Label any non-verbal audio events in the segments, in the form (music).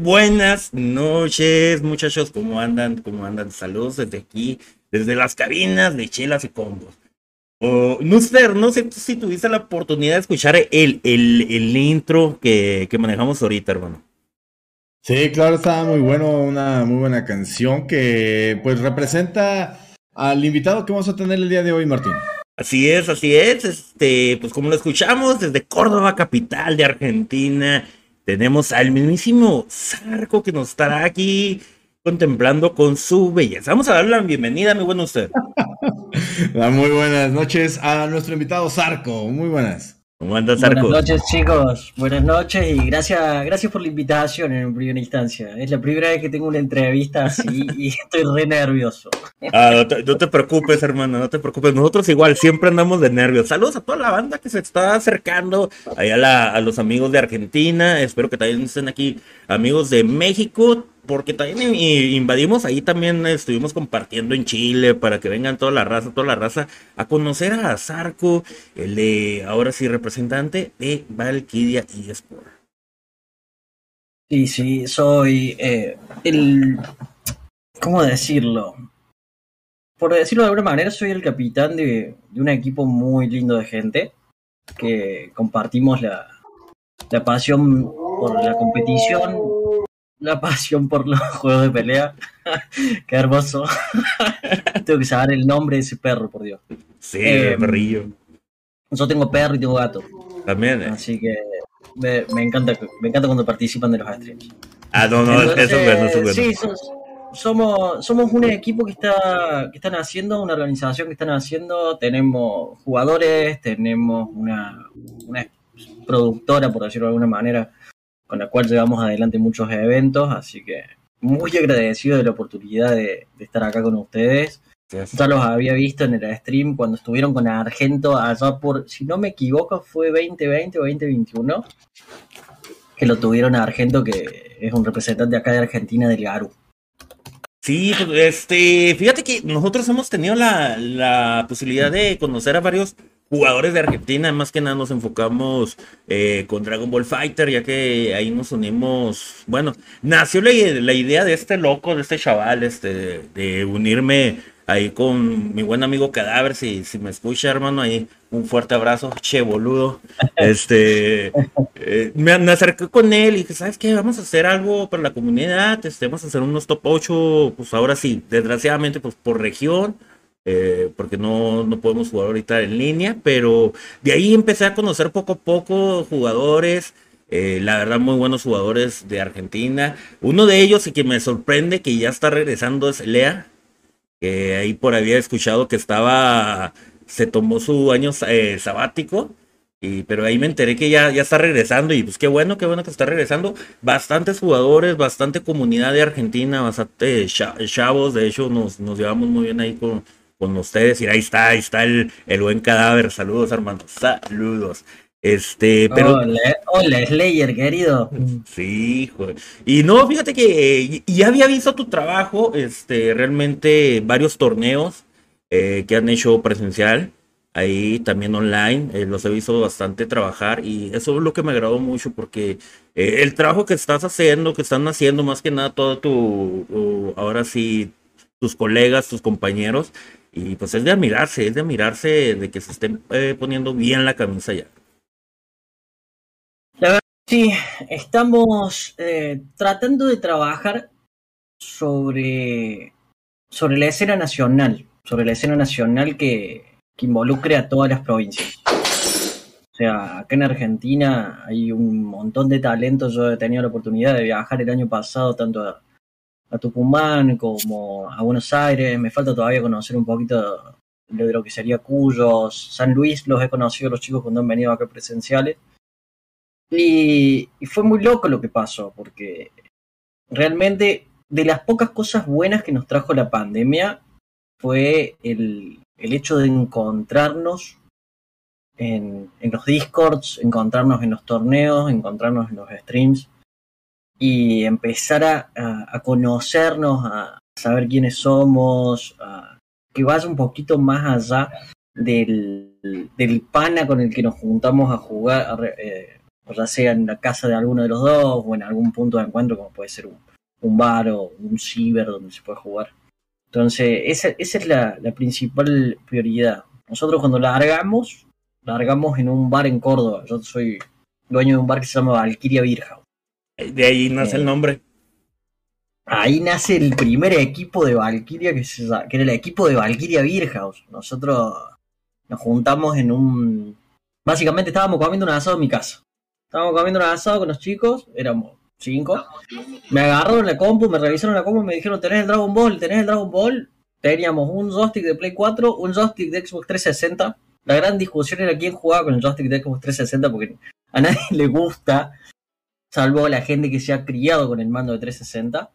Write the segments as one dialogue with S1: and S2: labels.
S1: buenas noches, muchachos. ¿Cómo andan? ¿Cómo andan? Saludos desde aquí, desde las cabinas de chelas y combos. Oh, no sé, no sé si tuviste la oportunidad de escuchar el, el, el intro que, que manejamos ahorita, hermano.
S2: Sí, claro, estaba muy bueno, una muy buena canción que pues representa al invitado que vamos a tener el día de hoy, Martín.
S1: Así es, así es. Este, pues como lo escuchamos desde Córdoba, capital de Argentina, tenemos al mismísimo Zarco que nos estará aquí contemplando con su belleza. Vamos a darle la bienvenida, muy bueno usted. (laughs)
S2: muy buenas noches a nuestro invitado Zarco. Muy buenas.
S1: ¿Cómo andas, Buenas
S3: noches, chicos. Buenas noches y gracias, gracias por la invitación en primera instancia. Es la primera vez que tengo una entrevista así y (laughs) estoy re nervioso.
S1: Ah, no, te, preocupes, hermano, no te preocupes. Nosotros igual siempre andamos de nervios. Saludos a toda la banda que se está acercando, ahí a, a los amigos de Argentina. Espero que también estén aquí amigos de México porque también invadimos, ahí también estuvimos compartiendo en Chile para que vengan toda la raza, toda la raza a conocer a Zarco, el de ahora sí representante de Valkyria y Sport.
S3: Sí, sí, soy eh, el. ¿Cómo decirlo? Por decirlo de alguna manera, soy el capitán de, un equipo muy lindo de gente que compartimos la pasión por la competición, la pasión por los (laughs) juegos de pelea. (laughs) Qué hermoso. (laughs) tengo que saber el nombre de ese perro, por Dios.
S1: Sí, el em, perrillo.
S3: Yo tengo perro y tengo gato.
S1: También.
S3: Eh. Así que me, encanta, me encanta cuando participan de los streams.
S1: Ah, no, no, eso es bueno, eso es
S3: Sí, somos, somos un equipo que está que están haciendo, una organización que están haciendo. Tenemos jugadores, tenemos una, una productora, por decirlo de alguna manera, con la cual llevamos adelante muchos eventos, así que muy agradecido de la oportunidad de, estar acá con ustedes. Ya los había visto en el stream cuando estuvieron con Argento allá por, si no me equivoco, fue 2020 o 2021, que lo tuvieron a Argento, que es un representante acá de Argentina del Garu.
S1: Sí, este, fíjate que nosotros hemos tenido la, la posibilidad de conocer a varios jugadores de Argentina, más que nada nos enfocamos eh, con Dragon Ball Fighter, ya que ahí nos unimos, bueno, nació la, idea de este loco, de este chaval, este, de unirme ahí con mi buen amigo Cadáver, si, si me escucha, hermano, ahí un fuerte abrazo, che boludo. (laughs) Este, eh, me, acerqué con él y dije, ¿sabes qué? Vamos a hacer algo para la comunidad, este, vamos a hacer unos top 8, pues ahora sí, desgraciadamente, pues por región eh, porque no, no podemos jugar ahorita en línea, pero de ahí empecé a conocer poco a poco jugadores, eh, la verdad muy buenos jugadores de Argentina. Uno de ellos y que me sorprende que ya está regresando es Lea, que ahí por había escuchado que estaba, se tomó su año eh, sabático. Y, pero ahí me enteré que ya, ya está regresando y pues qué bueno, qué bueno que está regresando. Bastantes jugadores, bastante comunidad de Argentina, bastante chavos. De hecho, nos, nos llevamos muy bien ahí con, con ustedes. Y ahí está, ahí está el, el buen cadáver. Saludos, Armando. Saludos. Este, pero.
S3: Hola, Slayer, querido.
S1: Sí, joder. Y no, fíjate que ya había visto tu trabajo, este, realmente varios torneos eh, que han hecho presencial, ahí también online, eh, los he visto bastante trabajar y eso es lo que me agradó mucho porque eh, el trabajo que estás haciendo, que están haciendo más que nada todo tu, ahora sí, tus colegas, tus compañeros, y pues es de admirarse, es de admirarse de que se estén eh, poniendo bien la camisa ya.
S3: La verdad, sí, estamos eh, tratando de trabajar sobre, sobre la escena nacional, sobre la escena nacional que, que involucre a todas las provincias. O sea, acá en Argentina hay un montón de talentos. Yo he tenido la oportunidad de viajar el año pasado tanto a, a Tucumán como a Buenos Aires. Me falta todavía conocer un poquito de lo que sería Cuyos, San Luis, los he conocido los chicos cuando han venido acá presenciales. Y, fue muy loco lo que pasó, porque realmente de las pocas cosas buenas que nos trajo la pandemia fue el, el hecho de encontrarnos en, en, los discords, encontrarnos en los torneos, encontrarnos en los streams y empezar a, conocernos, a saber quiénes somos, que vaya un poquito más allá del, del, pana con el que nos juntamos a jugar, eh, ya sea en la casa de alguno de los dos o en algún punto de encuentro como puede ser un, un bar o un ciber donde se puede jugar. Entonces, esa, esa es la, la, principal prioridad. Nosotros cuando largamos, largamos en un bar en Córdoba. Yo soy dueño de un bar que se llama Valkyria House.
S1: De ahí nace el nombre.
S3: Ahí nace el primer equipo de Valkyria, que, se, que era el equipo de Valkyria Beer House. Nosotros nos juntamos en un... Básicamente estábamos comiendo un asado en mi casa. Estábamos comiendo un asado con los chicos, éramos cinco. Me agarraron la compu, me revisaron la compu y me dijeron, ¿tenés el Dragon Ball? ¿Tenés el Dragon Ball? Teníamos un joystick de Play 4, un joystick de Xbox 360. La gran discusión era quién jugaba con el joystick de Xbox 360 porque a nadie (laughs) le gusta, salvo la gente que se ha criado con el mando de 360.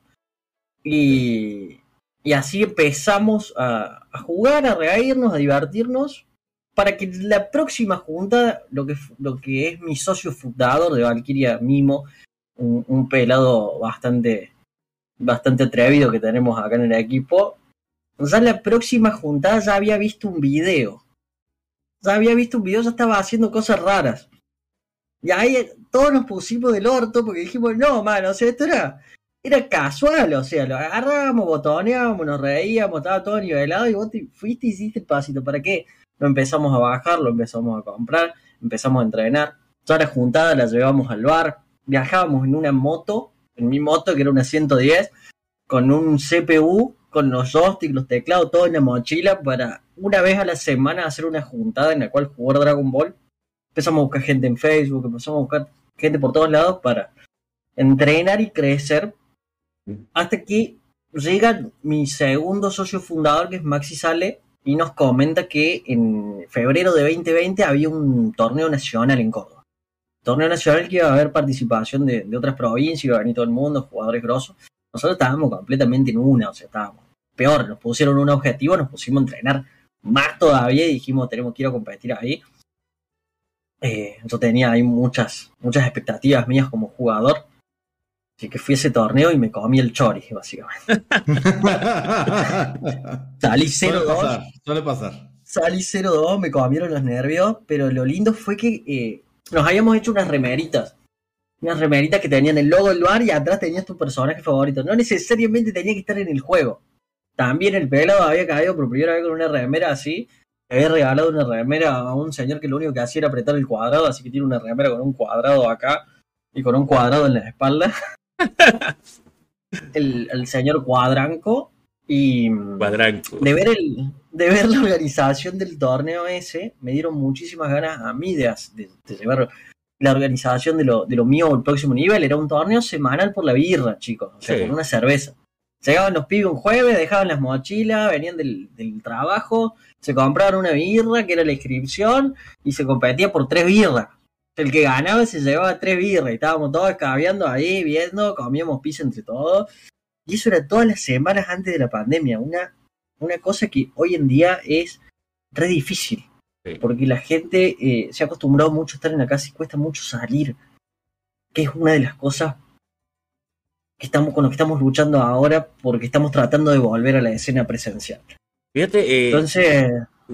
S3: Y, y así empezamos a, jugar, a reírnos, a divertirnos, para que la próxima junta, lo que, lo que es mi socio fundador de Valkyria Mimo, un, un, pelado bastante, bastante atrevido que tenemos acá en el equipo, ya la próxima juntada ya había visto un video. Ya había visto un video, ya estaba haciendo cosas raras. Y ahí todos nos pusimos del orto porque dijimos, no, mano, o sea, esto era, era casual, o sea, lo agarrábamos, botoneábamos, nos reíamos, estaba todo nivelado y vos te fuiste y hiciste el pasito. ¿Para qué? Lo empezamos a bajar, lo empezamos a comprar, empezamos a entrenar. Ya la juntada la llevamos al bar, viajábamos en una moto, en mi moto que era una 110, con un CPU, con los joysticks, los teclados, todo en la mochila para una vez a la semana hacer una juntada en la cual jugar Dragon Ball. Empezamos a buscar gente en Facebook, empezamos a buscar gente por todos lados para entrenar y crecer hasta que llega mi segundo socio fundador que es Maxi Sale y nos comenta que en febrero de 2020 había un torneo nacional en Córdoba torneo nacional que iba a haber participación de, de otras provincias, iba a venir todo el mundo, jugadores grosos. Nosotros estábamos completamente en una, o sea, estábamos peor, nos pusieron un objetivo, nos pusimos a entrenar más todavía y dijimos, tenemos que ir a competir ahí. Eh, yo tenía ahí muchas, muchas expectativas mías como jugador. Así que fui a ese torneo y me comí el chori, básicamente. (laughs) Salí 0-2.
S2: Suele pasar.
S3: Salí 0-2, me comieron los nervios, pero lo lindo fue que eh, nos habíamos hecho unas remeritas. Unas remeritas que tenían el logo del bar y atrás tenías tu personaje favorito. No necesariamente tenía que estar en el juego. También el pelado había caído por primera vez con una remera así. Había regalado una remera a un señor que lo único que hacía era apretar el cuadrado, así que tiene una remera con un cuadrado acá y con un cuadrado en la espalda. (laughs) el, el señor Cuadranco. Y
S1: Cuadranco.
S3: de ver el, de ver la organización del torneo ese, me dieron muchísimas ganas a mí de, de, de llevar la organización de lo, de lo mío al próximo nivel. Era un torneo semanal por la birra, chicos, o sea,
S1: Sí.
S3: por una cerveza. Llegaban los pibes un jueves, dejaban las mochilas, venían del, del trabajo, se compraban una birra, que era la inscripción, y se competía por tres birras. El que ganaba se llevaba tres birras, y estábamos todos escabeando ahí, viendo, comíamos pizza entre todos. Y eso era todas las semanas antes de la pandemia, una, una cosa que hoy en día es re difícil.
S1: Sí.
S3: Porque la gente eh, se ha acostumbrado mucho a estar en la casa y cuesta mucho salir. Que es una de las cosas que estamos, con lo que estamos luchando ahora porque estamos tratando de volver a la escena presencial.
S1: Fíjate, eh,
S3: Entonces,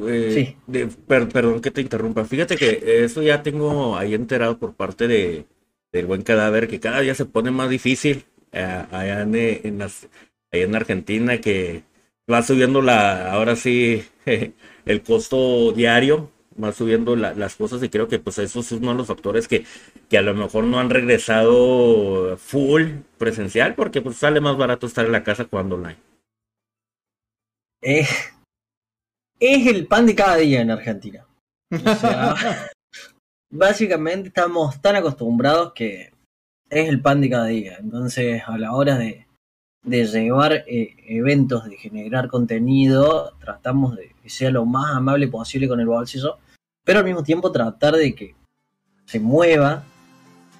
S1: eh,
S3: sí.
S1: de- per- perdón que te interrumpa. Fíjate que eso ya tengo ahí enterado por parte de del buen cadáver que cada día se pone más difícil eh, allá en, eh, en las, allá en Argentina que va subiendo la ahora sí (laughs) el costo diario va subiendo la- las cosas y creo que pues eso es uno de los factores que, que a lo mejor no han regresado full presencial porque pues sale más barato estar en la casa jugando online.
S3: es, es el pan de cada día en Argentina. O sea, (laughs) básicamente estamos tan acostumbrados que es el pan de cada día. Entonces, a la hora de, de llevar eh, eventos, de generar contenido, tratamos de que sea lo más amable posible con el bolsillo, pero al mismo tiempo tratar de que se mueva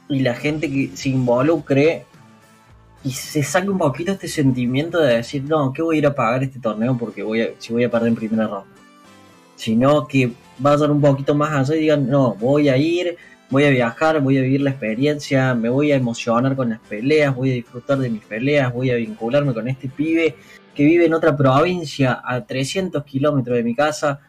S3: y la gente que se involucre y se saque un poquito este sentimiento de decir, no, que voy a ir a pagar este torneo porque voy a, si voy a perder en primera ronda. Sino que vayan un poquito más allá y digan, no, voy a ir, voy a viajar, voy a vivir la experiencia, me voy a emocionar con las peleas, voy a disfrutar de mis peleas, voy a vincularme con este pibe que vive en otra provincia a 300 kilómetros de mi casa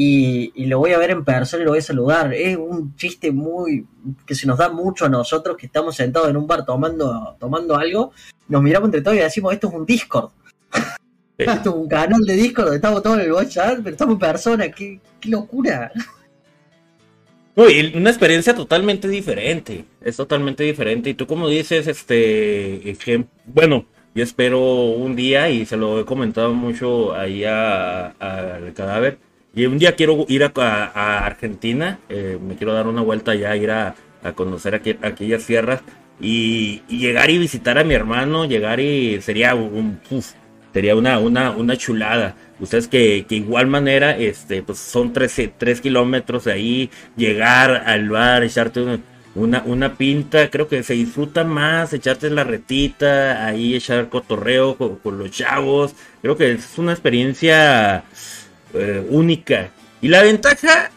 S3: y, lo voy a ver en persona y lo voy a saludar. Es un chiste muy que se nos da mucho a nosotros que estamos sentados en un bar tomando, tomando algo, nos miramos entre todos y decimos, esto es un Discord. (laughs) esto es un canal de Discord estamos todos en el WhatsApp, pero estamos en persona, qué, locura.
S1: una experiencia totalmente diferente, es totalmente diferente. Y tú como dices, este, bueno, yo espero un día, y se lo he comentado mucho ahí al cadáver, y un día quiero ir a, Argentina, eh, me quiero dar una vuelta allá, ir a, conocer aquellas sierras y, llegar y visitar a mi hermano, llegar y sería un, sería una, una, una chulada. Ustedes que, que igual manera, este, pues son tres, tres kilómetros de ahí, llegar al bar, echarte una, una, pinta, creo que se disfruta más, echarte la retita, ahí echar cotorreo con los chavos, creo que es una experiencia eh, única. Y la ventaja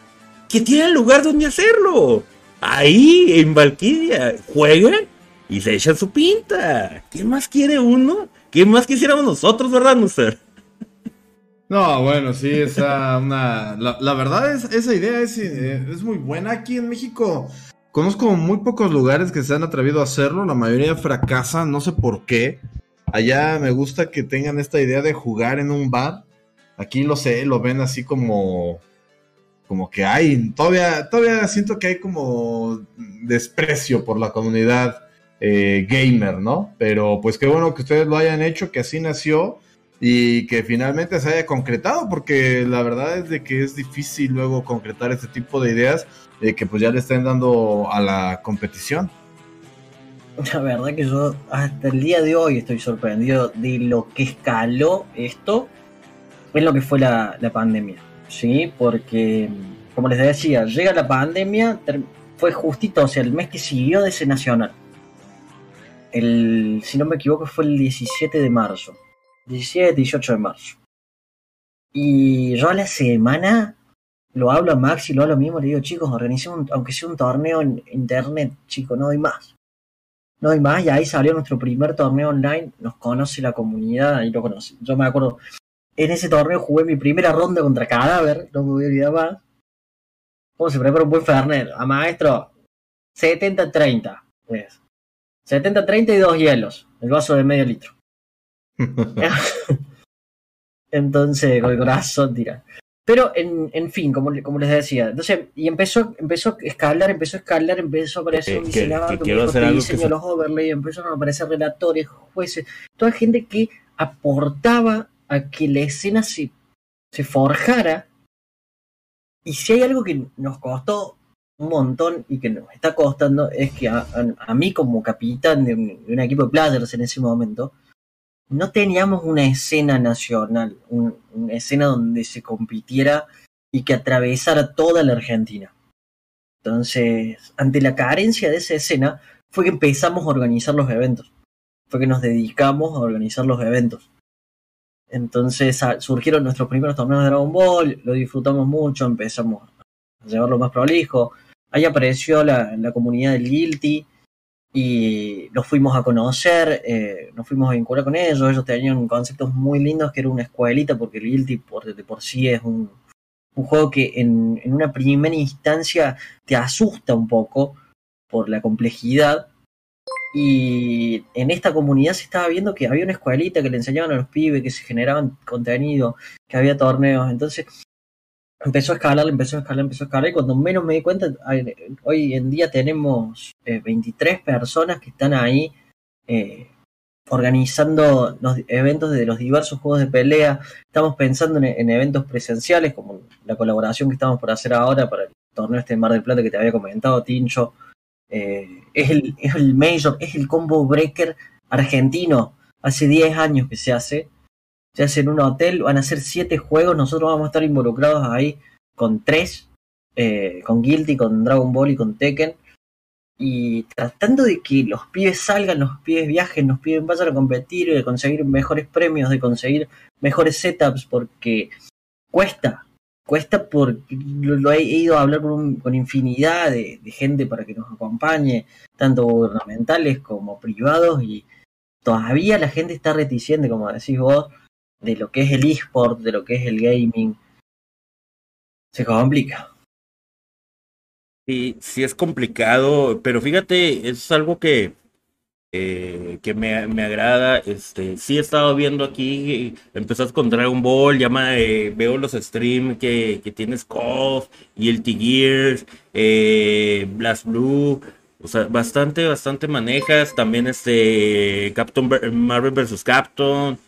S1: que tiene el lugar donde hacerlo. Ahí, en Valkyria, juegan y se echan su pinta. ¿Qué más quiere uno? ¿Qué más quisiéramos nosotros, verdad, Nuster?
S2: No, bueno, sí, esa una. La, verdad es, esa idea es, eh, es, muy buena aquí en México. Conozco muy pocos lugares que se han atrevido a hacerlo, la mayoría fracasan, no sé por qué. Allá me gusta que tengan esta idea de jugar en un bar Aquí lo sé, lo ven así como como que hay, todavía, todavía siento que hay como desprecio por la comunidad eh, gamer, ¿no? Pero pues qué bueno que ustedes lo hayan hecho, que así nació y que finalmente se haya concretado, porque la verdad es de que es difícil luego concretar este tipo de ideas que pues ya le estén dando a la competición.
S3: La verdad que yo hasta el día de hoy estoy sorprendido de lo que escaló esto es lo que fue la, pandemia, ¿sí? Porque, como les decía, llega la pandemia, fue justito, o sea, el mes que siguió de ese nacional. El, si no me equivoco, fue el 17 de marzo. 17, 18 de marzo. Y yo a la semana lo hablo a Max y lo hablo mismo, le digo, chicos, organicemos, aunque sea un torneo en internet, chicos, no doy más. No doy más, y ahí salió nuestro primer torneo online, nos conoce la comunidad, ahí lo conoce. Yo me acuerdo, en ese torneo jugué mi primera ronda contra Cadáver, no me voy a olvidar más. ¿Cómo se prepara un buen Fernet? A maestro, 70-30. 70-30 y dos hielos. El vaso de medio litro. (laughs) (laughs) Entonces, con el corazón tira. Pero, en, en fin, como, como les decía, entonces, y empezó, empezó a escalar, empezó a escalar, empezó a aparecer un diseñador diseñó los overlay, empezaron a aparecer relatores, jueces, toda gente que aportaba a que la escena se, se forjara. Y si hay algo que nos costó un montón y que nos está costando, es que a, mí como capitán de un, equipo de players en ese momento, no teníamos una escena nacional, una escena donde se compitiera y que atravesara toda la Argentina. Entonces, ante la carencia de esa escena, fue que empezamos a organizar los eventos. Fue que nos dedicamos a organizar los eventos. Entonces surgieron nuestros primeros torneos de Dragon Ball, lo disfrutamos mucho, empezamos a llevarlo más prolijo. Ahí apareció la, comunidad del Guilty y los fuimos a conocer, eh, nos fuimos a vincular con ellos. Ellos tenían conceptos muy lindos que era una escuelita, porque el Guilty por, de por sí es un, juego que en, en una primera instancia te asusta un poco por la complejidad, y en esta comunidad se estaba viendo que había una escuelita que le enseñaban a los pibes, que se generaban contenido, que había torneos. Entonces empezó a escalar, empezó a escalar, empezó a escalar. Y cuando menos me di cuenta, hoy en día tenemos 23 eh, personas que están ahí eh, organizando los eventos de los diversos juegos de pelea. Estamos pensando en, eventos presenciales, como la colaboración que estamos por hacer ahora para el torneo este Mar del Plata que te había comentado, Tincho. Eh, es, el, es el Major, es el combo breaker argentino. Hace 10 años que se hace. Se hace en un hotel, van a ser 7 juegos. Nosotros vamos a estar involucrados ahí con 3. Eh, con Guilty, con Dragon Ball y con Tekken. Y tratando de que los pibes salgan, los pibes viajen, los pibes vayan a competir, de conseguir mejores premios, de conseguir mejores setups, porque cuesta, cuesta porque lo, he ido a hablar con, infinidad de, gente para que nos acompañe, tanto gubernamentales como privados, y todavía la gente está reticente, como decís vos, de lo que es el eSport, de lo que es el gaming. se complica.
S1: Sí, sí es complicado, pero fíjate, es algo que, eh, que me, me, agrada. Este, sí he estado viendo aquí, empezaste con Dragon Ball, ya me, veo los streams que, que tienes KOF el T-Gears, eh, Blast Blue. O sea, bastante, bastante manejas. También este Captain Marvel vs. Captain.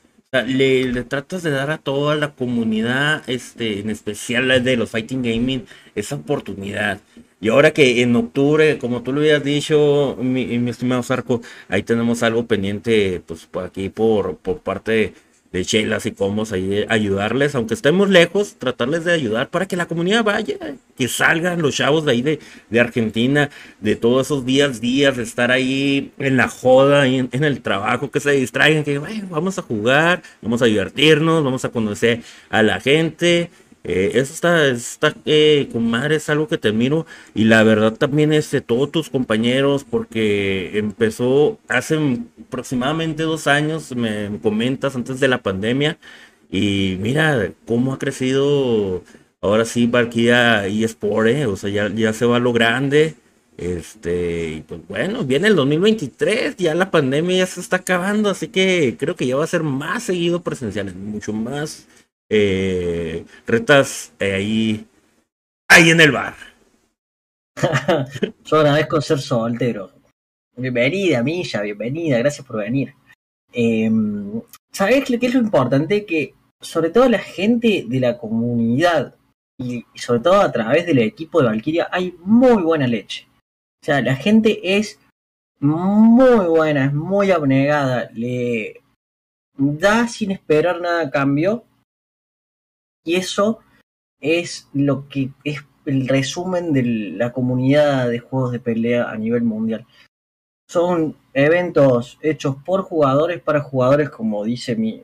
S1: Le, le, tratas de dar a toda la comunidad, este, en especial la de los Fighting Gaming, esa oportunidad. Y ahora que en octubre, como tú lo habías dicho, mi, mi estimado Zarco, ahí tenemos algo pendiente, pues por aquí por, por parte de, Chelas y Comos, ahí ayudarles, aunque estemos lejos, tratarles de ayudar para que la comunidad vaya, que salgan los chavos de ahí de, de Argentina, de todos esos días, días, de estar ahí en la joda, en el trabajo, que se distraigan, que vamos a jugar, vamos a divertirnos, vamos a conocer a la gente eh, eso está, está eh, comadre, es algo que te admiro. Y la verdad también es de todos tus compañeros, porque empezó hace aproximadamente dos años, me comentas, antes de la pandemia. Y mira cómo ha crecido ahora sí Valkyria y Sport, eh, o sea, ya, ya se va a lo grande. Este, y pues bueno, viene el 2023, ya la pandemia ya se está acabando, así que creo que ya va a ser más seguido presencial, mucho más eh, retas eh, ahí, ahí en el bar. (laughs)
S3: Yo agradezco ser soltero. Bienvenida, Milla, bienvenida, gracias por venir. Eh, ¿Sabes qué es lo importante? Que sobre todo la gente de la comunidad y, sobre todo a través del equipo de Valkyria hay muy buena leche. O sea, la gente es muy buena, es muy abnegada, le da sin esperar nada a cambio y eso es lo que es el resumen de la comunidad de juegos de pelea a nivel mundial. Son eventos hechos por jugadores para jugadores, como dice mi,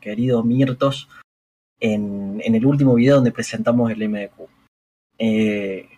S3: querido Mirtos en, en, el último video donde presentamos el MDQ. Eh,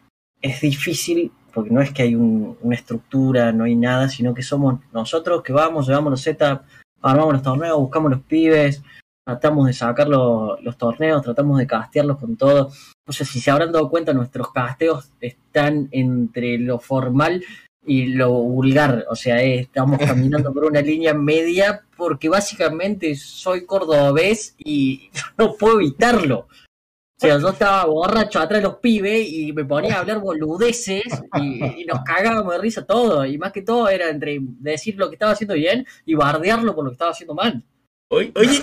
S3: es difícil porque no es que hay un, una estructura, no hay nada, sino que somos nosotros que vamos, llevamos los setups, armamos los torneos, buscamos los pibes, tratamos de sacar los, torneos, tratamos de castearlos con todo. No sé si se habrán dado cuenta, nuestros casteos están entre lo formal y lo vulgar. O sea, eh, estamos (laughs) caminando por una línea media porque básicamente soy cordobés y (laughs) no puedo evitarlo. O sea, yo estaba borracho atrás de los pibes y me ponía a hablar boludeces y, y, nos cagábamos de risa todo. Y más que todo era entre decir lo que estaba haciendo bien y bardearlo por lo que estaba haciendo mal. (laughs)
S1: Oye,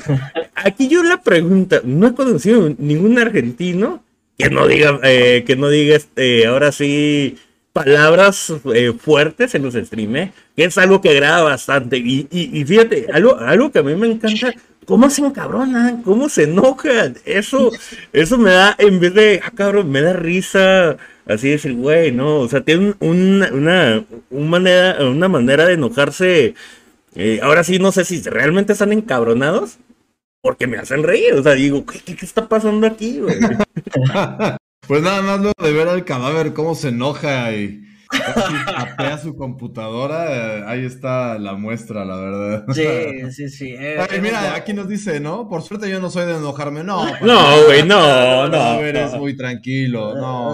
S1: aquí yo la pregunta, no he conocido ningún argentino que no diga, eh, que no diga este, ahora sí palabras eh, fuertes en los streams, que es algo que agrada bastante. Y, y, fíjate, algo, algo que a mí me encanta, cómo se encabronan, cómo se enojan. Eso, eso me da, en vez de, ah, cabrón, me da risa. Así decir, güey, no, o sea, tiene una, una, una, manera, una manera de enojarse eh, ahora sí, no sé si realmente están encabronados porque me hacen reír. O sea, digo, ¿qué, qué, está pasando aquí, güey? (laughs)
S2: pues nada más luego de ver al cadáver cómo se enoja y apea su computadora, eh, ahí está la muestra, la verdad.
S3: Sí, sí, sí.
S2: Eh, Ay, mira, aquí nos dice, ¿no? Por suerte yo no soy de enojarme. No,
S1: no, güey, no, no.
S2: Eres muy tranquilo, no.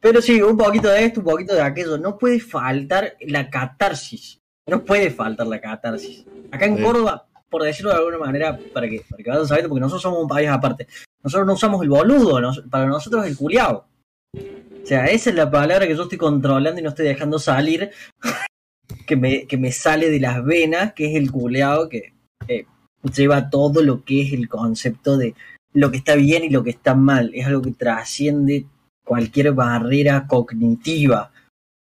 S3: Pero sí, un poquito de esto, un poquito de aquello. No puede faltar la catarsis. No puede faltar la catarsis. Acá en Córdoba, por decirlo de alguna manera, para que, para que vayan sabiendo, porque nosotros somos un país aparte. Nosotros no usamos el boludo, para nosotros es el culiao. O sea, esa es la palabra que yo estoy controlando y no estoy dejando salir, (laughs) que me, que me sale de las venas, que es el culeado que lleva todo lo que es el concepto de lo que está bien y lo que está mal. Es algo que trasciende cualquier barrera cognitiva.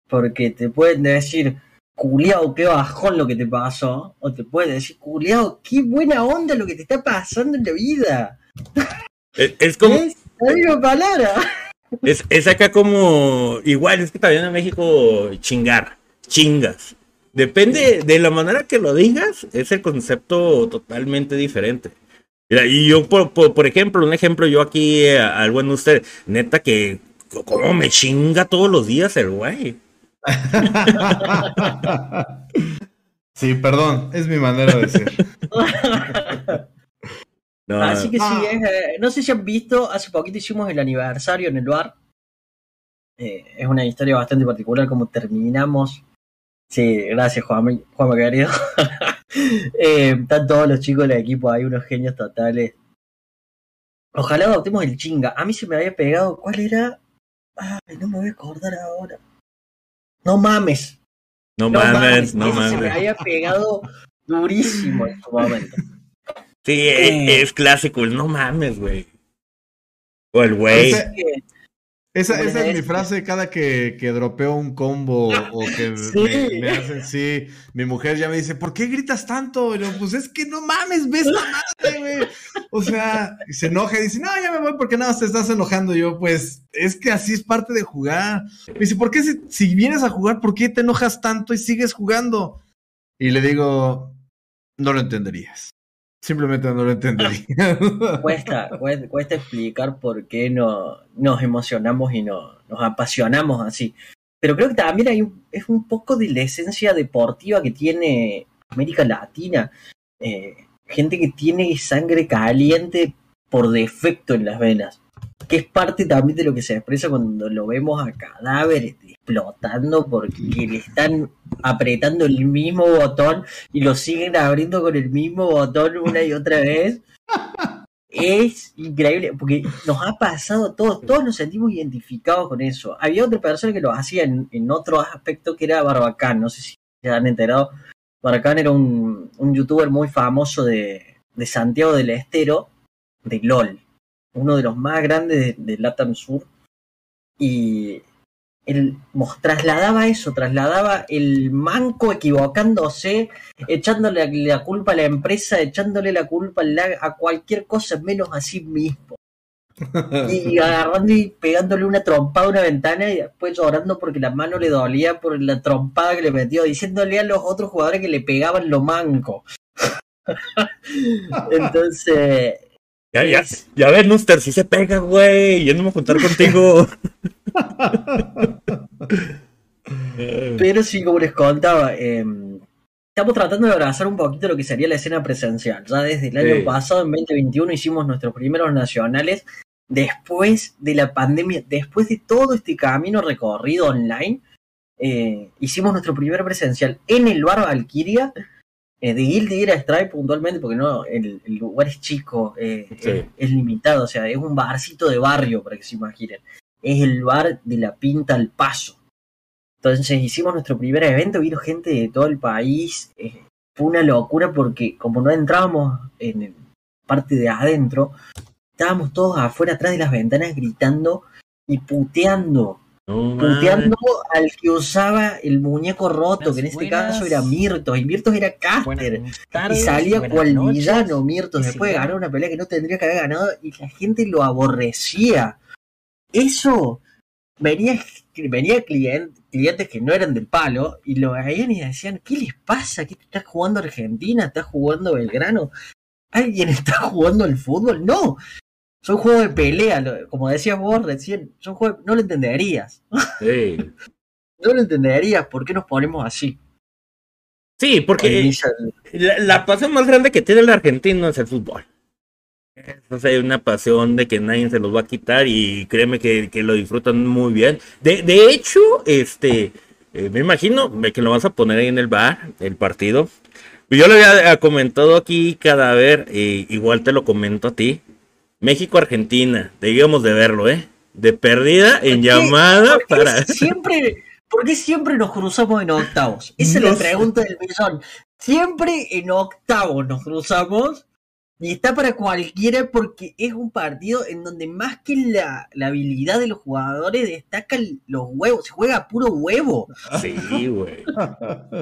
S3: Porque te pueden decir, culiao, qué bajón lo que te pasó. O te puede decir, culiao, qué buena onda lo que te está pasando en la vida.
S1: Es, como.
S3: Es la misma palabra.
S1: Es, es acá como. Igual, es que también en México chingar, chingas. Depende de la manera que lo digas, es el concepto totalmente diferente. Y yo, por, por, ejemplo, un ejemplo, yo aquí eh, al buen usted, neta que, como me chinga todos los días el güey. (laughs)
S2: sí, perdón, es mi manera de ser. (laughs)
S3: Así que sí, es, eh, no sé si han visto, hace poquito hicimos el aniversario en el bar. Eh, es una historia bastante particular como terminamos. Sí, gracias Juan, Juan querido. (laughs) eh, están todos los chicos del equipo ahí, unos genios totales. Ojalá adoptemos el chinga. A mí se me había pegado, ¿cuál era? Ay, no me voy a acordar ahora. No mames.
S1: No, mames, no
S3: ese Se me
S1: mames.
S3: había pegado durísimo en su momento.
S1: Sí, es, es clásico, el no mames, güey. O el güey.
S2: Esa, esa es mi frase cada que, que dropeo un combo o (laughs) que
S3: Sí.
S2: me, me hacen sí. Mi mujer ya me dice, ¿por qué gritas tanto? Y yo, pues es que no mames, ves la madre, güey. O sea, y se enoja y dice, no, ya me voy porque nada, te estás enojando. Y yo, pues, es que así es parte de jugar. Me dice, ¿por qué si, si vienes a jugar, por qué te enojas tanto y sigues jugando? Y le digo, no lo entenderías. Simplemente no lo entenderías. (laughs)
S3: cuesta, cuesta, cuesta explicar por qué no, nos emocionamos y no, nos apasionamos así. Pero creo que también hay un, es un poco de la esencia deportiva que tiene América Latina. Eh, gente que tiene sangre caliente por defecto en las venas. Que es parte también de lo que se expresa cuando lo vemos a cadáveres explotando porque le están apretando el mismo botón y lo siguen abriendo con el mismo botón una y otra vez. (laughs) Es increíble, porque nos ha pasado a todos, todos nos sentimos identificados con eso. Había otra persona que lo hacía en, en otro aspecto que era Barbacán, no sé si se han enterado. Barbacán era un, un youtuber muy famoso de, de Santiago del Estero, de LOL, uno de los más grandes de, de Latam Sur. Y él trasladaba eso, trasladaba el manco equivocándose, echándole la culpa a la empresa, echándole la culpa a, la- a cualquier cosa menos a sí mismo. Y (laughs) agarrando y pegándole una trompada a una ventana y después llorando porque la mano le dolía por la trompada que le metió, diciéndole a los otros jugadores que le pegaban lo manco. (laughs) Entonces,
S1: Ya, ya,
S3: es-
S1: ya ves, Nuster, si se pega, güey. Yo no me voy a juntar contigo. (laughs)
S3: Pero sí, como les contaba, eh, estamos tratando de abrazar un poquito lo que sería la escena presencial. Ya desde el año
S1: Sí.
S3: pasado, en 2021, hicimos nuestros primeros nacionales. Después de la pandemia, después de todo este camino recorrido online, eh, hicimos nuestro primer presencial en el bar Valkyria, eh, de Guilty Gear Stripe puntualmente, porque no, el, el lugar es chico, eh,
S1: Sí.
S3: es, es limitado, o sea, es un barcito de barrio, para que se imaginen. Es el bar de la Pinta al Paso. Entonces hicimos nuestro primer evento, vino gente de todo el país. eh, fue una locura porque como no entrábamos en el parte de adentro, estábamos todos afuera atrás de las ventanas gritando y puteando.
S1: No.
S3: Puteando al que usaba el muñeco roto, que en este
S4: Buenas.
S3: caso era Mirtos, y Mirtos era Caster. Y salía cual
S4: noches.
S3: villano Mirtos después de ganar una pelea que no tendría que haber ganado y la gente lo aborrecía. Eso venía, venía clien- clientes que no eran del palo y lo veían y decían, ¿qué les pasa? ¿Qué estás jugando Argentina? ¿Estás jugando Belgrano? ¿Alguien está jugando al fútbol? No. Son juegos de pelea, lo- como decías vos recién, son juegos, no lo entenderías.
S1: Sí. (laughs)
S3: No lo entenderías, ¿por qué nos ponemos así?
S1: Sí, porque la, la pasión más grande que tiene el argentino es el fútbol. Entonces hay una pasión de que nadie se los va a quitar y créeme que, que lo disfrutan muy bien. De, de hecho, este, eh, me imagino que lo vas a poner ahí en el bar, el partido. Yo le había eh, comentado aquí cadáver, eh, igual te lo comento a ti. México-Argentina, debíamos de verlo, ¿eh? De perdida en llamada
S3: ¿Por qué
S1: para...
S3: siempre, ¿Por qué siempre nos cruzamos en octavos? Esa es la
S1: sé.
S3: pregunta del millón. Siempre en octavos nos cruzamos y está para cualquiera porque es un partido en donde más que la, la habilidad de los jugadores destacan los huevos. Se juega a puro huevo.
S1: Sí, güey.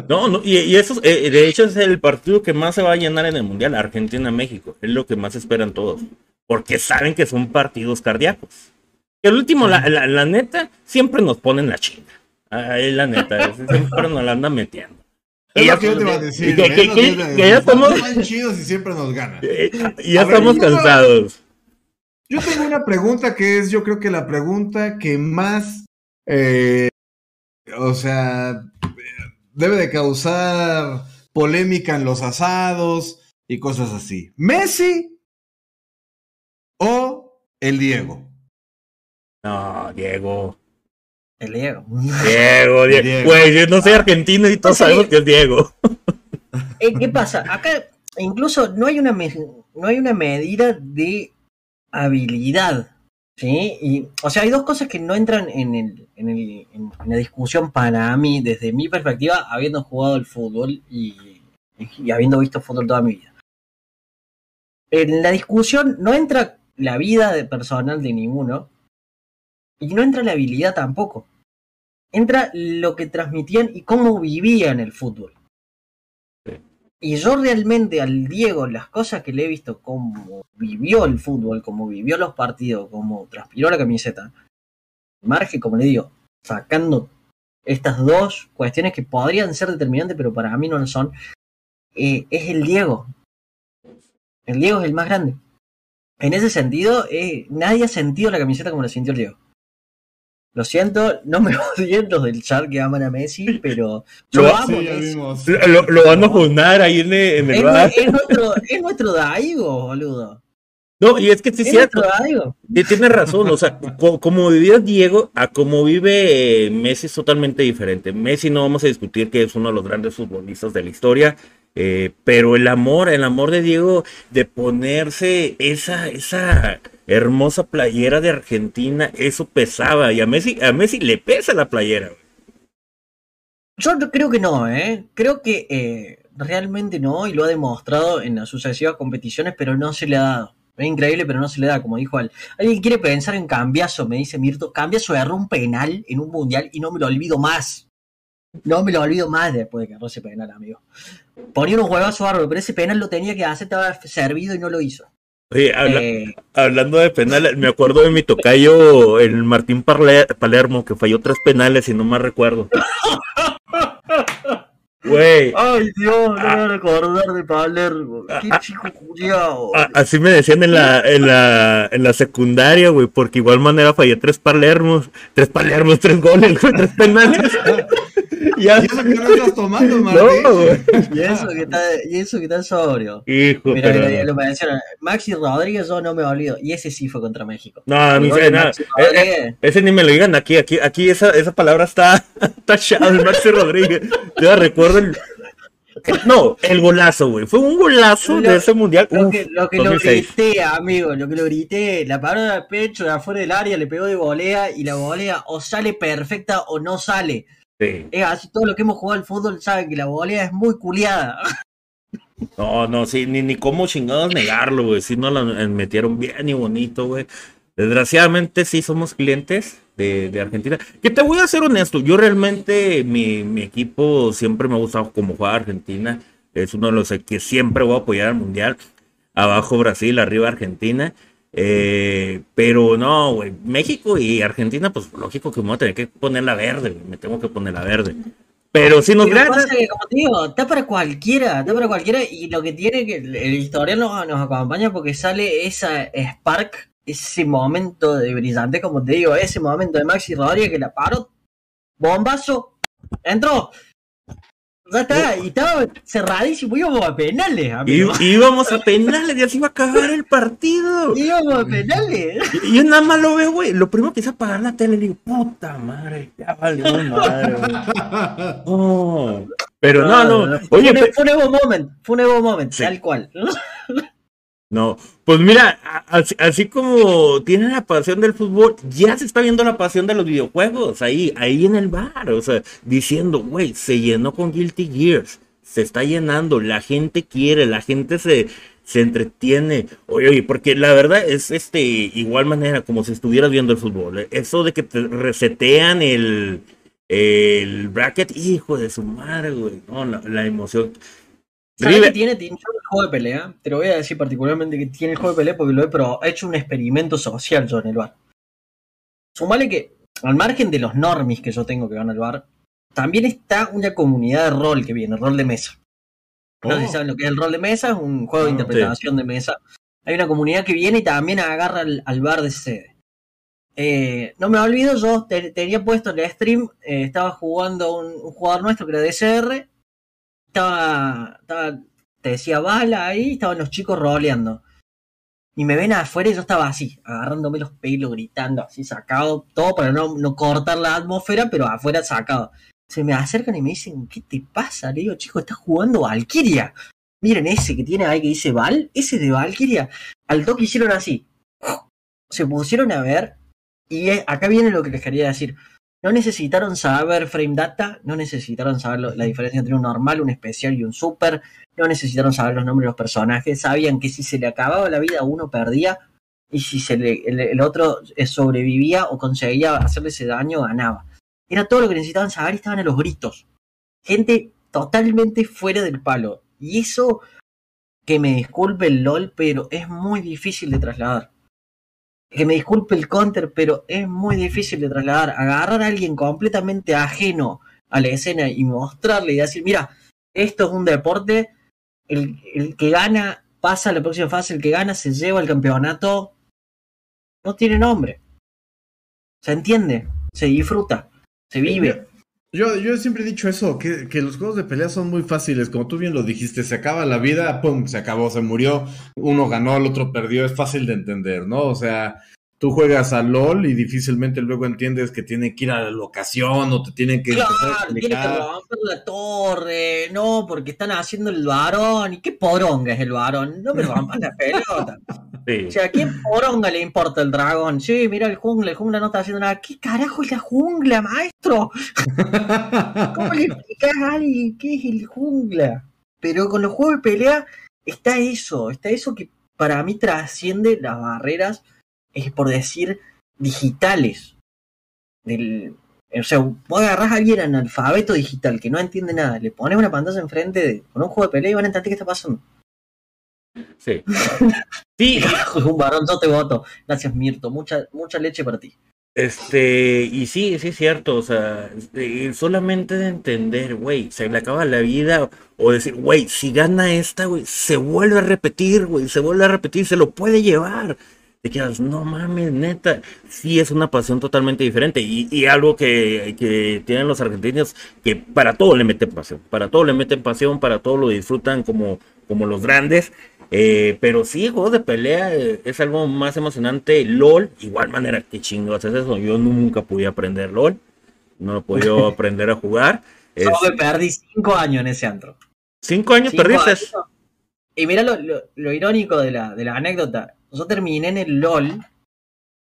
S1: No, no, y, y eso, eh, de hecho, es el partido que más se va a llenar en el Mundial, Argentina-México. Es lo que más esperan todos. Porque saben que son partidos cardíacos. Y el último, la, la, la neta, siempre nos ponen la chinga. Ahí la neta, (laughs) siempre nos la andan metiendo.
S2: Es
S1: Y
S2: lo
S1: ya-
S2: que yo te iba a decir.
S1: y que- que-
S2: Es lo que yo te iba a
S1: que
S2: decir.
S1: ya estamos-
S2: chidos y siempre nos ganan.
S1: Eh, y ya
S2: A
S1: estamos cansados.
S2: Yo tengo una pregunta que es, yo creo que la pregunta que más, eh, o sea, debe de causar polémica en los asados y cosas así. ¿Messi o el Diego.
S1: No, Diego.
S3: El Diego.
S1: Diego, Diego. Güey, yo no soy argentino y todos sabemos que es Diego.
S3: ¿Qué pasa? Acá incluso no hay una, no hay una medida de habilidad. ¿sí? Y, o sea, hay dos cosas que no entran en, el, en, el, en la discusión para mí, desde mi perspectiva, habiendo jugado el fútbol y, y habiendo visto fútbol toda mi vida. En la discusión no entra la vida de personal de ninguno y no entra la habilidad tampoco. Entra lo que transmitían y cómo vivían el fútbol. Y yo realmente al Diego, las cosas que le he visto, cómo vivió el fútbol, cómo vivió los partidos, cómo transpiró la camiseta, margen, como le digo, sacando estas dos cuestiones que podrían ser determinantes, pero para mí no lo son, eh, es el Diego. El Diego es el más grande. En ese sentido, eh, nadie ha sentido la camiseta como la sintió el Diego. Lo siento, no me (laughs) odien los del chat que aman a Messi, pero (laughs)
S1: lo, lo, van a funar ahí en, el
S3: es, bar. Es nuestro, es nuestro Daigo, boludo.
S1: No, y es que sí es cierto. Y tiene razón, o sea, como vivía Diego a como vive eh, Messi es totalmente diferente. Messi no vamos a discutir que es uno de los grandes futbolistas de la historia, eh, pero el amor, el amor de Diego de ponerse esa, esa hermosa playera de Argentina, eso pesaba. Y a Messi, a Messi le pesa la playera.
S3: Yo creo que no, ¿eh? Creo que eh, realmente no, y lo ha demostrado en las sucesivas competiciones, pero no se le ha dado. Es increíble, pero no se le da, como dijo él. Alguien quiere pensar en cambiazo, me dice Mirto. Cambiazo erró un penal en un mundial y no me lo olvido más. No me lo olvido más después de que erró ese penal, amigo. Ponía unos huevazos bárbaros, pero ese penal lo tenía que hacer, estaba servido y no lo hizo.
S1: Oye, eh, hablando de penales, me acuerdo de mi tocayo, el Martín Palermo, que falló tres penales y no más recuerdo. (laughs)
S3: Güey. Ay, Dios, no me voy a recordar de Palermo. Qué chico culiao.
S1: Así me decían en la, en la, en la secundaria, güey, porque igual manera fallé tres Palermos, tres Palermos, tres goles, tres penales. (laughs)
S2: y eso que no estás tomando, Martín. No,
S3: y eso que está, y eso que está sobrio.
S1: Hijo,
S3: Mira, pero... lo mencionan. Maxi Rodríguez, yo no me olvido. Y ese sí fue contra México.
S1: No, ni sé, nada. Eh, eh, ese ni me lo digan aquí, aquí, aquí esa, esa palabra está (laughs) tachada, el Maxi Rodríguez. Yo recuerdo el, no, el golazo, güey. Fue un golazo de ese mundial.
S3: Lo que, lo, que lo grité, amigo, lo que lo grité. La paró de pecho de afuera del área, le pegó de volea y la volea o sale perfecta o no sale. Es así, todo lo que hemos jugado al fútbol sabe que la volea es muy culiada.
S1: No, no, sí, ni, ni cómo chingados negarlo, güey. Sí, no la metieron bien y bonito, güey. Desgraciadamente sí somos clientes de, Argentina. Que te voy a ser honesto, yo realmente mi, mi, equipo siempre me ha gustado como juega Argentina. Es uno de los que siempre voy a apoyar al Mundial. Abajo Brasil, arriba Argentina. Eh, pero no, güey, México y Argentina, pues lógico que me voy a tener que poner la verde, me tengo que poner la verde. Pero si nos
S3: gana. como te digo, está para cualquiera, está para cualquiera. Y lo que tiene que el, historial nos, nos acompaña porque sale esa Spark ese momento de brillante, como te digo, ese momento de Maxi Rodríguez que la paró, bombazo, entró. Ya está, y estaba cerradísimo, íbamos a penales, amigo.
S1: Y, íbamos a penales, y así iba a acabar el partido.
S3: Íbamos a penales.
S1: Y, yo nada más lo veo, güey. Lo primero que hice apagar la tele, y digo, puta madre, ya valió madre, güey. (laughs) pero no, no.
S3: Oye, fue, un Evo Moment, fue un Evo Moment, tal cual.
S1: No, pues mira, así, como tiene la pasión del fútbol, ya se está viendo la pasión de los videojuegos ahí, ahí en el bar, o sea, diciendo, güey, se llenó con Guilty Gears, se está llenando, la gente quiere, la gente se, se entretiene, oye, oye, porque la verdad es este, igual manera como si estuvieras viendo el fútbol, ¿eh? eso de que te resetean el, el bracket, hijo de su madre, güey, no, la emoción.
S3: ¿Sabes que tiene, el juego de pelea? Te lo voy a decir particularmente que tiene el juego de pelea porque lo he, pero he hecho un experimento social yo en el bar. Sumale que, al margen de los normis que yo tengo que van al bar, también está una comunidad de rol que viene, rol de mesa. No sé si oh. saben lo que es el rol de mesa, es un juego de ah, interpretación de mesa. Hay una comunidad que viene y también agarra al, bar de sede. Eh, no me olvido, yo tenía puesto el stream, eh, estaba jugando un, un, jugador nuestro que era DSR estaba, te decía bala ahí, estaban los chicos roleando. y me ven afuera y yo estaba así, agarrándome los pelos, gritando, así sacado, todo para no, no cortar la atmósfera, pero afuera sacado. Se me acercan y me dicen, ¿qué te pasa? Le digo, chico, estás jugando Valkyria. Miren ese que tiene ahí que dice Val, ese de Valkyria. Al toque hicieron así. Se pusieron a ver y acá viene lo que les quería decir. No necesitaron saber frame data, no necesitaron saber la diferencia entre un normal, un especial y un super, no necesitaron saber los nombres de los personajes, sabían que si se le acababa la vida uno perdía y si se le, el, otro eh, sobrevivía o conseguía hacerle ese daño ganaba. Era todo lo que necesitaban saber y estaban a los gritos. Gente totalmente fuera del palo. Y eso, que me disculpe el LOL, pero es muy difícil de trasladar que me disculpe el counter, pero es muy difícil de trasladar. Agarrar a alguien completamente ajeno a la escena y mostrarle y decir, mira, esto es un deporte, el, el que gana pasa a la próxima fase, el que gana se lleva el campeonato, no tiene nombre. Se entiende, se disfruta, se vive.
S2: Yo, yo siempre he dicho eso, que, que, los juegos de pelea son muy fáciles, como tú bien lo dijiste, se acaba la vida, pum, se acabó, se murió, uno ganó, el otro perdió, es fácil de entender, ¿no? O sea, tú juegas a LOL y difícilmente luego entiendes que tiene que ir a la locación o te tienen que
S3: claro, tiene que romper la torre, no, porque están haciendo el varón, y qué poronga es el varón, no me rompan la pelota. (laughs) O sea, ¿a quién poronga le importa el dragón? Sí, mira el jungla, el jungla no está haciendo nada. ¿Qué carajo es la jungla, maestro? (laughs) ¿Cómo le explicas a alguien qué es el jungla? Pero con los juegos de pelea está eso, está eso que para mí trasciende las barreras es por decir digitales. Del, o sea, vos agarrás a alguien analfabeto digital que no entiende nada, le pones una pantalla enfrente de, con un juego de pelea y van a entender qué está pasando.
S1: Sí. (laughs) sí.
S3: un varón, yo te voto. Gracias, Mirto. Mucha, mucha leche para ti.
S1: Este, y sí, sí es cierto, o sea, este, solamente de entender, güey, se le acaba la vida, o decir, güey, si gana esta, güey, se vuelve a repetir, güey, se vuelve a repetir, se lo puede llevar te quedas, no mames, neta, sí es una pasión totalmente diferente y, algo que, que, tienen los argentinos que para todo le meten pasión, para todo le meten pasión, para todo lo disfrutan como, como los grandes. Eh, pero sí, juego de pelea eh, es algo más emocionante. LOL, igual manera, que chingo haces eso. Yo nunca pude aprender LOL, no he podido aprender a jugar.
S3: Yo me perdí cinco años en ese antro.
S1: ¿Cinco años perdiste?
S3: Y mira lo, lo, irónico de la, de la anécdota yo terminé en el LOL.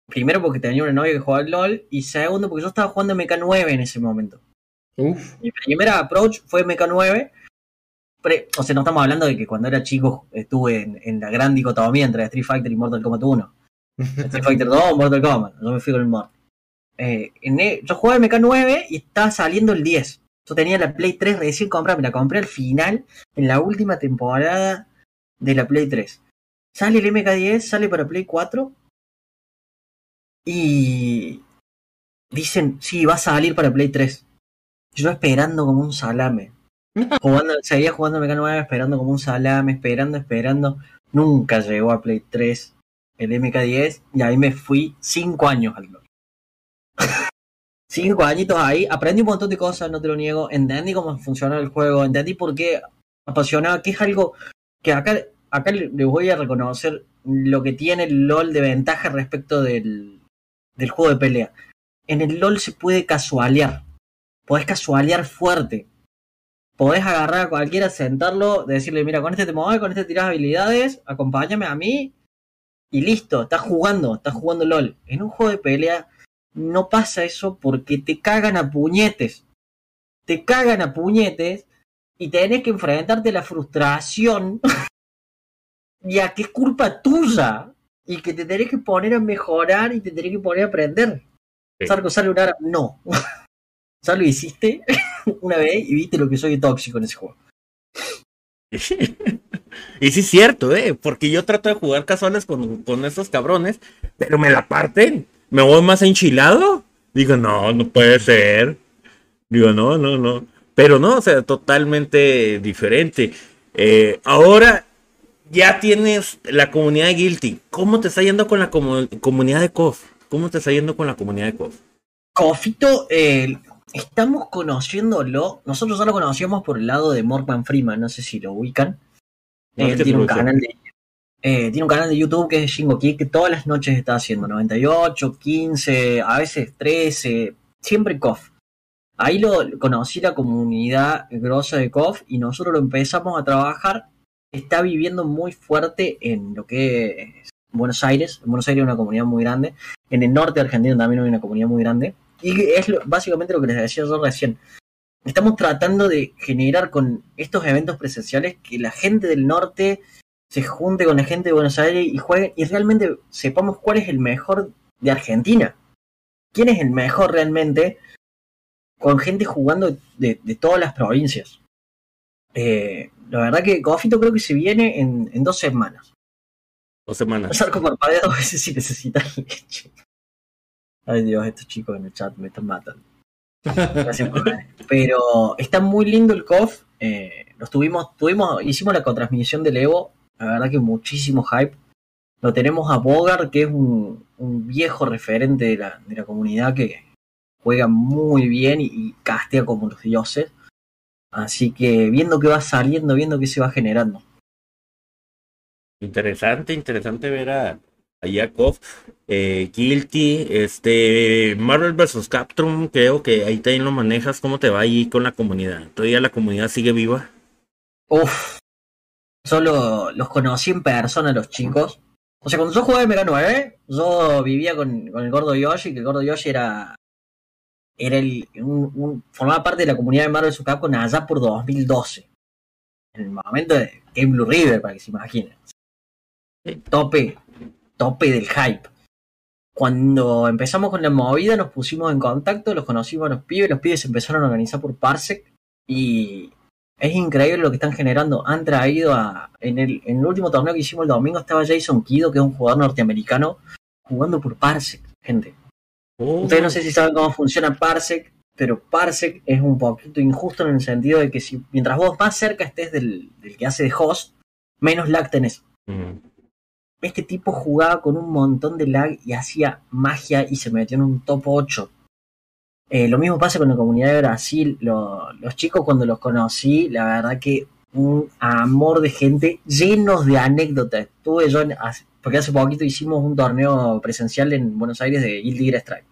S3: Primero porque tenía una novia que jugaba al LOL. Y segundo porque yo estaba jugando MK9 en ese momento. Mi primera approach fue MK9. o sea, no estamos hablando de que cuando era chico estuve en, la gran dicotomía entre Street Fighter y Mortal Kombat 1. (laughs) Street Fighter 2 Mortal Kombat. Yo me fui con el Mortal. Eh, e, yo jugaba MK9 y estaba saliendo el 10. Yo tenía la Play 3 recién comprada, me la compré al final, en la última temporada de la Play 3. Sale el MK10, sale para Play 4. Y dicen, sí, va a salir para Play 3. Yo esperando como un salame. (laughs) Jugando, seguía jugando MK9, esperando como un salame, esperando, esperando. Nunca llegó a Play 3 el MK10 y ahí me fui 5 años al LOL. (laughs) 5 añitos ahí, aprendí un montón de cosas, no te lo niego. Entendí cómo funciona el juego, entendí por qué apasionaba, que es algo que acá acá les voy a reconocer lo que tiene el LOL de ventaja respecto del, del juego de pelea. En el LOL se puede casualear. Podés casualear fuerte. Podés agarrar a cualquiera, sentarlo, decirle, mira, con este te mueves, con este tiras habilidades, acompáñame a mí. Y listo, estás jugando, estás jugando LOL. En un juego de pelea no pasa eso porque te cagan a puñetes. Te cagan a puñetes y tenés que enfrentarte a la frustración ya que es culpa tuya y que te tenés que poner a mejorar y te tenés que poner a aprender. Sí. Sarko sale un no. (laughs) ya lo hiciste (laughs) una vez y viste lo que soy tóxico en ese juego. (laughs)
S1: y sí es cierto, ¿eh? Porque yo trato de jugar casuales con, con estos cabrones, pero me la parten. Me voy más enchilado. Digo, no, no puede ser. Digo, no, no, no. Pero no, o sea, totalmente diferente. Eh, ahora, ya tienes la comunidad de Guilty. ¿Cómo te está yendo con la comunidad de KOF? ¿Cómo te está yendo con la comunidad de KOF?
S3: Kofito, eh, estamos conociéndolo. Nosotros ya lo conocíamos por el lado de Morgan Freeman, no sé si lo ubican. Él tiene un canal de Eh, tiene un canal de YouTube que es Shingo Kick, que todas las noches está haciendo 98, 15, a veces 13, siempre KOF. Ahí lo conocí la comunidad grosa de KOF y nosotros lo empezamos a trabajar. Está viviendo muy fuerte en lo que es Buenos Aires. En Buenos Aires hay una comunidad muy grande. En el norte de Argentina también hay una comunidad muy grande. Y es básicamente lo que les decía yo recién. Estamos tratando de generar con estos eventos presenciales que la gente del norte se junte con la gente de Buenos Aires y juegue y realmente sepamos cuál es el mejor de Argentina. ¿Quién es el mejor realmente? Con gente jugando de, todas las provincias. Eh, la verdad que Cofito creo que se viene en, dos semanas.
S1: Dos semanas.
S3: Pasar por pared dos veces si necesitan leche. Ay Dios, estos chicos en el chat me están matando. Pero está muy lindo el COF. Eh, tuvimos, tuvimos, hicimos la contrasmisión del Evo la verdad que muchísimo hype. Lo tenemos a Bogart, que es un, viejo referente de la, de la, comunidad que juega muy bien y, castea como los dioses. Así que viendo que va saliendo, viendo que se va generando.
S1: Interesante, interesante ver a, a Yakov, eh, Guilty, este, Marvel vs. Capcom, creo que ahí también lo manejas. ¿Cómo te va ahí con la comunidad? ¿Todavía la comunidad sigue viva?
S3: Uf, solo los conocí en persona los chicos. O sea, cuando yo jugaba MK9, yo vivía con, el gordo Yoshi, que el gordo Yoshi era. Era el. Un, formaba parte de la comunidad de Marvel con allá por 2012. En el momento de Game Blue River, para que se imaginen. Tope, tope del hype. Cuando empezamos con la movida, nos pusimos en contacto, los conocimos a los pibes, los pibes se empezaron a organizar por Parsec y es increíble lo que están generando. Han traído a. En el, en el último torneo que hicimos el domingo estaba Jason Kido, que es un jugador norteamericano, jugando por Parsec, gente. Oh. Ustedes no sé si saben cómo funciona Parsec, pero Parsec es un poquito injusto en el sentido de que si mientras vos más cerca estés del, que hace de host, menos lag tenés. Mm. Este tipo jugaba con un montón de lag y hacía magia y se metió en un top 8 eh, lo mismo pasa con la comunidad de Brasil. los chicos cuando los conocí, la verdad que un amor de gente llenos de anécdotas. Tuve yo, porque hace poquito hicimos un torneo presencial en Buenos Aires de Guild Strike.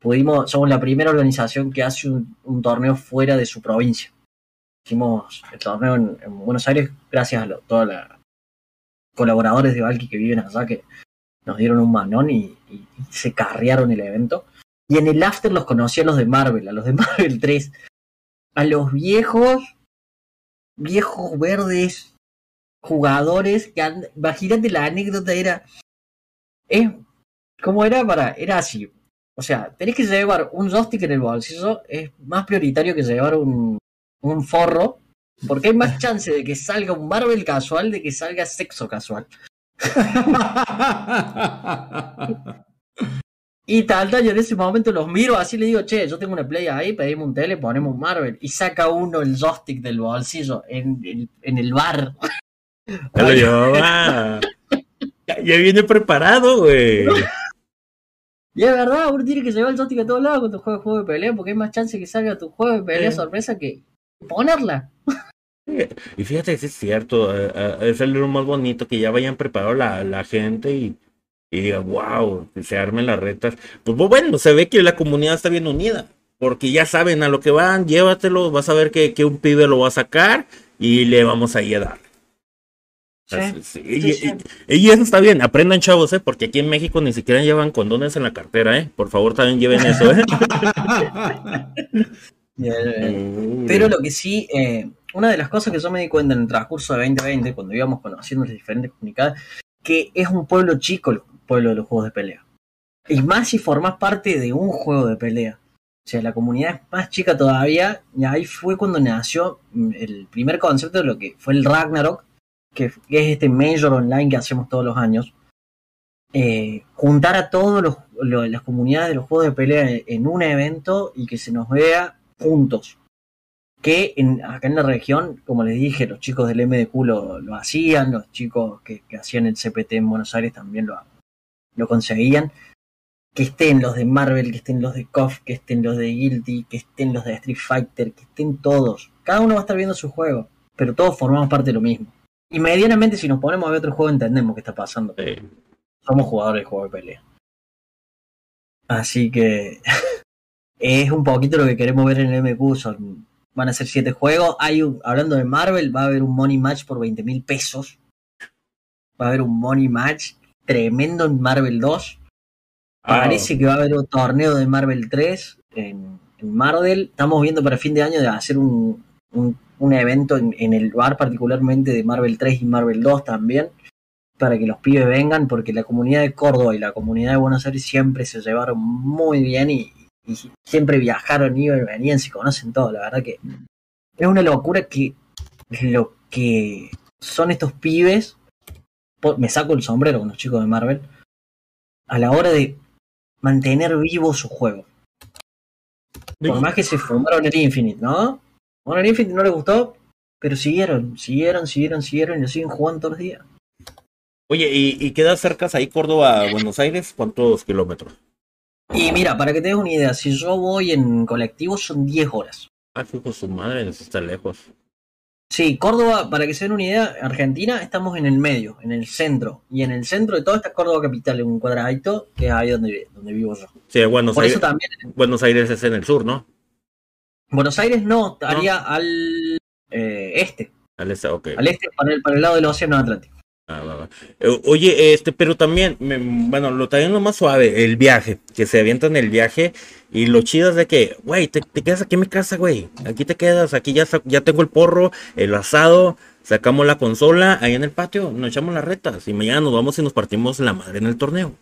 S3: Pudimos, somos la primera organización que hace un, torneo fuera de su provincia. Hicimos el torneo en, Buenos Aires gracias a todos los colaboradores de Valky que viven allá que nos dieron un manón y se carrearon el evento. Y en el after los conocí a los de Marvel, a los de (laughs) Marvel 3. A los viejos, viejos verdes, jugadores que han, imagínate la anécdota era, eh, ¿cómo era para? Era así. O sea, tenés que llevar un joystick en el bolsillo, es más prioritario que llevar un, un forro, porque hay más (laughs) chance de que salga un Marvel casual de que salga sexo casual. (laughs) Y tal, tal, yo en ese momento los miro así le digo, che, yo tengo una play ahí, pedimos un tele, ponemos Marvel. Y saca uno el joystick del bolsillo en, el, en el bar.
S1: Ya, viene preparado, güey.
S3: Y es verdad, uno tiene que llevar el joystick a todos lados cuando juega juego de pelea, porque hay más chance que salga tu juego de pelea sorpresa que ponerla.
S1: Y fíjate que es cierto, eh, eh, es el lo más bonito que ya vayan preparado la, la gente y y diga, wow, que se armen las retas. Pues bueno, se ve que la comunidad está bien unida, porque ya saben a lo que van, llévatelo, vas a ver que, que un pibe lo va a sacar y le vamos a ir a dar. Y, eso está bien, aprendan chavos, ¿eh? porque aquí en México ni siquiera llevan condones en la cartera, ¿eh? por favor también lleven eso. ¿eh? (laughs)
S3: Pero lo que sí, eh, una de las cosas que yo me di cuenta en el transcurso de 2020, cuando íbamos conociendo las diferentes comunidades, que es un pueblo chico pueblo de los juegos de pelea. Y más si formas parte de un juego de pelea. O sea, la comunidad es más chica todavía. Y ahí fue cuando nació mm, el primer concepto de lo que fue el Ragnarok, que, es este Major Online que hacemos todos los años. Eh, juntar a todas las comunidades de los juegos de pelea en, un evento y que se nos vea juntos. Que acá en la región, como les dije, los chicos del MDQ lo, lo hacían, los chicos que, que, hacían el CPT en Buenos Aires también lo, lo conseguían. Que estén los de Marvel, que estén los de KOF, que estén los de Guilty, que estén los de Street Fighter, que estén todos. Cada uno va a estar viendo su juego, pero todos formamos parte de lo mismo. Y medianamente, si nos ponemos a ver otro juego, entendemos qué está pasando.
S1: Sí.
S3: Somos jugadores de juego de pelea. Así que (laughs) es un poquito lo que queremos ver en el MQ. Son, van a ser siete juegos. Hay un, hablando de Marvel, va a haber un money match por 20 mil pesos. Va a haber un money match tremendo en Marvel 2.
S1: Ah,
S3: Parece que va a haber un torneo de Marvel 3 en, en Marvel. Estamos viendo para fin de año de hacer un, un, un evento en, en el bar, particularmente de Marvel 3 y Marvel 2 también, para que los pibes vengan, porque la comunidad de Córdoba y la comunidad de Buenos Aires siempre se llevaron muy bien y, y siempre viajaron, iban y venían, se conocen todo. La verdad que es una locura que lo que son estos pibes, me saco el sombrero con los chicos de Marvel, a la hora de mantener vivo su juego. Por más que se fumaron el Infinite, ¿no? Bueno, el Infinite no les gustó, pero siguieron, siguieron, siguieron, siguieron y lo siguen jugando todos los días.
S1: Oye, ¿y, y queda cerca ahí Córdoba a Buenos Aires? ¿Cuántos kilómetros?
S3: Y mira, para que te des una idea, si yo voy en colectivo son 10 horas.
S1: Ah, fijo, su madre, está lejos.
S3: Sí, Córdoba, para que se den una idea, Argentina estamos en el medio, en el centro. Y en el centro de todo está Córdoba Capital, en un cuadradito, que es ahí donde, donde vivo yo.
S1: Sí, Buenos
S3: Por
S1: Aires,
S3: eso también,
S1: Buenos Aires es en el sur, ¿no?
S3: Buenos Aires no, estaría al eh, este,
S1: Al este, ok.
S3: al este para el, para el lado del Océano Atlántico.
S1: Ah, va, va. Eh, Oye, este, pero también, me- bueno, lo también lo más suave, el viaje, que se avientan el viaje y lo chido es de que, güey, te, te quedas aquí en mi casa, güey, aquí te quedas, aquí ya, ya tengo el porro, el asado, sacamos la consola, ahí en el patio, nos echamos las retas y mañana nos vamos y nos partimos la madre en el torneo.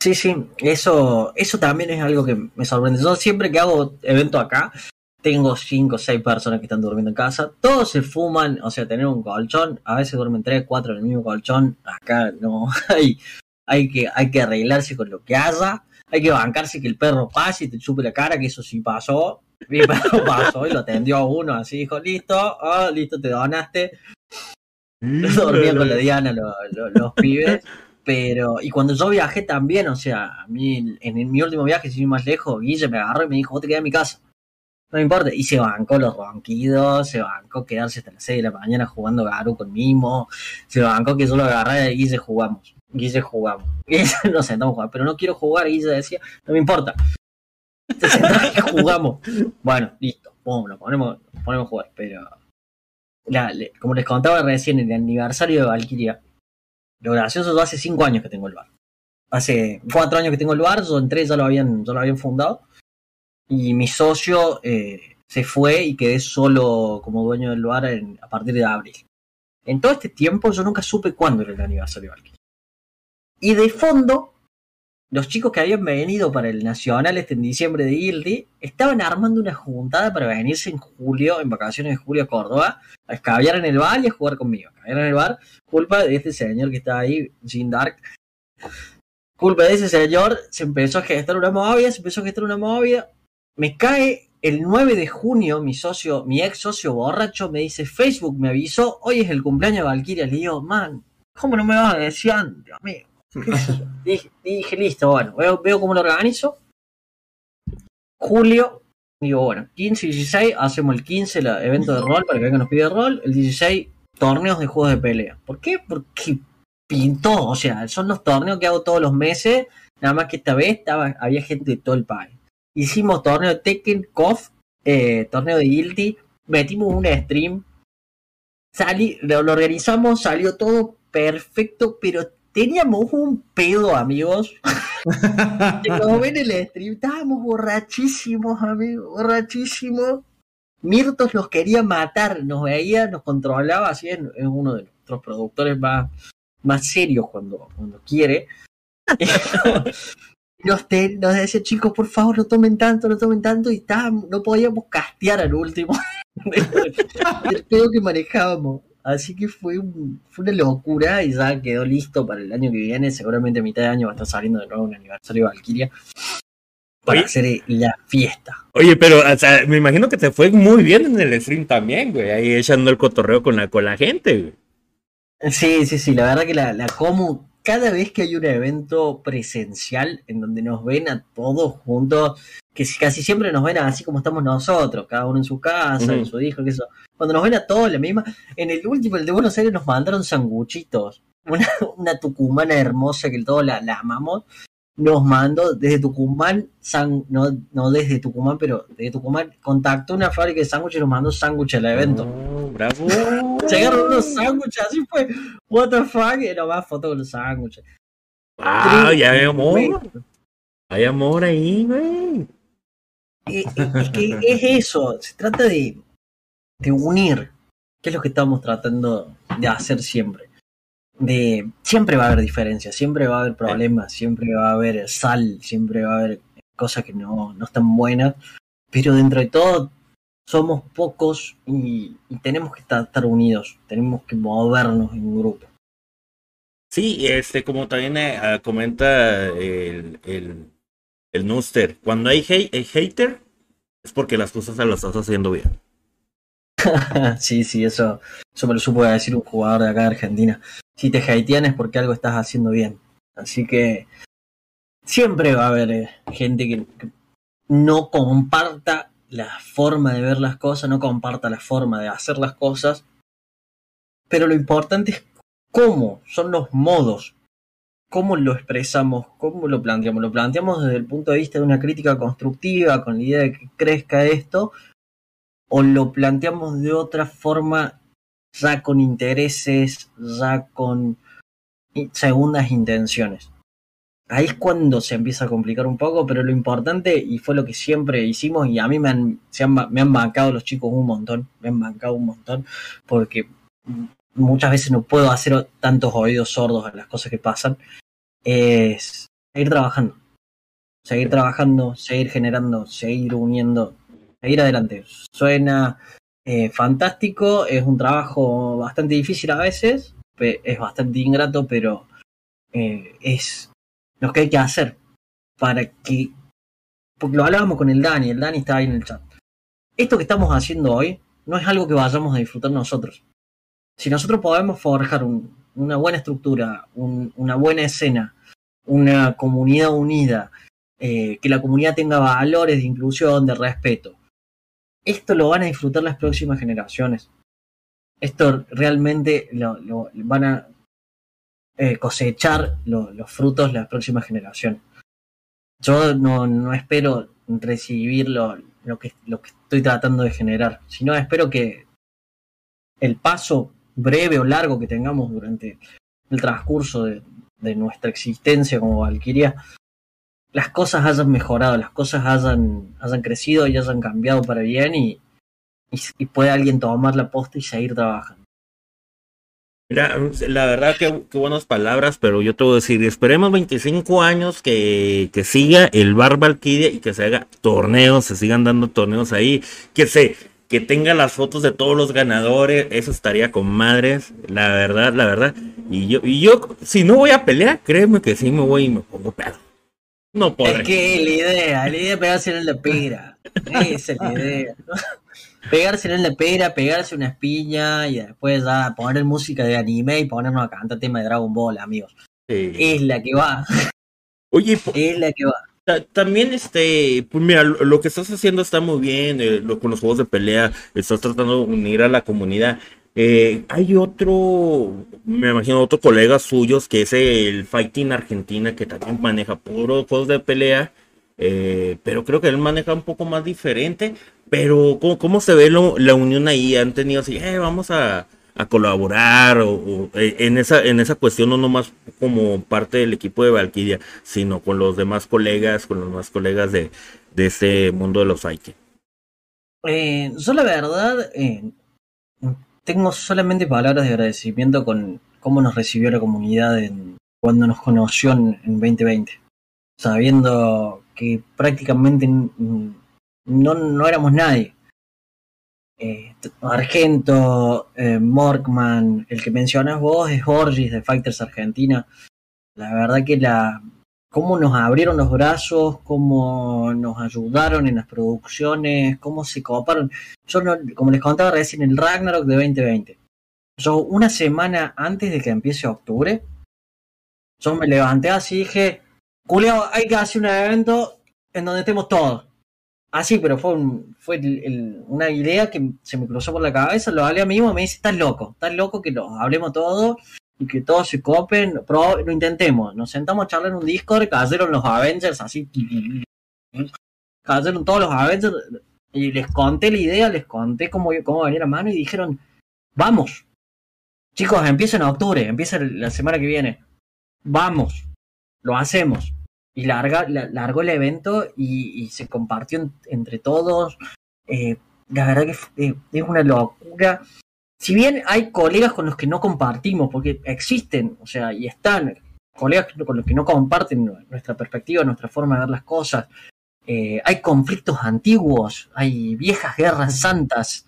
S3: Sí, sí, eso, eso también es algo que me sorprende. Yo siempre que hago evento acá, tengo cinco o seis personas que están durmiendo en casa, todos se fuman, o sea, tener un colchón, a veces duermen tres, cuatro en el mismo colchón, acá no (laughs) hay, hay que, hay que arreglarse con lo que haya, hay que bancarse que el perro pase y te chupe la cara, que eso sí pasó, mi perro (laughs) pasó y lo atendió a uno, así dijo, listo, ah, listo, te donaste, dormían con la Diana lo- lo- los pibes. Pero, y cuando yo viajé también, o sea, a mí en, mi último viaje, ir más lejos, Guille me agarró y me dijo, vos te quedás en mi casa. No me importa. Y se bancó los ronquidos, se bancó quedarse hasta las 6 de la mañana jugando Garu con Mimo, se bancó que yo lo agarré y Guille jugamos. Guille jugamos. (laughs) Guille nos sentamos a jugar, pero no quiero jugar. Guille decía, no me importa. (laughs) Te sentás y jugamos. Bueno, listo. Pum, nos ponemos, nos ponemos a jugar. Pero, como les contaba recién, el aniversario de Valkyria, lo gracioso, yo hace cinco años que tengo el bar. Hace cuatro años que tengo el bar, yo entré, ya lo habían, ya lo habían fundado. Y mi socio eh, se fue y quedé solo como dueño del bar en- a partir de abril. En todo este tiempo yo nunca supe cuándo era el aniversario de Valkyrie. Y de fondo, los chicos que habían venido para el Nacional este en diciembre de Guilty estaban armando una juntada para venirse en julio, en vacaciones de julio a Córdoba, a escabiar en el bar y a jugar conmigo. Escabiar en el bar, culpa de este señor que está ahí, Jim Dark. Culpa de ese señor, se empezó a gestar una movida, se empezó a gestar una movida. Me cae el 9 de junio, mi socio, mi ex socio borracho me dice, Facebook me avisó, hoy es el cumpleaños de Valkyria. Le digo, man, ¿cómo no me vas a decir antes, amigo? (laughs) dije, listo, bueno, veo, veo cómo lo organizo. Julio, digo, bueno, 15 y 16, hacemos el 15, el evento de rol para que vengan los pide rol, el 16, torneos de juegos de pelea. ¿Por qué? Porque pintó, o sea, son los torneos que hago todos los meses, nada más que esta vez estaba, había gente de todo el país. Hicimos torneo de Tekken, KOF, eh, torneo de Guilty, metimos un stream, salí, lo organizamos, salió todo perfecto, pero teníamos un pedo, amigos. Que Como ven en el stream, estábamos borrachísimos, amigos, borrachísimos. Mirtos los quería matar, nos veía, nos controlaba, así es, uno de nuestros productores más, más serios cuando, cuando quiere. (laughs) Nos, nos decía, chicos, por favor, no tomen tanto, no tomen tanto, y estábamos- no podíamos castear al último. (laughs) el pedo que manejábamos. Así que fue, un- fue una locura y ya quedó listo para el año que viene. Seguramente a mitad de año va a estar saliendo de nuevo un aniversario de Valkyria para
S1: Oye.
S3: hacer la fiesta.
S1: Oye, pero, o sea, me imagino que te fue muy bien en el stream también, güey, ahí echando el cotorreo con la, con la gente, güey.
S3: Sí, sí, sí, la verdad que la, la Comu cada vez que hay un evento presencial en donde nos ven a todos juntos, que casi siempre nos ven así como estamos nosotros, cada uno en su casa, en su hijo, que eso. Cuando nos ven a todos la misma, en el último, el de Buenos Aires, nos mandaron sanguchitos. Una, una tucumana hermosa que todos la, la amamos, nos mandó desde Tucumán, no, no desde Tucumán, pero desde Tucumán, contactó una fábrica de sándwiches y nos mandó sándwiches al evento.
S1: Oh, bravo.
S3: Llegaron unos sándwiches, así fue. What the fuck, y más foto con los sándwiches.
S1: Ah, ya hay amor. Hay amor ahí, güey.
S3: Eh, eh, es, que es eso, se trata de, de unir, que es lo que estamos tratando de hacer siempre de siempre va a haber diferencias, siempre va a haber problemas, siempre va a haber sal, siempre va a haber cosas que no, no están buenas, pero dentro de todo somos pocos y, tenemos que estar, unidos, tenemos que movernos en un grupo.
S1: Sí, este, como también eh, ah, comenta el, el, el Nuster, cuando hay, hay hater es porque las cosas se las estás haciendo bien. (laughs)
S3: sí, sí, eso, me lo supo decir un jugador de acá de Argentina si te hatean es porque algo estás haciendo bien. Así que siempre va a haber eh, gente que, no comparta la forma de ver las cosas, no comparta la forma de hacer las cosas. Pero lo importante es cómo, son los modos, cómo lo expresamos, cómo lo planteamos. Lo planteamos desde el punto de vista de una crítica constructiva, con la idea de que crezca esto, o lo planteamos de otra forma ya con intereses, ya con segundas intenciones. Ahí es cuando se empieza a complicar un poco, pero lo importante, y fue lo que siempre hicimos, y a mí me han, me han bancado los chicos un montón, me han bancado un montón, porque muchas veces no puedo hacer tantos oídos sordos a las cosas que pasan, es seguir trabajando. Seguir trabajando, seguir generando, seguir uniendo, seguir adelante. Suena eh, fantástico, es un trabajo bastante difícil a veces, es bastante ingrato, pero eh, es lo que hay que hacer para que, porque lo hablábamos con el Dani, el Dani está ahí en el chat. Esto que estamos haciendo hoy no es algo que vayamos a disfrutar nosotros. Si nosotros podemos forjar una buena estructura, una buena escena, una comunidad unida, eh, que la comunidad tenga valores de inclusión, de respeto, esto lo van a disfrutar las próximas generaciones. Esto realmente lo, van a eh, cosechar los frutos las próximas generaciones. Yo no, espero recibir lo, que, lo que estoy tratando de generar, sino espero que el paso breve o largo que tengamos durante el transcurso de, de nuestra existencia como Valkyria las cosas hayan mejorado, las cosas hayan, hayan crecido y hayan cambiado para bien y, y, puede alguien tomar la posta y seguir trabajando.
S1: Mira, la verdad que, buenas palabras, pero yo te voy a decir, esperemos 25 años que, que siga el Bar Valkyria y que se haga torneos, se sigan dando torneos ahí, que se que tenga las fotos de todos los ganadores, eso estaría con madres, la verdad, la verdad. Y yo, y yo, si no voy a pelear, créeme que sí me voy y me pongo pedo. No podré.
S3: Es que la idea, la idea es pegarse en la pera. Esa es la idea. Pegarse en la pera, pegarse una espiña y después ya poner música de anime y ponernos a cantar tema de Dragon Ball, amigos. Es la que va.
S1: Oye,
S3: es la que va.
S1: También, este, pues mira, lo, que estás haciendo está muy bien, eh, lo, con los juegos de pelea, estás tratando de unir a la comunidad. Eh, hay otro, me imagino, otro colega suyos que es el Fighting Argentina que también maneja puros juegos de pelea, eh, pero creo que él maneja un poco más diferente. Pero, ¿cómo, se ve la unión ahí? ¿Han tenido así, eh, vamos a, colaborar o, eh, en esa en esa cuestión no nomás como parte del equipo de Valkyria, sino con los demás colegas, con los demás colegas de, de este mundo de los Fighting?
S3: Eh, yo la verdad, tengo solamente palabras de agradecimiento con cómo nos recibió la comunidad en, cuando nos conoció en, 2020. Sabiendo que prácticamente no, no éramos nadie. Eh, Argento, eh, Morkman, el que mencionas vos es Orgis de Fighters Argentina. La verdad que la, cómo nos abrieron los brazos, cómo nos ayudaron en las producciones, cómo se coparon. Yo, como les contaba recién, el Ragnarok de 2020. Yo, una semana antes de que empiece octubre, Yo me levanté así y dije, Julio, hay que hacer un evento en donde estemos todos. Así, pero fue, fue una idea que se me cruzó por la cabeza, lo hablé a mí mismo me dice, estás loco, estás loco que lo hablemos todos y que todos se copen, pero lo intentemos. Nos sentamos a charlar en un Discord, cayeron los Avengers así, cayeron todos los Avengers y les conté la idea, les conté cómo, cómo venir a mano y dijeron, vamos. Chicos, empieza en octubre, empieza la semana que viene. Vamos, lo hacemos y larga, largó el evento y, se compartió entre todos. Eh, la verdad que eh, es una locura. Si bien hay colegas con los que no compartimos, porque existen, o sea, y están colegas con los que no comparten nuestra perspectiva, nuestra forma de ver las cosas, eh, hay conflictos antiguos, hay viejas guerras santas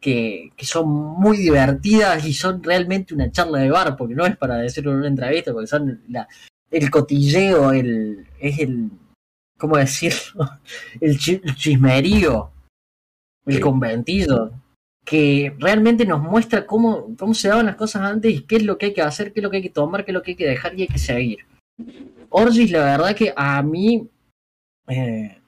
S3: que, que, son muy divertidas y son realmente una charla de bar, porque no es para decirlo en una entrevista, porque son la, el cotilleo, el, es el, ¿cómo decirlo? (laughs) El, chismerío, el conventillo, que realmente nos muestra cómo, cómo se daban las cosas antes y qué es lo que hay que hacer, qué es lo que hay que tomar, qué es lo que hay que dejar y hay que seguir. Orgis, la verdad que a mí eh,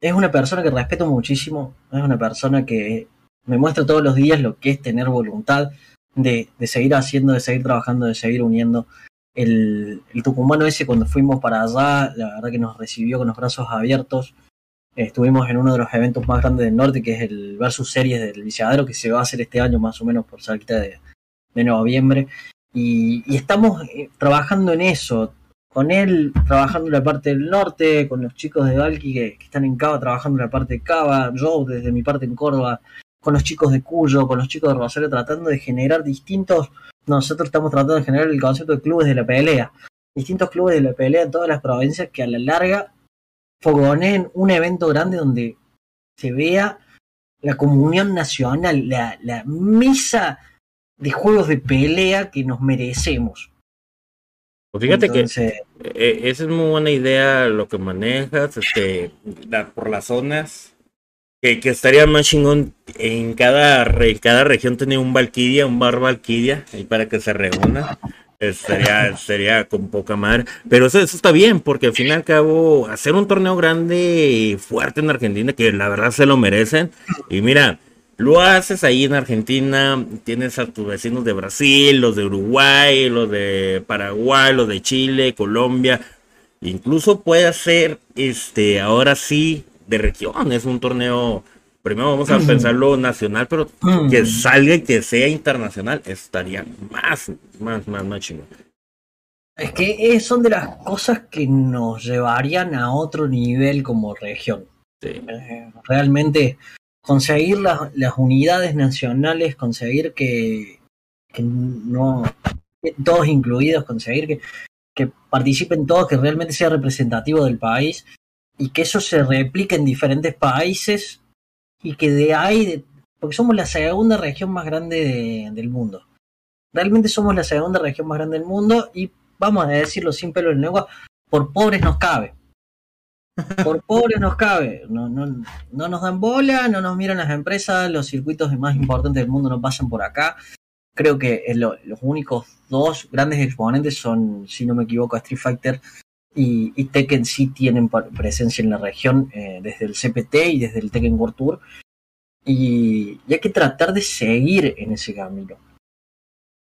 S3: es una persona que respeto muchísimo, es una persona que me muestra todos los días lo que es tener voluntad de, de seguir haciendo, de seguir trabajando, de seguir uniendo el, el tucumano ese cuando fuimos para allá, la verdad que nos recibió con los brazos abiertos. Estuvimos en uno de los eventos más grandes del norte, que es el Versus Series del Viciadero, que se va a hacer este año más o menos por cerquita de, de noviembre. Y, estamos eh, trabajando en eso, con él trabajando en la parte del norte, con los chicos de Valky que, que, están en Cava trabajando en la parte de Cava, yo desde mi parte en Córdoba, con los chicos de Cuyo, con los chicos de Rosario, tratando de generar distintos nosotros estamos tratando de generar el concepto de clubes de la pelea. Distintos clubes de la pelea en todas las provincias que a la larga fogoneen un evento grande donde se vea la comunión nacional, la, misa de juegos de pelea que nos merecemos.
S1: Pues fíjate que eh, esa es muy buena idea lo que manejas, este, por las zonas que, estaría más chingón en cada, cada región tener un Valkyria, un bar Valkyria, ahí para que se reúna. Estaría, sería con poca madre. Pero eso, eso, está bien, porque al fin y al cabo, hacer un torneo grande y fuerte en Argentina, que la verdad se lo merecen. Y mira, lo haces ahí en Argentina, tienes a tus vecinos de Brasil, los de Uruguay, los de Paraguay, los de Chile, Colombia. Incluso puede ser, este, ahora sí, de región, es un torneo, primero vamos a pensarlo nacional, pero que salga y que sea internacional, estaría más, más, más, más chingón.
S3: Es que son de las cosas que nos llevarían a otro nivel como región. Eh, realmente conseguir las, las, unidades nacionales, conseguir que, que no, todos incluidos, conseguir que, que participen todos, que realmente sea representativo del país, y que eso se replique en diferentes países y que de ahí, porque somos la segunda región más grande del mundo. Realmente somos la segunda región más grande del mundo y vamos a decirlo sin pelo en lengua, por pobres nos cabe. Por (laughs) pobres nos cabe. No, no, no nos dan bola, no nos miran las empresas, los circuitos más importantes del mundo no pasan por acá. Creo que los únicos dos grandes exponentes son, si no me equivoco, Street Fighter y, y, Tekken sí tienen presencia en la región eh, desde el CPT y desde el Tekken World Tour. Y, hay que tratar de seguir en ese camino.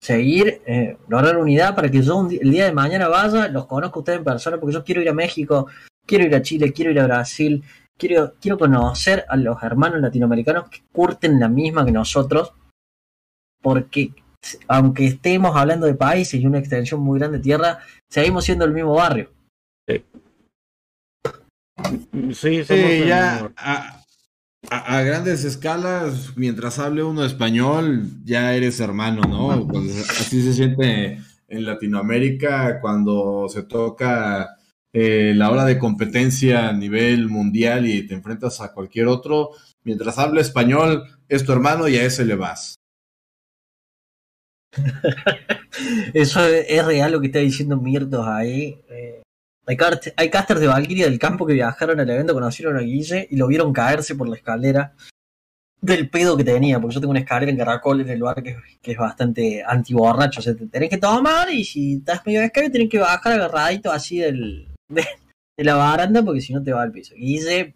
S3: Seguir, eh, lograr unidad para que yo el día de mañana vaya, los conozco a ustedes en persona, porque yo quiero ir a México, quiero ir a Chile, quiero ir a Brasil, quiero, quiero conocer a los hermanos latinoamericanos que curten la misma que nosotros, porque aunque estemos hablando de países y una extensión muy grande de tierra, seguimos siendo el mismo barrio.
S2: Sí, sí, ya a, grandes escalas, mientras hable uno español, ya eres hermano, ¿no? Pues, así se siente en Latinoamérica cuando se toca eh, la hora de competencia a nivel mundial y te enfrentas a cualquier otro. Mientras hable español, es tu hermano y a ese le vas. (laughs)
S3: Eso es real lo que está diciendo Mirtos ahí. Eh, hay, casters de Valkyria del campo que viajaron al evento, conocieron a Guille y lo vieron caerse por la escalera. del pedo que tenía, porque yo tengo una escalera en Caracol en el lugar que, es bastante antiborracho, o sea, te tenés que tomar y si estás medio escabio tenés que bajar agarradito así del, (laughs) de, la baranda porque si no te va al piso. De-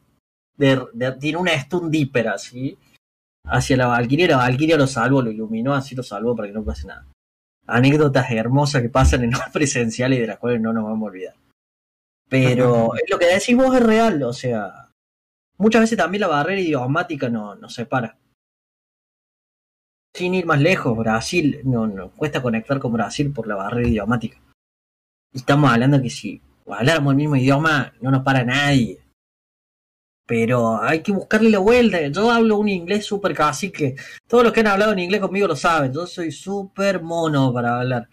S3: tiene una stun dipper así, hacia la Valkyria, la Valkyria lo salvó, lo iluminó, así lo salvó para que no pase nada. Anécdotas hermosas que pasan en (laughs) los presenciales y de las cuales no nos vamos a olvidar. Pero lo que decís vos es real, o sea, muchas veces también la barrera idiomática no- nos separa. Sin ir más lejos, Brasil, no, no cuesta conectar con Brasil por la barrera idiomática. Y estamos hablando que si habláramos el mismo idioma, no nos para nadie. Pero hay que buscarle la vuelta. Yo hablo un inglés súper cacique. Todos los que han hablado en inglés conmigo lo saben. Yo soy súper mono para hablar.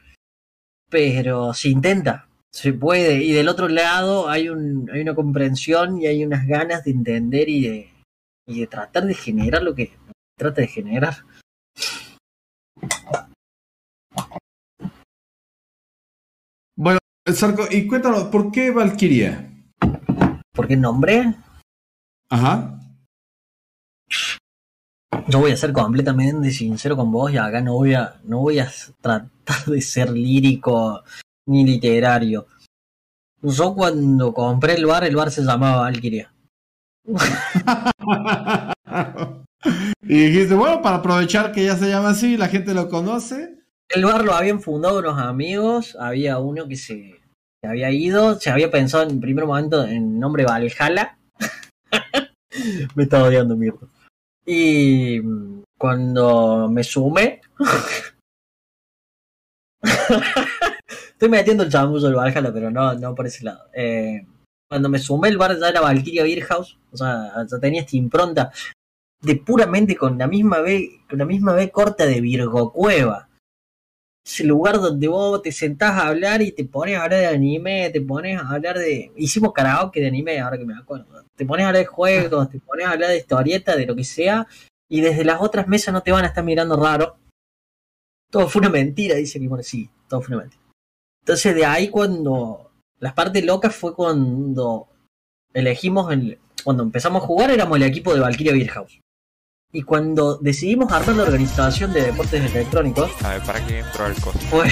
S3: Pero se intenta, se puede. Y del otro lado hay, un, hay una comprensión y hay unas ganas de entender y de, y de tratar de generar lo que trata de generar.
S2: Bueno, Sarko, y cuéntanos, ¿por qué Valkyria?
S3: Porque nombre,
S2: Ajá.
S3: yo voy a ser completamente sincero con vos y acá no voy a, no voy a tratar de ser lírico ni literario. Yo cuando compré el bar, el bar se llamaba Valkyria. (laughs)
S2: y dijiste, bueno, para aprovechar que ya se llama así, la gente lo conoce.
S3: El bar lo habían fundado unos amigos, había uno que se, se había ido, se había pensado en primer momento en el nombre Valhalla. (laughs) me estaba odiando, mierda. Y mm, cuando me sumé... (laughs) Estoy metiendo el chamullo del Valhalla, pero no, no por ese lado. Eh, cuando me sumé el bar ya era Valkyria Beer House, o sea, ya tenía esta impronta de puramente con la misma B, con la misma B corta de Virgo Cueva ese lugar donde vos te sentás a hablar y te pones a hablar de anime, te pones a hablar de. Hicimos karaoke de anime, ahora que me acuerdo. Te pones a hablar de juegos, te pones a hablar de historietas, de lo que sea, y desde las otras mesas no te van a estar mirando raro. Todo fue una mentira, dice Limón. Sí, todo fue una mentira. Entonces, de ahí cuando. Las partes locas fue cuando elegimos. El, cuando empezamos a jugar, éramos el equipo de Valkyria Beer House. Y cuando decidimos armar la organización de deportes electrónicos,
S4: A ver, ¿para qué entró costo?
S3: fue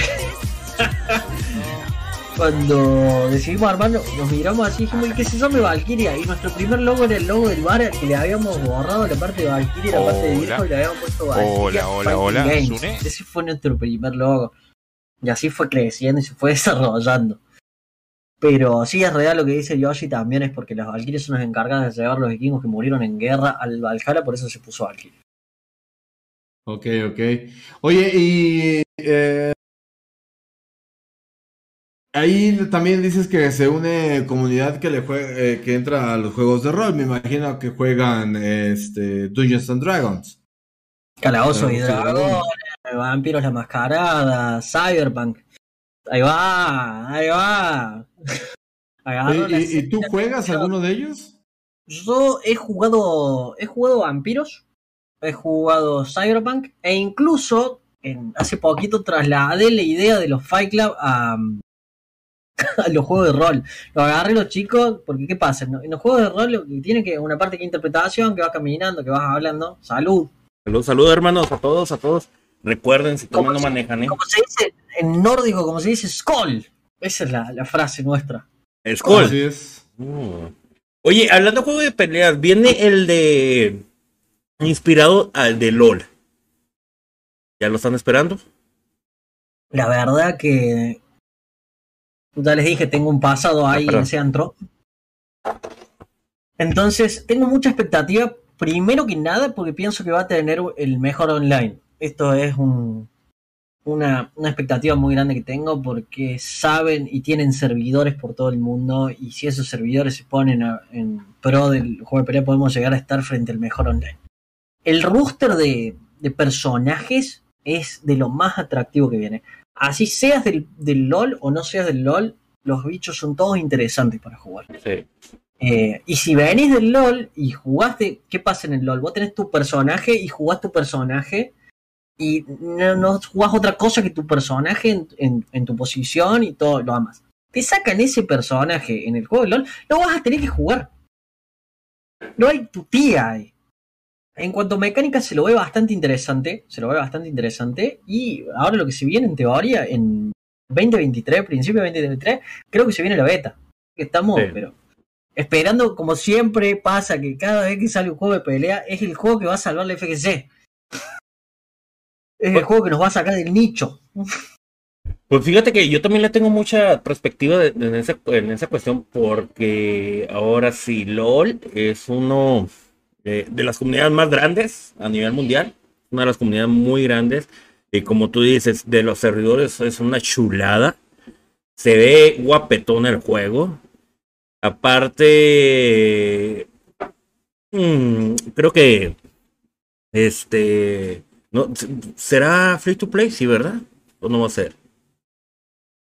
S3: (laughs) cuando decidimos armarlo, nos miramos así y dijimos, ¿y qué se llama Valkyria? Y nuestro primer logo era el logo del bar que le habíamos borrado la parte de Valkyria y la parte de viejo y le habíamos puesto Valkyria.
S4: Hola, hola,
S3: Fighting
S4: hola,
S3: Games. Ese fue nuestro primer logo. Y así fue creciendo y se fue (laughs) desarrollando. Pero sí es real lo que dice Yoshi también es porque las Valkyrias son las encargadas de llevar los vikingos que murieron en guerra al Valhalla, por eso se puso Valkyria.
S2: Ok, ok. Oye, y eh, ahí también dices que se une comunidad que le jue- eh, que entra a los juegos de rol. Me imagino que juegan este Dungeons and Dragons.
S3: Calabozos y dragones, vampiros la mascarada, Cyberpunk. Ahí va, ahí va. (laughs)
S2: ¿Y, y tú juegas alguno de ellos?
S3: Yo he jugado, he jugado vampiros, he jugado Cyberpunk e incluso en, hace poquito trasladé la idea de los Fight Club a, (laughs) a los juegos de rol. Lo agarré los chicos, porque ¿qué pasa? En los juegos de rol lo que tiene que una parte que es interpretación, que vas caminando, que vas hablando, salud.
S1: Salud, salud, hermanos, a todos, a todos. Recuerden, si toman no
S3: ¿Cómo se-
S1: manejan, ¿eh?
S3: Como se dice en nórdico, como se dice Skoll. Esa es la, la frase nuestra.
S1: Skull.
S2: Así es.
S1: Mm. Oye, hablando de juego de peleas, viene el de. Inspirado al de LOL. ¿Ya lo están esperando?
S3: La verdad que. Ya les dije, tengo un pasado ahí
S1: perdón.
S3: en ese antro. Entonces, tengo mucha expectativa. Primero que nada, porque pienso que va a tener el mejor online. Esto es un, una, una expectativa muy grande que tengo porque saben y tienen servidores por todo el mundo. Y si esos servidores se ponen a- en pro del juego de pelea, podemos llegar a estar frente al mejor online. El roster de, de personajes es de lo más atractivo que viene. Así seas del, del LOL o no seas del LOL, los bichos son todos interesantes para jugar.
S1: Sí.
S3: Eh, y si venís del LOL y jugaste, ¿qué pasa en el LOL? Vos tenés tu personaje y jugás tu personaje y no, no jugás otra cosa que tu personaje en, en- en tu posición y todo lo amas. Te sacan ese personaje en el juego de LOL, lo vas a tener que jugar. No hay tu tía ahí. en cuanto a mecánica se lo ve bastante interesante, se lo ve bastante interesante y ahora lo que se viene en teoría en 2023, principio de 2023, creo que se viene la beta. Estamos, pero esperando como siempre pasa que cada vez que sale un juego de pelea es el juego que va a salvar la FGC. Es el juego que nos va a sacar del nicho.
S1: Pues fíjate que yo también le tengo mucha perspectiva en, esa, en esa cuestión porque ahora sí, LOL es uno de las comunidades más grandes a nivel mundial, una de las comunidades muy grandes y como tú dices, de los servidores es una chulada. Se ve guapetón el juego. Aparte, mm, creo que este no será free to play, sí, ¿verdad? ¿O no va a ser?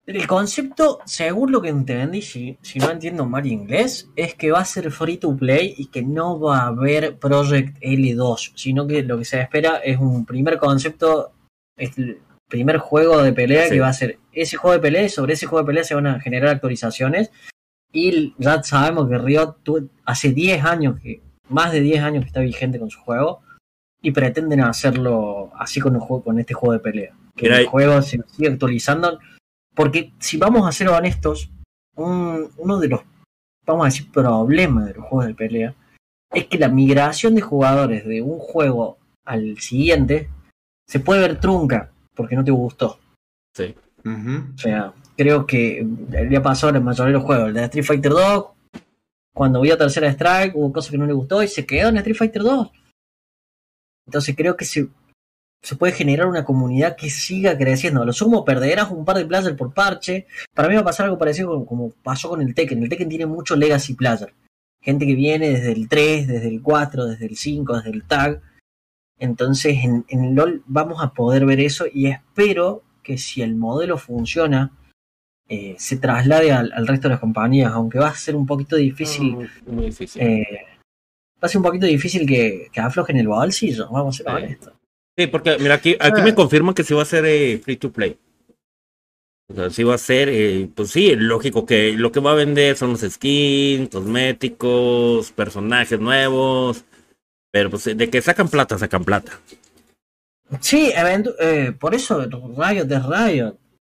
S3: El concepto, según lo que entendí, si, si no entiendo mal inglés, es que va a ser free to play y que no va a haber Project L2, sino que lo que se espera es un primer concepto, el primer juego de pelea que va a ser ese juego de pelea y sobre ese juego de pelea se van a generar actualizaciones. Y ya sabemos que Riot hace 10 años, que más de 10 años que está vigente con su juego y pretenden hacerlo así con, el juego, con este juego de pelea. Que el juego se sigue actualizando porque si vamos a ser honestos, uno de los, vamos a decir, problemas de los juegos de pelea es que la migración de jugadores de un juego al siguiente se puede ver trunca porque no te gustó.
S1: Sí.
S3: O sea, creo que el día pasado en la mayoría de los juegos, el de Street Fighter 2, cuando vio Tercera Strike, hubo cosas que no le gustó y se quedó en Street Fighter 2. Entonces creo que se, se puede generar una comunidad que siga creciendo. A lo sumo perderás un par de players por parche. Para mí va a pasar algo parecido como, pasó con el Tekken. El Tekken tiene mucho legacy player. Gente que viene desde el 3, desde el 4, desde el 5, desde el tag. Entonces en, en LOL vamos a poder ver eso y espero que si el modelo funciona, eh, se traslade al, resto de las compañías, aunque va a ser un poquito difícil.
S1: muy difícil.
S3: Eh, va a ser un poquito difícil que, que aflojen el bolsillo, vamos a ser honestos.
S1: Sí, porque mira, aquí, aquí me ah. confirman que sí va a ser eh, free to play. O sea, sí va a ser, eh, pues sí, lógico que lo que va a vender son los skins, cosméticos, personajes nuevos. Pero pues de que sacan plata, sacan plata.
S3: Sí, eh, por eso Riot de Riot.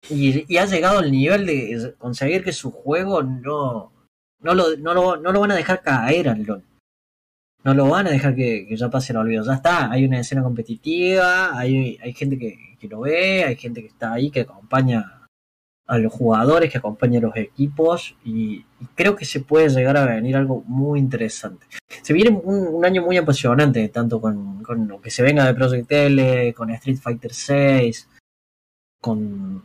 S3: Y, y, ha llegado al nivel de conseguir que su juego no, no, lo, no, lo, no lo van a dejar caer al LOL no lo van a dejar que, ya pase el olvido. Ya está, hay una escena competitiva, hay, hay gente que, lo ve, hay gente que está ahí que acompaña a los jugadores, que acompaña a los equipos y, creo que se puede llegar a venir algo muy interesante. Se viene un, año muy apasionante, tanto con, con, lo que se venga de Project L, con Street Fighter 6, con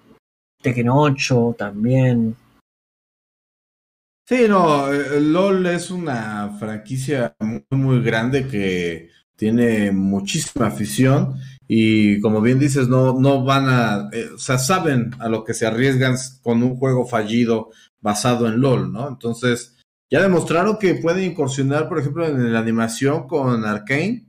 S3: Tekken 8 también.
S2: Sí, no, eh, LOL es una franquicia muy, muy grande que tiene muchísima afición y como bien dices, no, no van a, eh, o sea, saben a lo que se arriesgan con un juego fallido basado en LOL, ¿no? Entonces, ya demostraron que pueden incursionar, por ejemplo, en la animación con Arkane,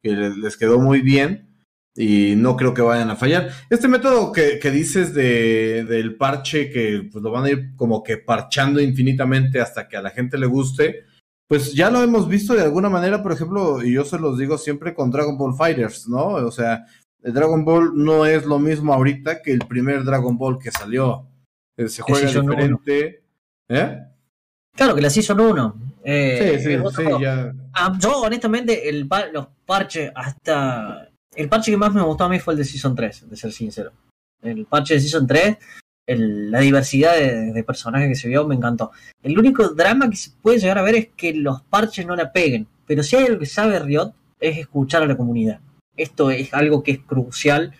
S2: que les quedó muy bien y no creo que vayan a fallar. Este método que, dices de, del parche, que pues lo van a ir como que parchando infinitamente hasta que a la gente le guste, pues ya lo hemos visto de alguna manera, por ejemplo, y yo se los digo siempre con Dragon Ball Fighters, ¿no? O sea, el Dragon Ball no es lo mismo ahorita que el primer Dragon Ball que salió. Eh, se juega diferente. ¿Eh?
S3: Claro, que la Season 1.
S2: Eh, sí, sí, sí, ya.
S3: Ah, yo, honestamente, el, los parches hasta el parche que más me gustó a mí fue el de Season 3, de ser sincero. El parche de Season 3, la diversidad de, personajes que se vio me encantó. El único drama que se puede llegar a ver es que los parches no la peguen. Pero si hay algo que sabe Riot es escuchar a la comunidad. Esto es algo que es crucial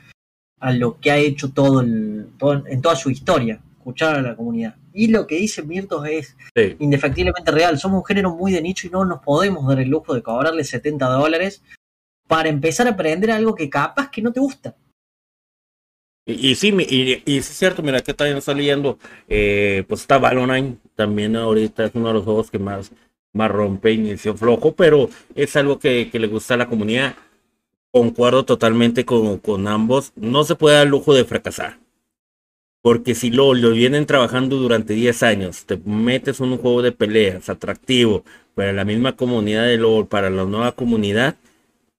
S3: a lo que ha hecho todo, el, en toda su historia, escuchar a la comunidad. Y lo que dice Mirtos es indefectiblemente real. Somos un género muy de nicho y no nos podemos dar el lujo de cobrarle 70 dólares para empezar a aprender algo que capaz que no te gusta.
S1: Y, sí, y, y, es cierto, mira que también está eh, pues está Valorant, también ahorita es uno de los juegos que más, más rompe, inicio flojo, pero es algo que, le gusta a la comunidad. Concuerdo totalmente con, con ambos, no se puede dar lujo de fracasar. Porque si lo, lo vienen trabajando durante 10 años, te metes en un juego de peleas atractivo para la misma comunidad de LOL, para la nueva comunidad,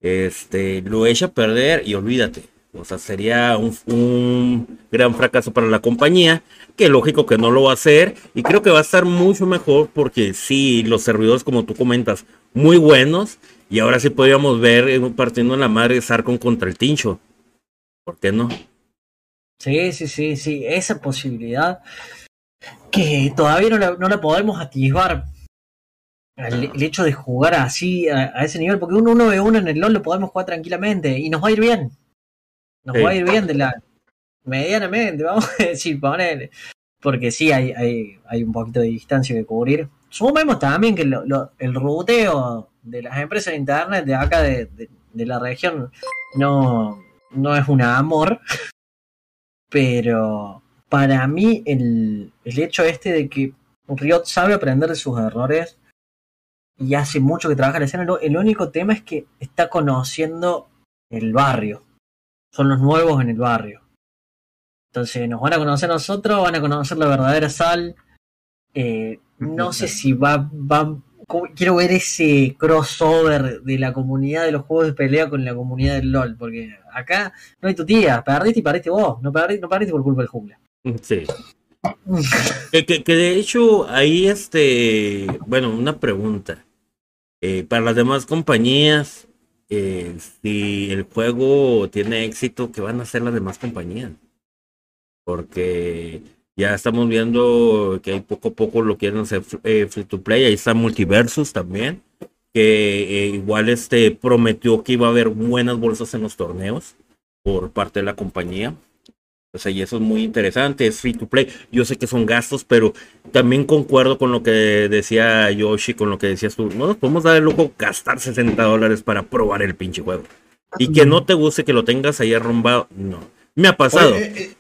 S1: este, lo echa a perder y olvídate. O sea, sería un, un, gran fracaso para la compañía, que lógico que no lo va a hacer. Y creo que va a estar mucho mejor porque sí, los servidores, como tú comentas, muy buenos. Y ahora sí podríamos ver eh, partiendo en la madre Sarkon contra el Tincho. ¿Por qué no?
S3: Sí, sí, sí, sí. Esa posibilidad que todavía no la, no la podemos atisbar. El, el, hecho de jugar así a, a, ese nivel, porque uno 1v1 en el LOL lo podemos jugar tranquilamente y nos va a ir bien. Nos sí. va a ir bien de la medianamente, vamos a decir, poner. Porque sí hay, hay, hay un poquito de distancia que cubrir. Sumemos también que lo, lo, el ruteo de las empresas de internet de acá de, de, de la región no, no es un amor. (laughs) Pero para mí el, el hecho este de que Riot sabe aprender de sus errores y hace mucho que trabaja la escena, el único tema es que está conociendo el barrio. Son los nuevos en el barrio. Entonces nos van a conocer a nosotros, van a conocer la verdadera sal. Eh, no sé si va, va, quiero ver ese crossover de la comunidad de los juegos de pelea con la comunidad del LOL, porque acá no hay tu tía, perdiste y perdiste vos, no perdiste, no perdiste por culpa del jungla.
S1: Sí. (laughs) que, que, que, de hecho ahí este, bueno, una pregunta. Eh, para las demás compañías, eh, si el juego tiene éxito, ¿qué van a hacer las demás compañías? Porque ya estamos viendo que hay poco a poco lo quieren hacer eh, free to play. Ahí está Multiversus también, que eh, igual este prometió que iba a haber buenas bolsas en los torneos por parte de la compañía. O sea, y eso es muy interesante, es free to play. Yo sé que son gastos, pero también concuerdo con lo que decía Yoshi, con lo que decías tú. No nos podemos dar el lujo gastar 60 dólares para probar el pinche juego. Y que no te guste que lo tengas ahí arrumbado, no. Me ha pasado.
S2: Oye, eh, eh,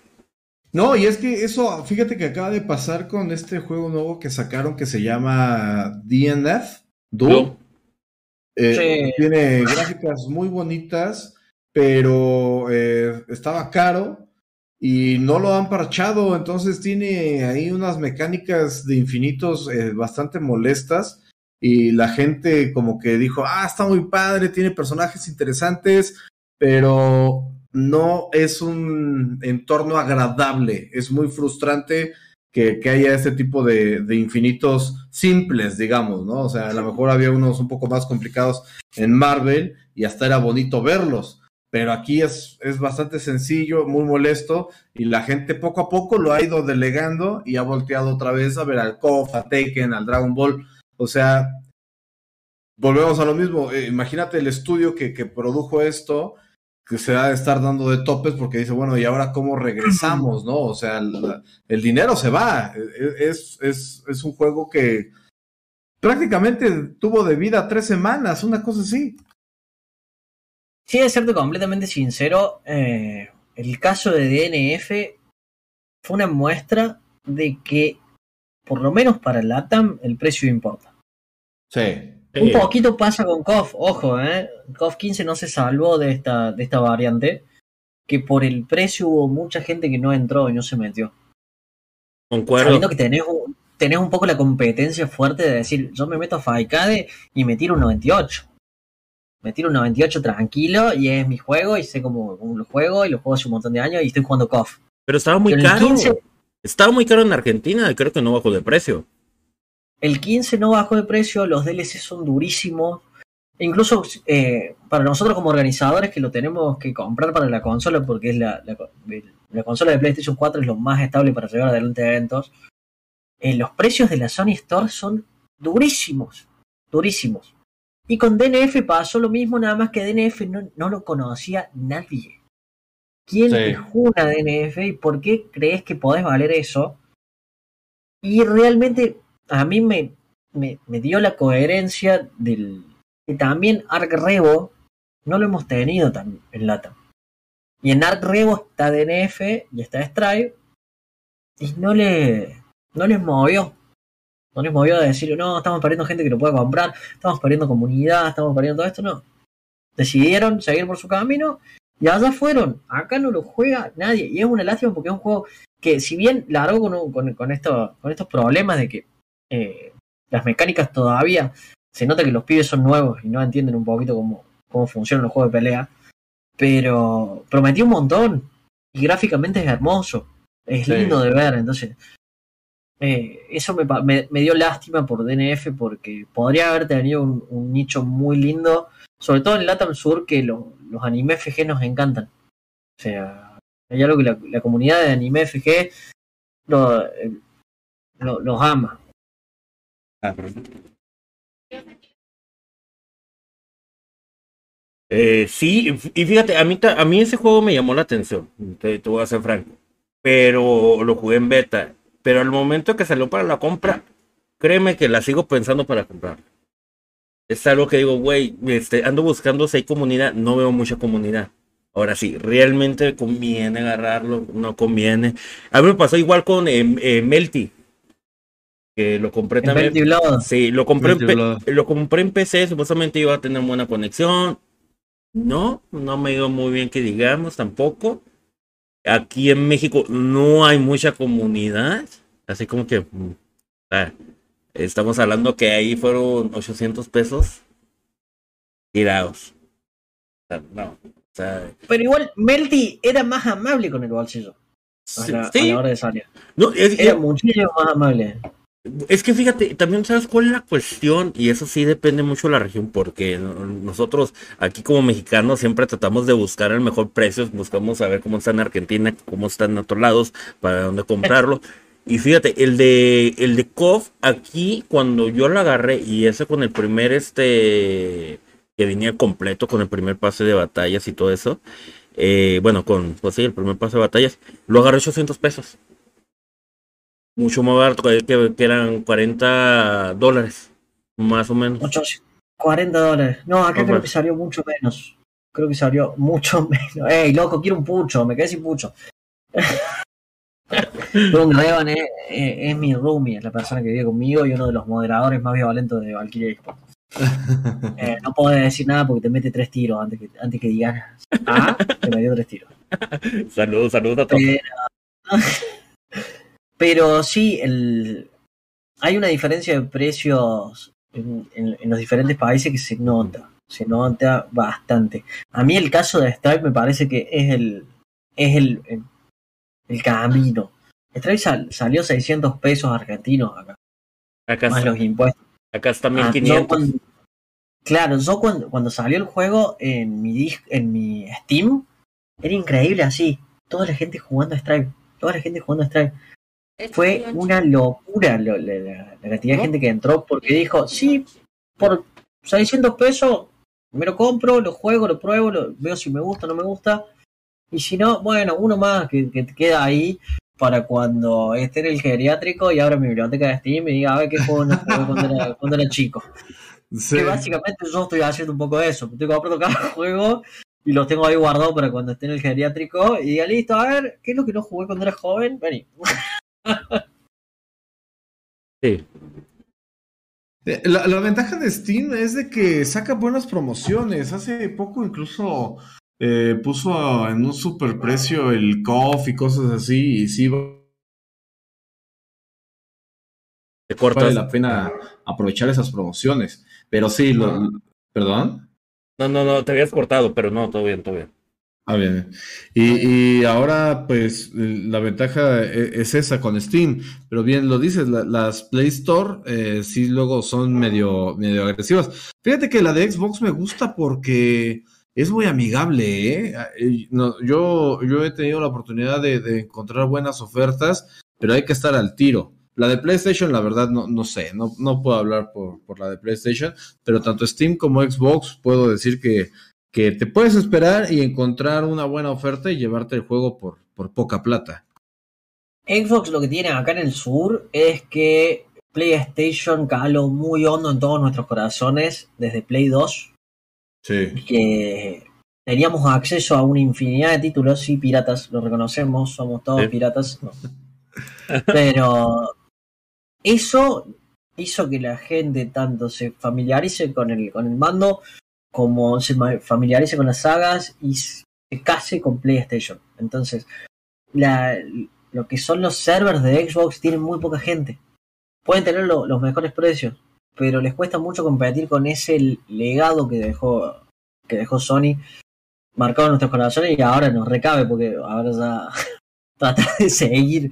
S2: no, y es que eso, fíjate que acaba de pasar con este juego nuevo que sacaron que se llama DNF, Doom. No. Eh, sí. Tiene gráficas muy bonitas, pero estaba caro y no lo han parchado, entonces tiene ahí unas mecánicas de infinitos eh, bastante molestas. Y la gente como que dijo, ah, está muy padre, tiene personajes interesantes, pero no es un entorno agradable, es muy frustrante que, que haya este tipo de, de, infinitos simples, digamos, ¿no? O sea, a lo mejor había unos un poco más complicados en Marvel y hasta era bonito verlos pero aquí es, es bastante sencillo, muy molesto, y la gente poco a poco lo ha ido delegando y ha volteado otra vez a ver al KOF, a Taken, al Dragon Ball. O sea, volvemos a lo mismo. Eh, imagínate el estudio que, que, produjo esto, que se va a estar dando de topes porque dice, bueno, ¿y ahora cómo regresamos? ¿No? O sea, el, dinero se va. E, e, es, es, es un juego que prácticamente tuvo de vida tres semanas, una cosa así.
S3: Sí, de serte completamente sincero, eh, el caso de DNF fue una muestra de que, por lo menos para el ATAM, el precio importa.
S2: Sí.
S3: Un poquito pasa con KOF, ojo, eh. KOF 15 no se salvó de esta, de esta variante, que por el precio hubo mucha gente que no entró y no se metió.
S1: Concuerdo.
S3: Sabiendo que tenés, tenés un poco la competencia fuerte de decir, yo me meto a Faicade y me tiro un 98 me tiro un 98 tranquilo y es mi juego y sé cómo, cómo, lo juego y lo juego hace un montón de años y estoy jugando KOF.
S1: Pero estaba muy Pero caro. 15, estaba muy caro en Argentina creo que no bajó de precio.
S3: El 15 no bajó de precio, los DLC son durísimos. E incluso eh, para nosotros como organizadores que lo tenemos que comprar para la consola porque es la, la, la consola de PlayStation 4 es lo más estable para llevar adelante eventos. Eh, los precios de la Sony Store son durísimos, durísimos. Y con DNF pasó lo mismo, nada más que DNF no, no lo conocía nadie. ¿Quién sí. una DNF y por qué crees que podés valer eso? Y realmente a mí me, me, me dio la coherencia del que también Arc Revo no lo hemos tenido tan, en Lata. Y en Arc Revo está DNF y está Stripe y no le no les movió. No les movió a decir, no, estamos perdiendo gente que lo pueda comprar, estamos perdiendo comunidad, estamos perdiendo todo esto, no. Decidieron seguir por su camino y allá fueron. Acá no lo juega nadie. Y es una lástima porque es un juego que, si bien largo con, con, con, esto, con estos problemas de que eh, las mecánicas todavía se nota que los pibes son nuevos y no entienden un poquito cómo, cómo funcionan los juegos de pelea, pero prometió un montón y gráficamente es hermoso, es
S1: Sí.
S3: lindo de ver, entonces eso me, me- me dio lástima por DNF porque podría haber tenido un, nicho muy lindo, sobre todo en Latam Sur que lo- los anime FG nos encantan. O sea, hay algo que la, la comunidad de anime FG eh, lo- los ama.
S1: Eh, sí, y fíjate, a mí, a mí ese juego me llamó la atención, te, te voy a ser franco, pero lo jugué en beta, pero al momento que salió para la compra, créeme que la sigo pensando para comprar. Es algo que digo, güey, este, ando buscando si hay comunidad, no veo mucha comunidad. Ahora sí, realmente conviene agarrarlo, no conviene. A mí me pasó igual con eh, eh, Melty, que lo compré también. Sí, lo compré, en lo compré en PC, supuestamente iba a tener buena conexión. No, no me ha ido muy bien que digamos tampoco. Aquí en México no hay mucha comunidad, así como que ah, estamos hablando que ahí fueron 800 pesos tirados. O sea, no, o sea,
S3: Pero igual, Melty era más amable con el bolsillo a
S1: sí,
S3: a la hora de salir.
S1: no, es-
S3: Era muchísimo más amable.
S1: Es que fíjate, también sabes cuál es la cuestión, y eso sí depende mucho de la región, porque no- nosotros aquí como mexicanos siempre tratamos de buscar el mejor precio, buscamos saber cómo está en Argentina, cómo están en otros lados, para dónde comprarlo. Y fíjate, el de el de KOF, aquí cuando yo lo agarré, y ese con el primer este que venía completo, con el primer pase de batallas y todo eso, eh, bueno, con, pues sí, el primer pase de batallas, lo agarré 800 pesos mucho más barato, que, eran 40 dólares, más o menos.
S3: 40 dólares. No, acá
S1: No,
S3: creo
S1: pues.
S3: que salió mucho menos. Creo que salió mucho (laughs) menos. Ey, loco, quiero un pucho, me quedé sin pucho. (laughs) Don Revan es, es- es mi roomie, es la persona que vive conmigo y uno de los moderadores más violentos de Valkyria (laughs) Xbox. Eh, no puedo decir nada porque te mete tres tiros antes que, antes que digas ah, te metió tres tiros.
S1: Saludos, saludos a todos.
S3: Pero, pero sí, el, hay una diferencia de precios en, en- en los diferentes países que se nota, se nota bastante. A mí el caso de Stripe me parece que es el, es el, el, el camino. Stripe sal- salió 600 pesos argentinos acá,
S1: Acá,
S3: más
S1: está-
S3: los impuestos.
S1: acá está
S3: Ah, yo
S1: 1500.
S3: cuando- claro, yo cuando, cuando salió el juego en mi en mi Steam, era increíble así. Toda la gente jugando a Stripe. Toda la gente jugando a Stripe. Fue una locura lo- la, la- la cantidad de gente que entró porque dijo, sí, por 600 pesos me lo compro, lo juego, lo pruebo, lo, veo si me gusta o no me gusta. Y si no, bueno, uno más que, que te queda ahí para cuando esté en el geriátrico y abra mi biblioteca de Steam y diga, a ver qué juego no jugué cuando era, (laughs) cuando era chico.
S2: Sí.
S3: Que básicamente yo estoy haciendo un poco de eso. Estoy comprando cada (laughs) juego y los tengo ahí guardados para cuando esté en el geriátrico y diga, listo, a ver, ¿qué es lo que no jugué cuando era joven? Vení.
S1: Sí.
S2: Eh, La, la ventaja de Steam es de que saca buenas promociones. Hace poco incluso eh, puso en un super precio el KOF y cosas así. Y sí
S1: Te cortas.
S2: vale la pena aprovechar esas promociones. Pero sí, lo, ¿perdón?
S1: No, no, no, te habías cortado, pero no, todo bien, todo bien.
S2: Ah, bien. Y, y ahora, pues, la ventaja e- es esa con Steam. Pero bien lo dices, la- las Play Store eh, sí luego son medio, medio agresivas. Fíjate que la de Xbox me gusta porque es muy amigable, ¿eh? Eh, no, yo, yo he tenido la oportunidad de, de encontrar buenas ofertas, pero hay que estar al tiro. La de PlayStation, la verdad, no, no sé, no, no puedo hablar por, por la de PlayStation, pero tanto Steam como Xbox puedo decir que que te puedes esperar y encontrar una buena oferta y llevarte el juego por, por poca plata.
S3: Xbox lo que tiene acá en el sur es que PlayStation caló muy hondo en todos nuestros corazones desde Play 2,
S2: Sí.
S3: que teníamos acceso a una infinidad de títulos, sí, piratas, lo reconocemos, somos todos piratas. no. (laughs) Pero eso hizo que la gente tanto se familiarice con el, con el mando como se familiarice con las sagas y se case con PlayStation. Entonces, lo que son los servers de Xbox tienen muy poca gente. Pueden tener lo- los mejores precios, pero les cuesta mucho competir con ese legado que dejó que dejó Sony marcado en nuestros corazones y ahora nos recabe porque ahora ya (laughs) tratar de seguir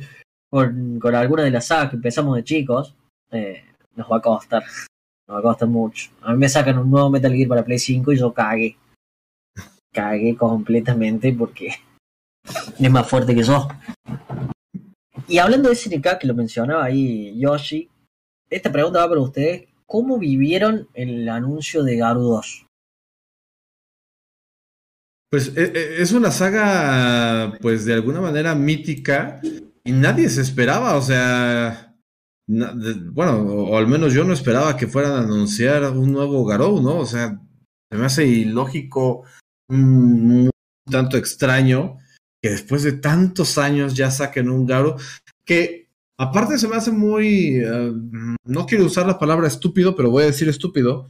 S3: con, con algunas de las sagas que empezamos de chicos eh, nos va a costar. A costar mucho. A mí me sacan un nuevo Metal Gear para Play 5 y yo cagué. Cagué completamente porque (laughs) es más fuerte que yo. Y hablando de SNK, que lo mencionaba ahí Yoshi, esta pregunta va para ustedes. ¿Cómo vivieron el anuncio de Garu 2?
S2: Pues e, e, es una saga, pues de alguna manera mítica y nadie se esperaba, o sea, bueno, o, al menos yo no esperaba que fueran a anunciar un nuevo Garou, ¿no? O sea, se me hace ilógico, un, tanto extraño que después de tantos años ya saquen un Garou que aparte se me hace muy, eh, no quiero usar la palabra estúpido, pero voy a decir estúpido,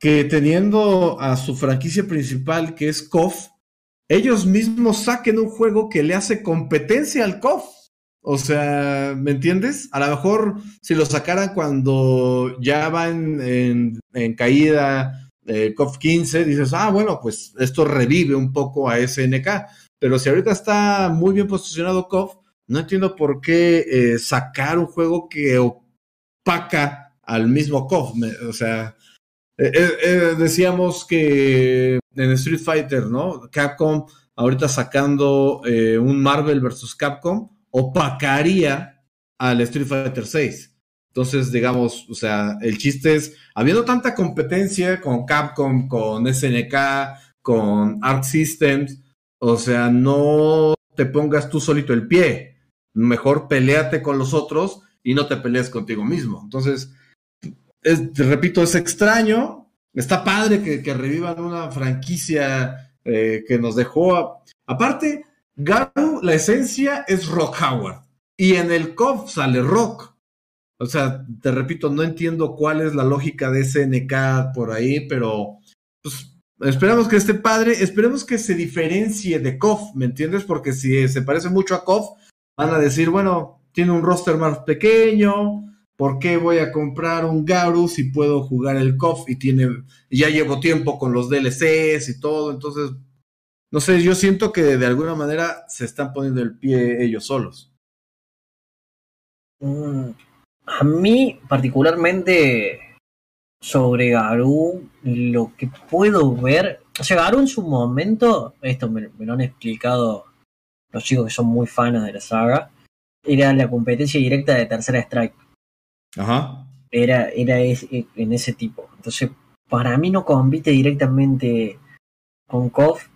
S2: que teniendo a su franquicia principal, que es KOF, ellos mismos saquen un juego que le hace competencia al KOF. O sea, ¿me entiendes? A lo mejor si lo sacaran cuando ya va en, caída eh, KOF 15, dices, ah, bueno, pues esto revive un poco a SNK. Pero si ahorita está muy bien posicionado KOF, no entiendo por qué eh, sacar un juego que opaca al mismo KOF. o sea, eh, eh, decíamos que en Street Fighter, ¿no? Capcom ahorita sacando un Marvel vs. Capcom opacaría al Street Fighter 6. Entonces, digamos, o sea, el chiste es, habiendo tanta competencia con Capcom, con SNK, con Arc Systems, o sea, no te pongas tú solito el pie. Mejor peleate con los otros y no te pelees contigo mismo. Entonces, repito, es extraño. Está padre que, revivan una franquicia eh, que nos dejó. Aparte, Garu, la esencia es Rock Howard. Y en el COF sale Rock. O sea, te repito, no entiendo cuál es la lógica de SNK por ahí, pero pues, esperamos que esté padre. Esperemos que se diferencie de KOF, ¿me entiendes? Porque si se parece mucho a KOF, van a decir, bueno, tiene un roster más pequeño, ¿Por qué voy a comprar un Garu si puedo jugar el KOF y tiene ya llevo tiempo con los DLCs y todo? Entonces, no sé, yo siento que de alguna manera se están poniendo el pie ellos solos.
S3: Mm, a mí, particularmente, sobre Garu, lo que puedo ver, o sea, Garu en su momento, esto me, me lo han explicado los chicos que son muy fans de la saga, era la competencia directa de Tercera Strike
S2: Ajá.
S3: Era, era en ese tipo. Entonces, para mí no compite directamente con KOF.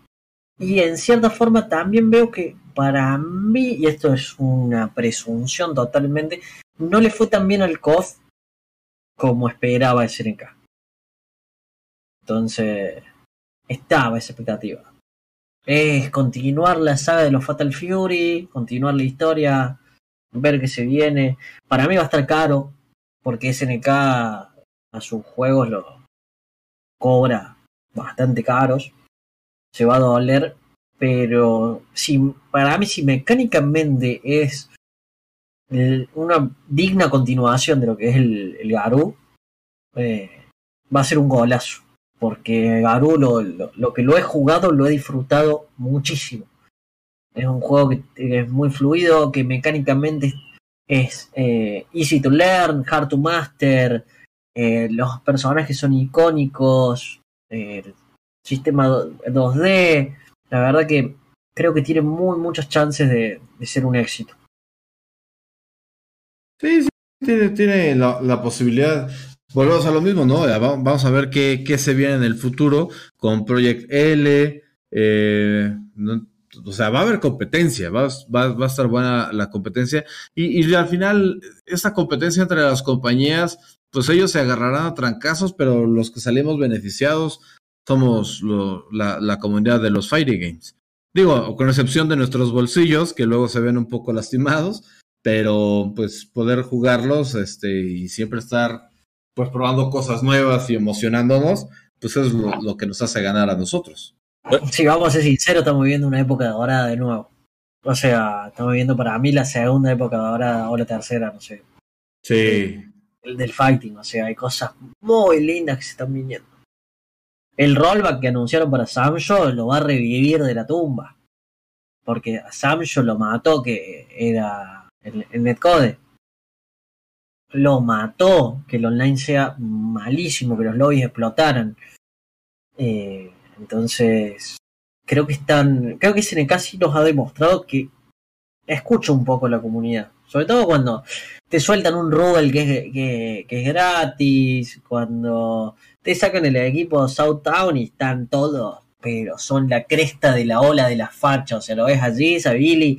S3: Y en cierta forma también veo que para mí, y esto es una presunción totalmente, no le fue tan bien al KOF como esperaba el SNK. Entonces, estaba esa expectativa. Es continuar la saga de los Fatal Fury, continuar la historia, ver qué se viene. Para mí va a estar caro, porque SNK a sus juegos lo cobra bastante caros, se va a doler, pero si, para mí si mecánicamente es una digna continuación de lo que es el, el Garú, eh, va a ser un golazo, porque Garú lo, lo, que lo he jugado lo he disfrutado muchísimo. Es un juego que es muy fluido, que mecánicamente es eh, easy to learn, hard to master, eh, los personajes son icónicos, sistema 2D, la verdad que creo que tiene muy muchas chances de, ser un éxito.
S2: Sí, sí, tiene, tiene la, posibilidad. Volvemos a lo mismo, ¿no? Vamos a ver qué, qué se viene en el futuro con Project L. Eh, o sea, va a haber competencia, va, va, a estar buena la competencia. Y, al final, esa competencia entre las compañías, pues ellos se agarrarán a trancazos, pero los que salimos beneficiados somos la, comunidad de los Fighting Games. Digo, con excepción de nuestros bolsillos, que luego se ven un poco lastimados, pero pues poder jugarlos este, y siempre estar pues probando cosas nuevas y emocionándonos, pues es lo que nos hace ganar a nosotros.
S3: Si vamos a ser sinceros, estamos viviendo una época dorada de nuevo. O sea, estamos viviendo para mí la segunda época dorada o la tercera, no sé.
S2: Sí.
S3: El del fighting, o sea, hay cosas muy lindas que se están viniendo. El rollback que anunciaron para Samsho lo va a revivir de la tumba. Porque a Samsho lo mató, que era el, el netcode. Lo mató, que el online sea malísimo, que los lobbies explotaran. Eh, entonces, creo que están. Creo que SNK nos ha demostrado que escucha un poco la comunidad. Sobre todo cuando te sueltan un Rubel que es, que, que es gratis, cuando te sacan el equipo Southtown y están todos, pero son la cresta de la ola de la facha. O sea, lo ves allí, a Billy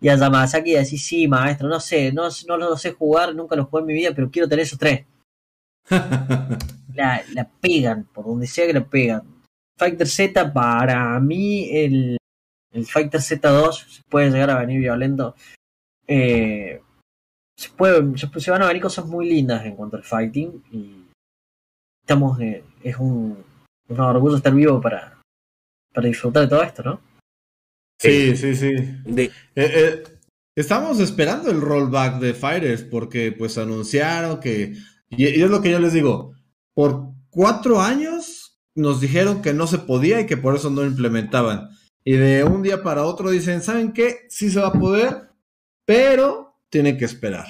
S3: y a Yamazaki y decís, sí, maestro, no sé, no, no lo sé jugar, nunca lo jugué en mi vida, pero quiero tener esos tres. (laughs) la, la pegan, por donde sea que la pegan. Fighter Z, para mí, el, el Fighter Z2 puede llegar a venir violento. Eh, se, puede, se, se, van a venir cosas muy lindas en cuanto al fighting y estamos eh, es un, un, orgullo estar vivo para, para disfrutar de todo esto, ¿no?
S2: Sí, sí, sí. De... Eh, eh, estamos esperando el rollback de Fighters porque pues anunciaron que, y, y es lo que yo les digo, por cuatro años nos dijeron que no se podía y que por eso no lo implementaban. Y de un día para otro dicen, ¿saben qué? Sí se va a poder, pero tiene que esperar.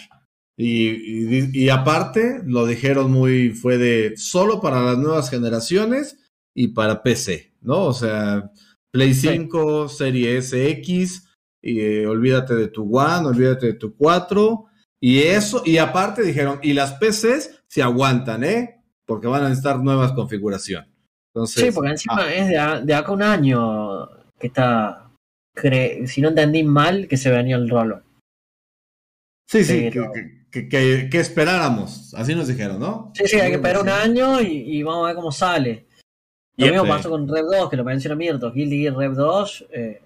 S2: Y, y, y, aparte, lo dijeron muy, fue de solo para las nuevas generaciones y para PC, ¿no? O sea, Play 5, sí. Serie SX, y, eh, olvídate de tu One, olvídate de tu 4, y eso, y aparte dijeron, y las PCs se aguantan, ¿eh? Porque van a necesitar nuevas configuraciones. Entonces,
S3: sí, porque encima ah. es de, de, acá un año que está, si no entendí mal, que se venía el rolo.
S2: Sí, sí, Pero... que, que, que, que, esperáramos, así nos dijeron, ¿no?
S3: Sí, sí, hay que esperar un año y, y vamos a ver cómo sale. Lo mismo pasó con Rev 2, que lo menciona Mirto. Guilty Gear Rev 2 eh,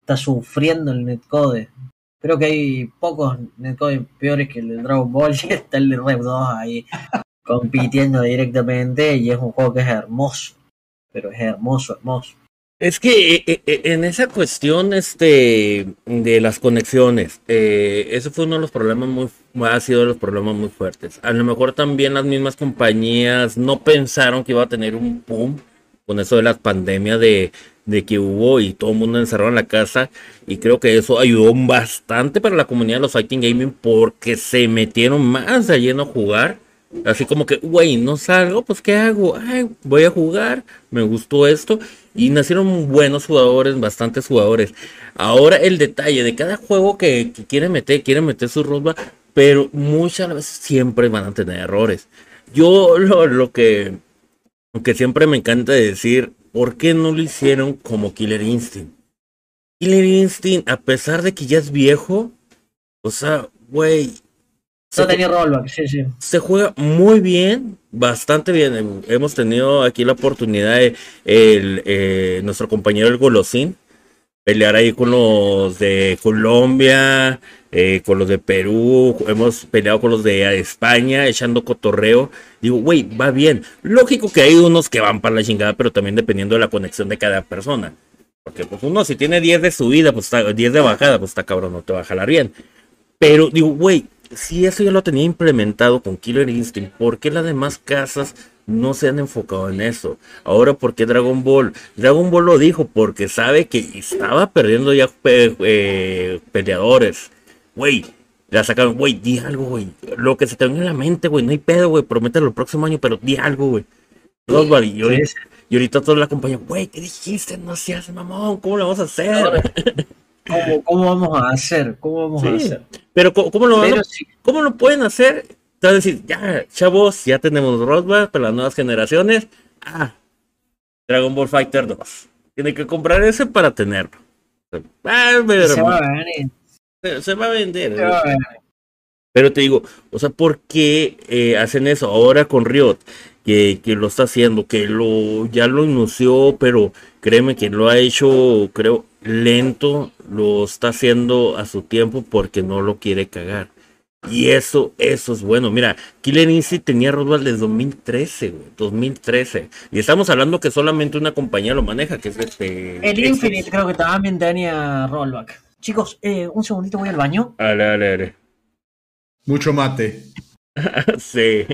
S3: está sufriendo el netcode. Creo que hay pocos netcodes peores que el de Dragon Ball (laughs) y está el de Rev 2 ahí compitiendo directamente y es un juego que es hermoso. Pero es hermoso, hermoso.
S1: Es que eh, eh, en esa cuestión este, de las conexiones, eh, eso fue uno de los problemas muy, ha sido de los problemas muy fuertes. A lo mejor también las mismas compañías no pensaron que iba a tener un boom con eso de las pandemias de, de que hubo y todo el mundo encerrado en la casa. Y creo que eso ayudó bastante para la comunidad de los Fighting Gaming porque se metieron más de lleno jugar. Así como que, güey, no salgo, pues ¿qué hago? Ay, voy a jugar, me gustó esto. Y nacieron buenos jugadores, bastantes jugadores. Ahora el detalle de cada juego que, que meter, quieren meter su roadmap, pero muchas veces siempre van a tener errores. Yo lo, lo que siempre me encanta decir, ¿por qué no lo hicieron como Killer Instinct? Killer Instinct, a pesar de que ya es viejo, o sea, güey.
S3: No tenía rollback, sí, sí.
S1: Se juega muy bien, bastante bien. Hemos tenido aquí la oportunidad de el, eh, nuestro compañero el Golosín pelear ahí con los de Colombia, eh, con los de Perú, hemos peleado con los de España, echando cotorreo. Digo, güey, va bien. Lógico que hay unos que van para la chingada, pero también dependiendo de la conexión de cada persona. Porque pues uno si tiene 10 de subida, pues está 10 de bajada, pues está cabrón, no te va a jalar bien. Pero digo, güey, si eso ya lo tenía implementado con Killer Instinct, ¿por qué las demás casas no se han enfocado en eso. Ahora, ¿por qué Dragon Ball? Dragon Ball lo dijo porque sabe que estaba perdiendo ya pe eh, peleadores. Güey, la sacaron, güey, di algo, güey. Lo que se te venga en la mente, güey, no hay pedo, güey. Promételo el próximo año, pero di algo, güey. Sí, y, ahorita, y ahorita toda la compañía, güey, ¿qué dijiste? No seas mamón, ¿cómo lo vamos a hacer?
S3: ¿Cómo, cómo vamos a hacer? ¿Cómo vamos sí. a hacer?
S1: Pero ¿cómo, lo, pero sí. ¿cómo lo pueden hacer? Te a decir, ya, chavos, ya tenemos roadmap para las nuevas generaciones. Ah, Dragon Ball Fighter 2. Tiene que comprar ese para tenerlo. Ah, pero,
S3: se va a venir
S1: se va a vender. Pero te digo, o sea, ¿por qué eh, hacen eso ahora con Riot? Que, que, lo está haciendo, que lo ya lo anunció, pero créeme que lo ha hecho, creo, lento, lo está haciendo a su tiempo porque no lo quiere cagar. Y eso, eso es bueno. Mira, Killer Instinct tenía roadmap desde 2013, güey, 2013. Y estamos hablando que solamente una compañía lo maneja, que es este...
S3: El Infinite creo que también tenía rollback. Chicos, eh, un segundito voy al baño.
S1: Dale, dale, dale.
S2: Mucho mate. (laughs)
S1: sí.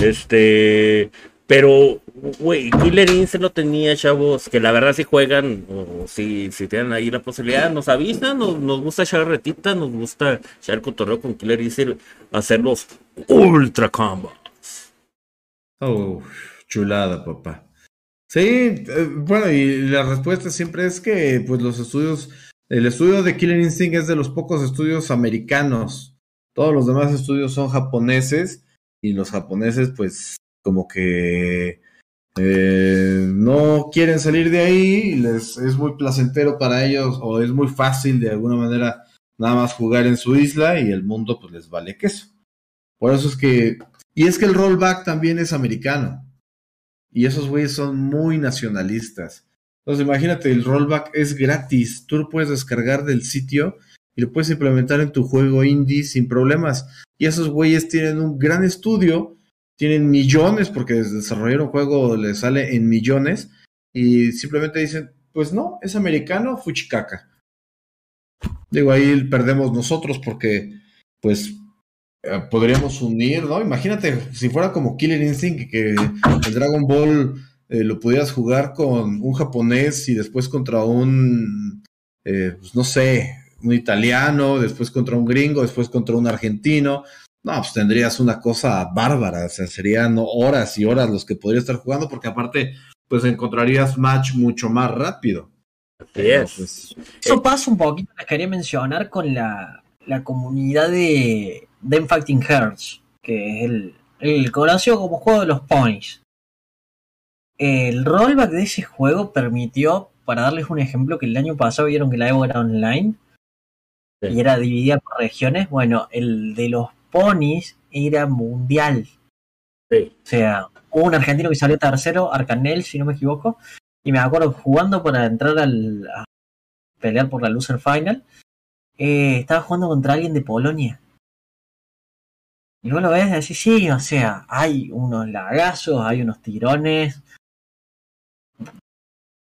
S1: Este. Pero, güey, Killer Instinct lo tenía, chavos, que la verdad si juegan, o si, tienen ahí la posibilidad, nos avisan, nos, nos gusta echar retita, nos gusta echar cotorreo con Killer Instinct, hacer los ultra combos.
S2: Oh, chulada, papá. Sí, eh, bueno, y la respuesta siempre es que, pues, los estudios, el estudio de Killer Instinct es de los pocos estudios americanos. Todos los demás estudios son japoneses, y los japoneses, pues, como que eh, no quieren salir de ahí, les es muy placentero para ellos o es muy fácil de alguna manera nada más jugar en su isla y el mundo pues les vale queso. Por eso es que, y es que el rollback también es americano y esos güeyes son muy nacionalistas. Entonces imagínate, el rollback es gratis, tú lo puedes descargar del sitio y lo puedes implementar en tu juego indie sin problemas. Y esos güeyes tienen un gran estudio tienen millones, porque desarrollar un juego le sale en millones, y simplemente dicen, pues no, es americano, fuchicaca. Digo, ahí perdemos nosotros porque, pues, eh, podríamos unir, ¿no? Imagínate si fuera como Killer Instinct, que el Dragon Ball eh, lo pudieras jugar con un japonés y después contra un, eh, pues, no sé, un italiano, después contra un gringo, después contra un argentino, no, pues tendrías una cosa bárbara, o sea, serían horas y horas los que podrías estar jugando, porque aparte, pues encontrarías match mucho más rápido.
S3: Pues, Eso pasa un poquito, les quería mencionar con la, la comunidad de, de Fighting Hearts, que es el, el conocido como juego de los ponies. El rollback de ese juego permitió, para darles un ejemplo, que el año pasado vieron que la Evo era online y era dividida por regiones. Bueno, el de los Ponis era mundial. O sea, hubo un argentino que salió tercero, Arcanel, si no me equivoco, y me acuerdo jugando para entrar al, a pelear por la loser final, eh, estaba jugando contra alguien de Polonia. Y vos lo ves así, sí, o sea, hay unos lagazos, hay unos tirones.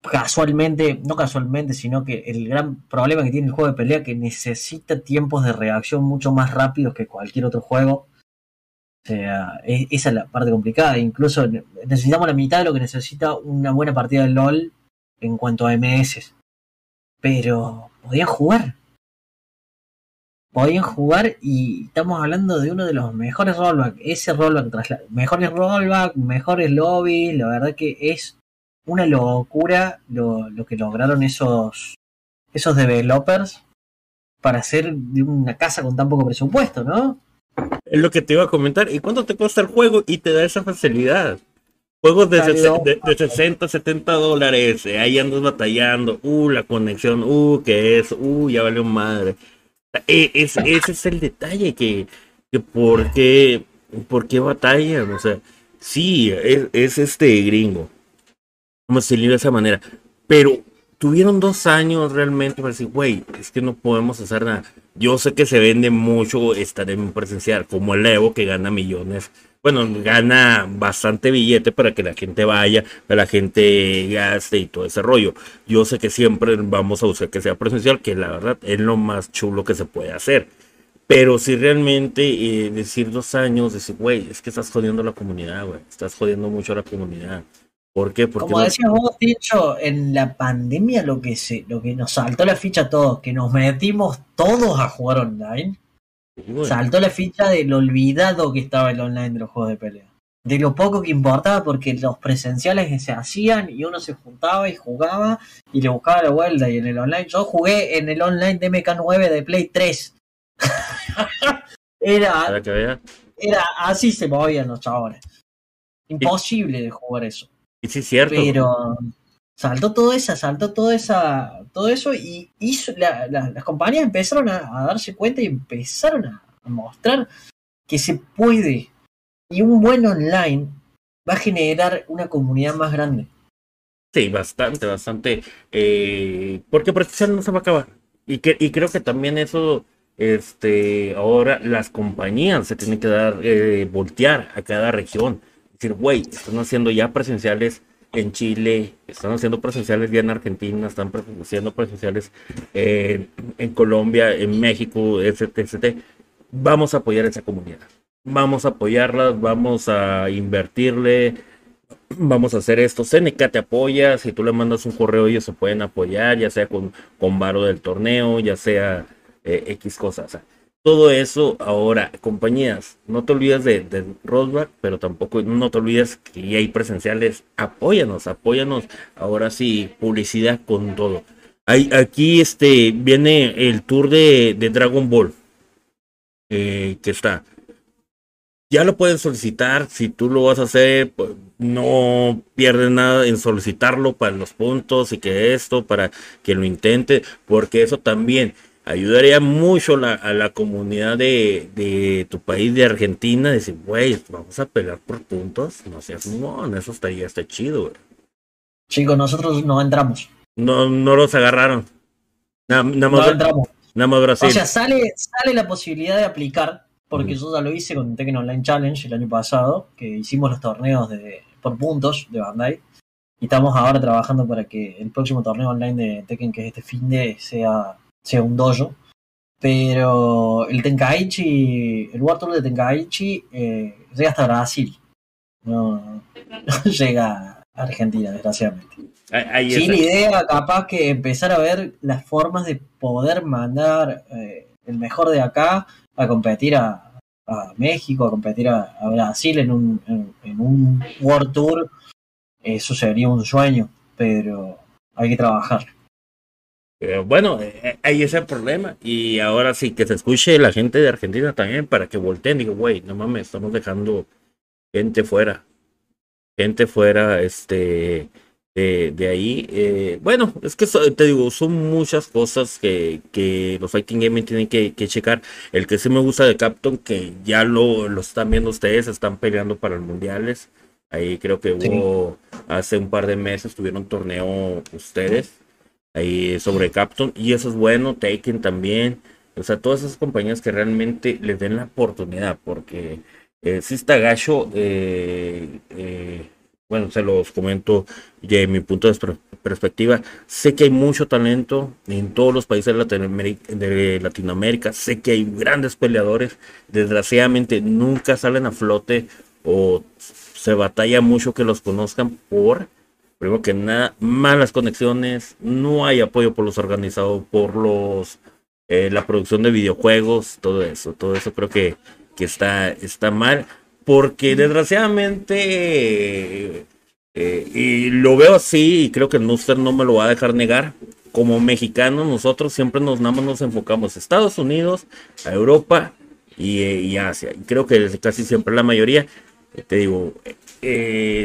S3: Casualmente, no casualmente, sino que el gran problema que tiene el juego de pelea que necesita tiempos de reacción mucho más rápidos que cualquier otro juego. O sea, e, esa es la parte complicada. Incluso necesitamos la mitad de lo que necesita una buena partida de LOL en cuanto a MS. Pero podían jugar. Podían jugar y estamos hablando de uno de los mejores rollback. Ese rollback, mejores rollback, mejores lobbies. La verdad que es una locura lo, lo que lograron esos, esos developers para hacer de una casa con tan poco presupuesto, ¿no?
S1: Es lo que te iba a comentar. ¿Y cuánto te cuesta el juego? Y te da esa facilidad. Juegos de, de, 60, 70 dólares. Eh, ahí andas batallando. Uh, la conexión. Uh, que es. Uh, ya valió madre. E, es, ese es el detalle. Que, que por qué, por qué batallan. O sea, sí, es, es este gringo vamos a de esa manera. Pero tuvieron dos años realmente para decir, güey, es que no podemos hacer nada. Yo sé que se vende mucho estar en presencial, como el Evo que gana millones. Bueno, gana bastante billete para que la gente vaya, para la gente gaste y todo ese rollo. Yo sé que siempre vamos a usar que sea presencial, que la verdad es lo más chulo que se puede hacer. Pero si realmente eh, decir dos años, decir, güey, es que estás jodiendo la comunidad, güey, estás jodiendo mucho a la comunidad. ¿Por qué?
S3: Porque Como decías vos, dicho, en la pandemia lo que se, lo que nos saltó la ficha a todos, que nos metimos todos a jugar online, saltó la ficha de lo olvidado que estaba el online de los juegos de pelea. De lo poco que importaba porque los presenciales se hacían y uno se juntaba y jugaba y le buscaba la vuelta. Y en el online, yo jugué en el online de MK9 de Play 3. (laughs) era, era así se movían los chabones. Imposible de jugar eso.
S1: Y sí, cierto.
S3: Pero saltó todo esa, saltó todo esa, todo eso y hizo, las compañías empezaron a, darse cuenta y empezaron a, mostrar que se puede. Y un buen online va a generar una comunidad más grande.
S1: Sí, bastante, bastante. Eh, porque presencial no se va a acabar. Y, que, y creo que también eso, este, ahora las compañías se tienen que dar, eh, voltear a cada región decir, güey, están haciendo ya presenciales en Chile, están haciendo presenciales ya en Argentina, están haciendo presenciales en, Colombia, en México, etc, etc. Vamos a apoyar a esa comunidad. Vamos a apoyarlas, vamos a invertirle. vamos a hacer esto. CNK te apoya, si tú le mandas un correo ellos se pueden apoyar, ya sea con, con varo del torneo, ya sea eh, X cosas. Todo eso ahora, compañías, no te olvides de, de pero tampoco no te olvides que hay presenciales. Apóyanos, apóyanos. Ahora sí, publicidad con todo. Hay, aquí este, viene el tour de, de Dragon Ball. Eh, que está ya lo pueden solicitar. Si tú lo vas a hacer, pues, no pierdes nada en solicitarlo para los puntos y que esto, para que lo intente, porque eso también ayudaría mucho a la comunidad de, tu país, de Argentina, decir, güey, vamos a pelear por puntos. No seas no, eso estaría está chido, güey.
S3: Chicos, nosotros no entramos.
S1: No, no los agarraron. Nada, más, no entramos. Nada más Brasil.
S3: O sea, sale, sale la posibilidad de aplicar porque yo ya lo hice con Tekken Online Challenge el año pasado, que hicimos los torneos de, por puntos de Bandai. Y estamos ahora trabajando para que el próximo torneo online de Tekken, que es este fin de, sea, sea un dojo. Pero el Tenkaichi, el World Tour de Tenkaichi eh, llega hasta Brasil. No, (laughs) llega a Argentina, desgraciadamente. sí, la idea capaz que empezar a ver las formas de poder mandar eh, el mejor de acá a competir a, México, a competir a, Brasil en un, en, un World Tour, eso sería un sueño, pero hay que trabajar.
S1: Bueno, eh, eh, ahí es el problema. Y ahora sí que se escuche la gente de Argentina también para que volteen. Digo, güey, no mames, estamos dejando gente fuera. Gente fuera, este, de, ahí. Eh, bueno, es que te digo, son muchas cosas que, que los Fighting Gaming tienen que, checar. El que sí me gusta de Captain, que ya lo, lo están viendo ustedes, están peleando para los mundiales. Ahí creo que hubo hace un par de meses, tuvieron torneo ustedes ahí sobre Captain. Y eso es bueno, Taken también. O sea, todas esas compañías que realmente les den la oportunidad, porque eh, si está gacho. Eh, eh, bueno, se los comento de mi punto de perspectiva. Sé que hay mucho talento en todos los países de Latinoamérica, Sé que hay grandes peleadores. Desgraciadamente nunca salen a flote o se batalla mucho que los conozcan por, primero que nada, malas conexiones. No hay apoyo por los organizados, por los eh, la producción de videojuegos, todo eso. Todo eso creo que, que está, está mal porque desgraciadamente, eh, y lo veo así, y creo que Nuster no me lo va a dejar negar, como mexicanos nosotros siempre nos, nada más nos enfocamos a Estados Unidos, a Europa y, eh, Asia. Y creo que casi siempre la mayoría, te digo,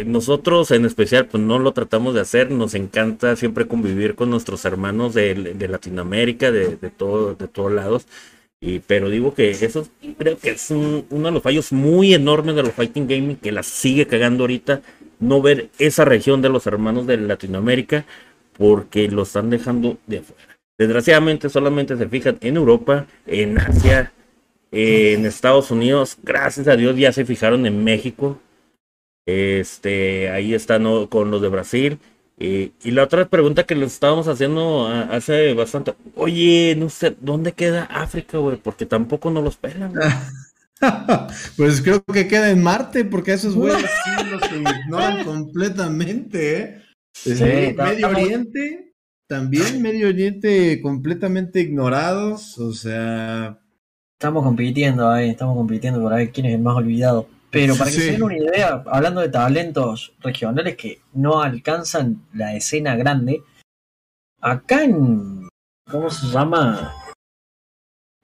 S1: nosotros en especial pues no lo tratamos de hacer, nos encanta siempre convivir con nuestros hermanos de, Latinoamérica, de, de, todo, de todos lados. Y, pero digo que eso creo que es uno de los fallos muy enormes de los Fighting Gaming que la sigue cagando ahorita. No ver esa región de los hermanos de Latinoamérica porque lo están dejando de afuera. Desgraciadamente solamente se fijan en Europa, en Asia, en Estados Unidos. Gracias a Dios ya se fijaron en México. Este, ahí están con los de Brasil. Y, la otra pregunta que les estábamos haciendo hace bastante, oye, no sé, ¿dónde queda África, güey? Porque tampoco nos los pelan. (laughs)
S2: pues creo que queda en Marte, porque esos (laughs) güeyes sí los ignoran completamente, ¿eh? Medio Oriente, también Medio Oriente completamente ignorados, o sea...
S3: Estamos compitiendo ahí, estamos compitiendo por ver quién es el más olvidado. Pero para que se den una idea, hablando de talentos regionales que no alcanzan la escena grande, acá en. ¿Cómo se llama?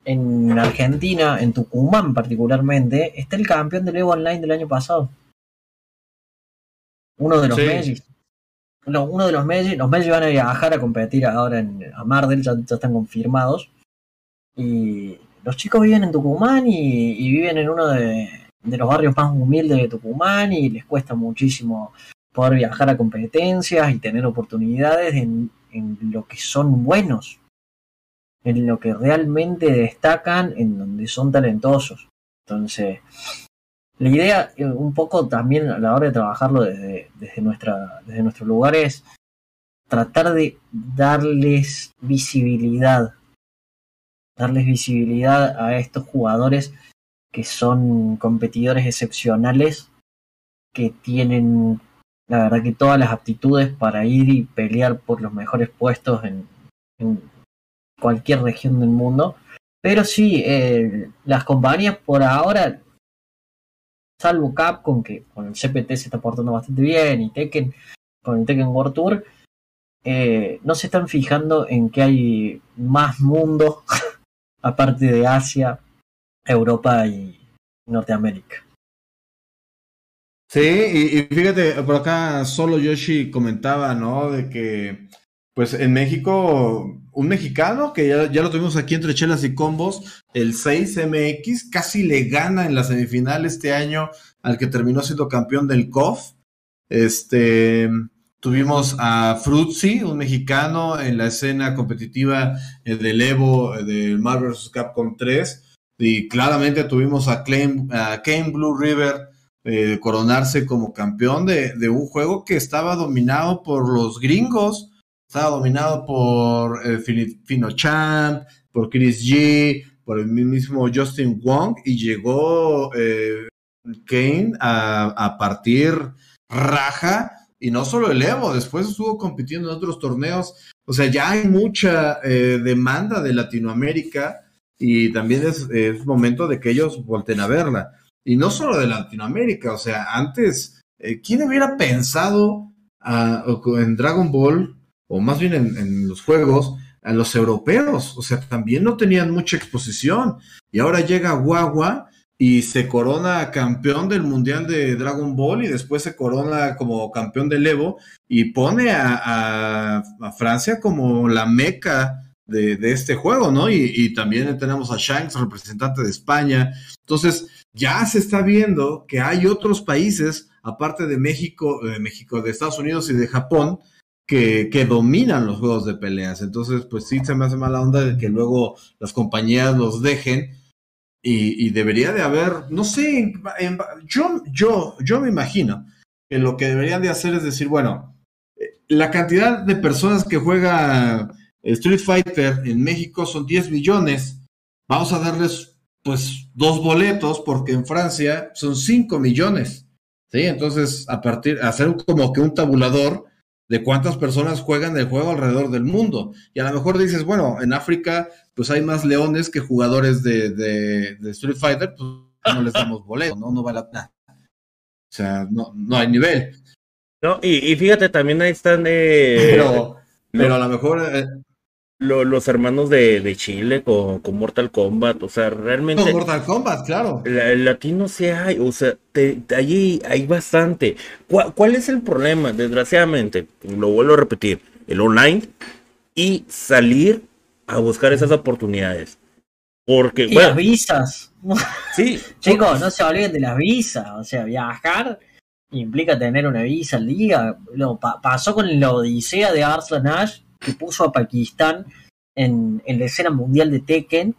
S3: En Argentina, en Tucumán particularmente, está el campeón del Evo Online del año pasado. Uno de los sí. uno de los Messi. Los Messi van a viajar a competir ahora en a Mardel, ya, están confirmados. Y los chicos viven en Tucumán y viven en uno de, de los barrios más humildes de Tucumán y les cuesta muchísimo poder viajar a competencias y tener oportunidades en, lo que son buenos, en lo que realmente destacan, en donde son talentosos. Entonces, la idea eh, un poco también a la hora de trabajarlo desde, desde, nuestra, desde nuestro lugar es tratar de darles visibilidad, darles visibilidad a estos jugadores que son competidores excepcionales, que tienen la verdad que todas las aptitudes para ir y pelear por los mejores puestos en, cualquier región del mundo. Pero sí, eh, las compañías por ahora, salvo Capcom, que con el CPT se está portando bastante bien, y Tekken, con el Tekken World Tour, eh, no se están fijando en que hay más mundo, (laughs) aparte de Asia, Europa y Norteamérica.
S2: Sí, y, fíjate, por acá solo Yoshi comentaba, ¿no? De que, pues en México, un mexicano que ya, ya lo tuvimos aquí entre chelas y combos, el 6MX, casi le gana en la semifinal este año al que terminó siendo campeón del COF. Este, tuvimos a Fruzzi, un mexicano en la escena competitiva del Evo del Marvel vs. Capcom 3. Y claramente tuvimos a, Kane Blue River eh, coronarse como campeón de, un juego que estaba dominado por los gringos, estaba dominado por eh, Champ, por Chris G, por el mismo Justin Wong, y llegó eh, Kane a, a, partir raja, y no solo el Evo, después estuvo compitiendo en otros torneos, o sea, ya hay mucha eh, demanda de Latinoamérica, y también es, es momento de que ellos volten a verla y no solo de Latinoamérica, o sea, antes, eh, ¿quién hubiera pensado uh, en Dragon Ball, o más bien en, los juegos, a los europeos? O sea, también no tenían mucha exposición. Y ahora llega Guagua y se corona campeón del Mundial de Dragon Ball y después se corona como campeón del Evo y pone a, a Francia como la meca de, este juego, ¿no? Y, también tenemos a Shanks, representante de España. Entonces, ya se está viendo que hay otros países, aparte de México, de México, de Estados Unidos y de Japón, que, dominan los juegos de peleas. Entonces, pues sí se me hace mala onda de que luego las compañías los dejen. Y, debería de haber, no sé, yo, yo, yo me imagino que lo que deberían de hacer es decir, bueno, la cantidad de personas que juega Street Fighter en México son 10 millones. Vamos a darles pues dos boletos porque en Francia son 5 millones. ¿Sí? Entonces, a partir, hacer como que un tabulador de cuántas personas juegan el juego alrededor del mundo. Y a lo mejor dices, bueno, en África, pues hay más leones que jugadores de, de, de Street Fighter, pues no les damos boleto, ¿no? No vale la pena. O sea, no, no hay nivel.
S1: No, y, y fíjate, también ahí están. Eh,
S2: pero, pero a lo mejor. Eh,
S1: lo, los hermanos de, de Chile con, con, Mortal Kombat, o sea, realmente...
S2: Con Mortal Kombat, claro.
S1: La, el latino sí hay, o sea, te, te, allí hay bastante. ¿Cuál, ¿Cuál, es el problema? Desgraciadamente, lo vuelvo a repetir, el online y salir a buscar esas oportunidades. Porque,
S3: y
S1: bueno,
S3: las visas. (laughs)
S1: Sí.
S3: Chicos, no se olviden de las visas, o sea, viajar implica tener una visa al día. Lo, pa pasó con la odisea de Arslan Ash que puso a Pakistán en, en, la escena mundial de Tekken.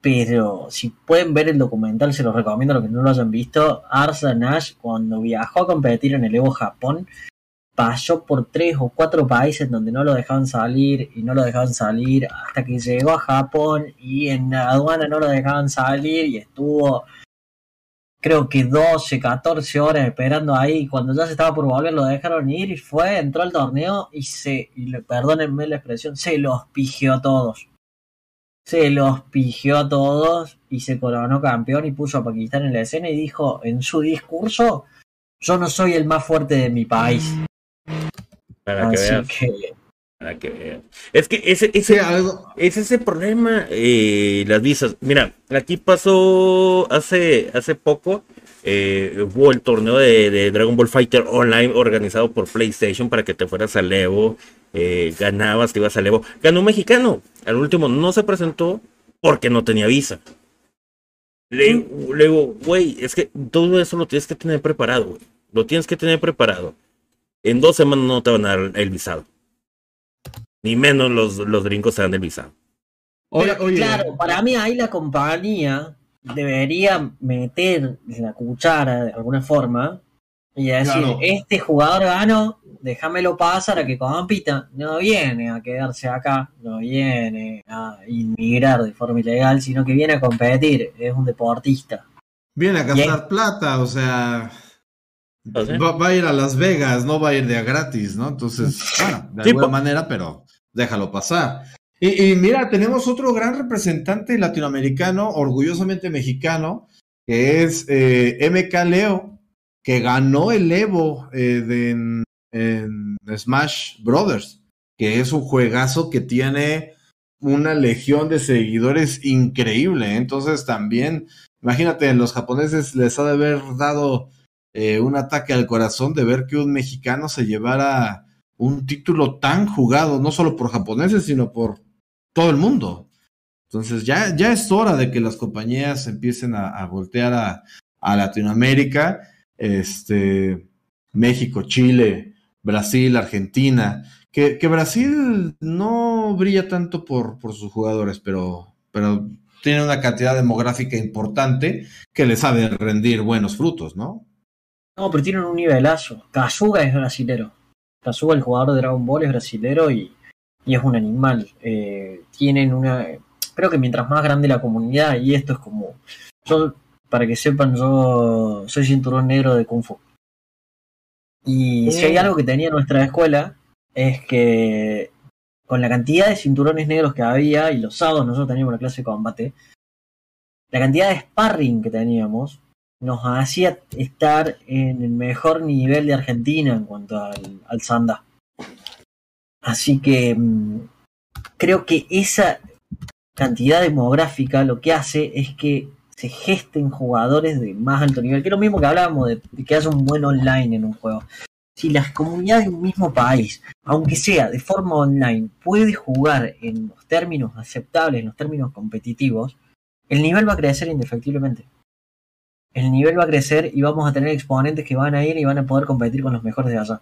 S3: Pero si pueden ver el documental, se los recomiendo a los que no lo hayan visto. Arsa Nash, cuando viajó a competir en el Evo Japón, pasó por tres o cuatro países donde no lo dejaban salir y no lo dejaban salir hasta que llegó a Japón y en la aduana no lo dejaban salir y estuvo creo que 12, 14 horas esperando ahí. Cuando ya se estaba por volver, lo dejaron ir y fue, entró al torneo y se, y le, perdónenme la expresión, se los pigió a todos. Se los pigió a todos y se coronó campeón y puso a Pakistán en la escena y dijo en su discurso: Yo no soy el más fuerte de mi país.
S1: Para que veas. Que... Para que vean. Es que ese, ese, es ese problema, eh, las visas. Mira, aquí pasó hace, hace poco, eh, hubo el torneo de, de, Dragon Ball Fighter Online organizado por PlayStation para que te fueras al Evo, eh, ganabas, te ibas al Evo. Ganó un mexicano, al último no se presentó porque no tenía visa. Le, le digo, güey, es que todo eso lo tienes que tener preparado, güey. Lo tienes que tener preparado. En dos semanas no te van a dar el visado ni menos los, los gringos se dan el visado.
S3: Oye, oye. Claro, para mí ahí la compañía debería meter la cuchara de alguna forma y decir, claro. este jugador gano, déjamelo pasar a que compita. No viene a quedarse acá, no viene a inmigrar de forma ilegal, sino que viene a competir, es un deportista.
S2: Viene a gastar plata, o sea... Va, a ir a Las Vegas, no va a ir de a gratis, ¿no? Entonces, (laughs) bueno, de alguna manera, pero déjalo pasar. Y, mira, tenemos otro gran representante latinoamericano, orgullosamente mexicano, que es eh, MK Leo, que ganó el Evo eh, de, en, Smash Brothers, que es un juegazo que tiene una legión de seguidores increíble. Entonces también, imagínate, los japoneses les ha de haber dado eh, un ataque al corazón de ver que un mexicano se llevara un título tan jugado, no solo por japoneses, sino por todo el mundo. Entonces ya, ya es hora de que las compañías empiecen a, voltear a, a, Latinoamérica, este, México, Chile, Brasil, Argentina, que, que, Brasil no brilla tanto por, por sus jugadores, pero, pero tiene una cantidad demográfica importante que les sabe rendir buenos frutos, ¿no?
S3: No, pero tienen un nivelazo. Kazuga es brasilero. Kazuga, el jugador de Dragon Ball, es brasilero y y es un animal. Eh, tienen una. Creo que mientras más grande la comunidad, y esto es como. Yo, para que sepan, yo soy cinturón negro de Kung Fu. Y si hay algo que tenía nuestra escuela, es que con la cantidad de cinturones negros que había, y los sábados nosotros teníamos la clase de combate, la cantidad de sparring que teníamos nos hacía estar en el mejor nivel de Argentina en cuanto al, al sanda. Así que mm, creo que esa cantidad demográfica lo que hace es que se gesten jugadores de más alto nivel, que es lo mismo que hablábamos de, que haya un buen online en un juego. Si las comunidades de un mismo país, aunque sea de forma online, puede jugar en los términos aceptables, en los términos competitivos, el nivel va a crecer indefectiblemente. El nivel va a crecer y vamos a tener exponentes que van a ir y van a poder competir con los mejores de allá.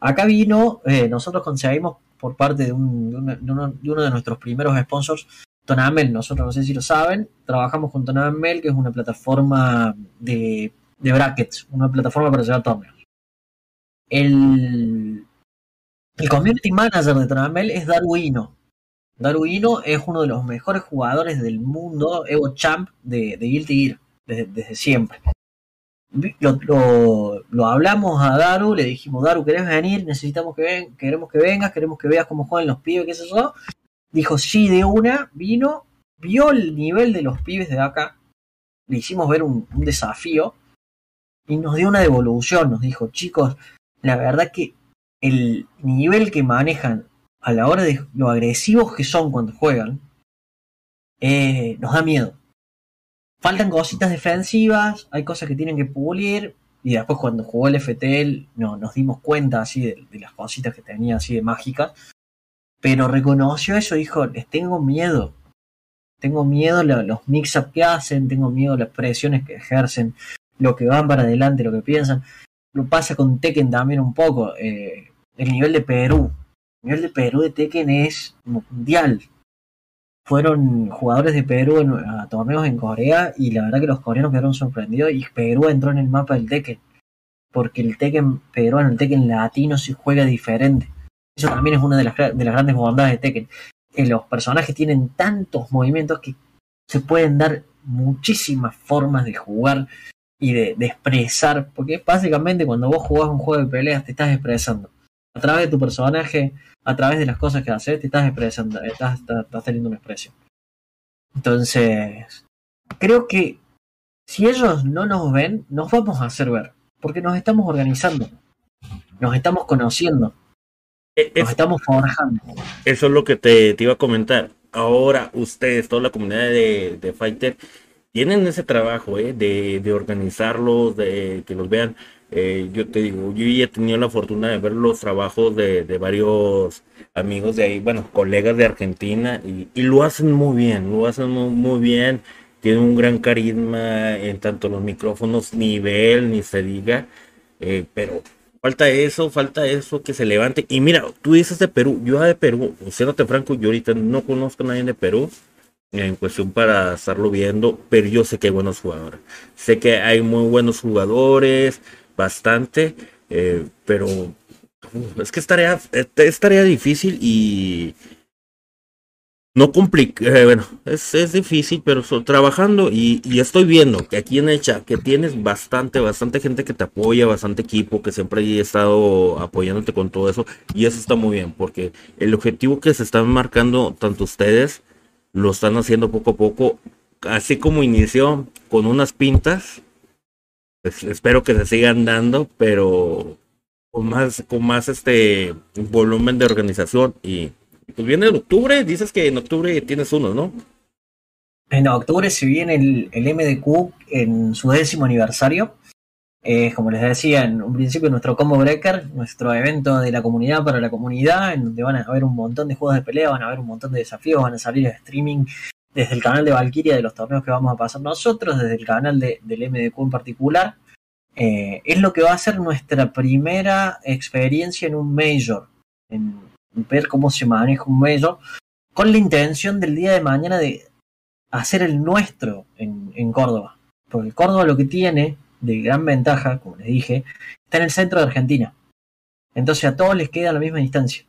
S3: Acá vino, eh, nosotros conseguimos por parte de, uno, de, nuestros primeros sponsors, Tonamel, nosotros no sé si lo saben, trabajamos con Tonamel, que es una plataforma de, brackets, una plataforma para llevar torneos. El, el community manager de Tonamel es Darwino. Darwino es uno de los mejores jugadores del mundo, Evo Champ de, de Guilty Gear, desde siempre lo, lo, hablamos a Daru, le dijimos, Daru, ¿querés venir? Necesitamos que ven, queremos que vengas, queremos que veas cómo juegan los pibes, qué es eso. Dijo, sí, de una, vino, vio el nivel de los pibes de acá, le hicimos ver un, desafío y nos dio una devolución, nos dijo, chicos, la verdad que el nivel que manejan a la hora de lo agresivos que son cuando juegan, eh, nos da miedo faltan cositas defensivas, hay cosas que tienen que pulir. Y después cuando jugó el FTL no, nos dimos cuenta así de, las cositas que tenía así de mágicas. Pero reconoció eso, dijo, les tengo miedo. Tengo miedo los mix-up que hacen, tengo miedo las presiones que ejercen, lo que van para adelante, lo que piensan. Lo pasa con Tekken también un poco. Eh, el nivel de Perú. El nivel de Perú de Tekken es mundial fueron jugadores de Perú a torneos en Corea y la verdad que los coreanos quedaron sorprendidos y Perú entró en el mapa del Tekken. Porque el Tekken peruano, el Tekken latino se juega diferente. Eso también es una de las, de las grandes bondades de Tekken. Que los personajes tienen tantos movimientos que se pueden dar muchísimas formas de jugar y de, de expresar. Porque básicamente cuando vos jugás un juego de peleas te estás expresando a través de tu personaje, a través de las cosas que haces, te estás expresando, estás, teniendo una expresión. Entonces, creo que si ellos no nos ven, nos vamos a hacer ver, porque nos estamos organizando, nos estamos conociendo, e, nos estamos forjando.
S1: Eso es lo que te, iba a comentar. Ahora ustedes, toda la comunidad de, de Fighter, tienen ese trabajo ¿eh? de, de organizarlos, de que los vean eh, yo te digo, yo ya he tenido la fortuna de ver los trabajos de, varios amigos de ahí, bueno, colegas de Argentina, y, lo hacen muy bien, lo hacen muy, bien, tienen un gran carisma en tanto los micrófonos, nivel, ni se diga, eh, pero falta eso, falta eso que se levante. Y mira, tú dices de Perú, yo de Perú, siéndote franco, yo ahorita no conozco a nadie de Perú en cuestión para estarlo viendo, pero yo sé que hay buenos jugadores. Sé que hay muy buenos jugadores, bastante, eh, pero es que es tarea, es tarea difícil y no complica, eh, bueno, es, es, difícil, pero estoy trabajando y, estoy viendo que aquí en Echa, que tienes bastante, bastante gente que te apoya, bastante equipo, que siempre he estado apoyándote con todo eso, y eso está muy bien, porque el objetivo que se están marcando tanto ustedes, lo están haciendo poco a poco, así como inició con unas pintas, pues espero que se sigan dando, pero con más, con más este volumen de organización y pues viene en octubre, dices que en octubre tienes uno, ¿no?
S3: En octubre se viene el, el MDQ en su décimo aniversario. Eh, como les decía en un principio, nuestro Combo Breaker, nuestro evento de la comunidad para la comunidad, en donde van a haber un montón de juegos de pelea, van a haber un montón de desafíos, van a salir a streaming desde el canal de Valkyria de los torneos que vamos a pasar nosotros, desde el canal de, del MDQ en particular. Eh, es lo que va a ser nuestra primera experiencia en un Major, en, ver cómo se maneja un Major, con la intención del día de mañana de hacer el nuestro en Córdoba. Porque Córdoba lo que tiene de gran ventaja, como les dije, está en el centro de Argentina. Entonces a todos les queda la misma distancia.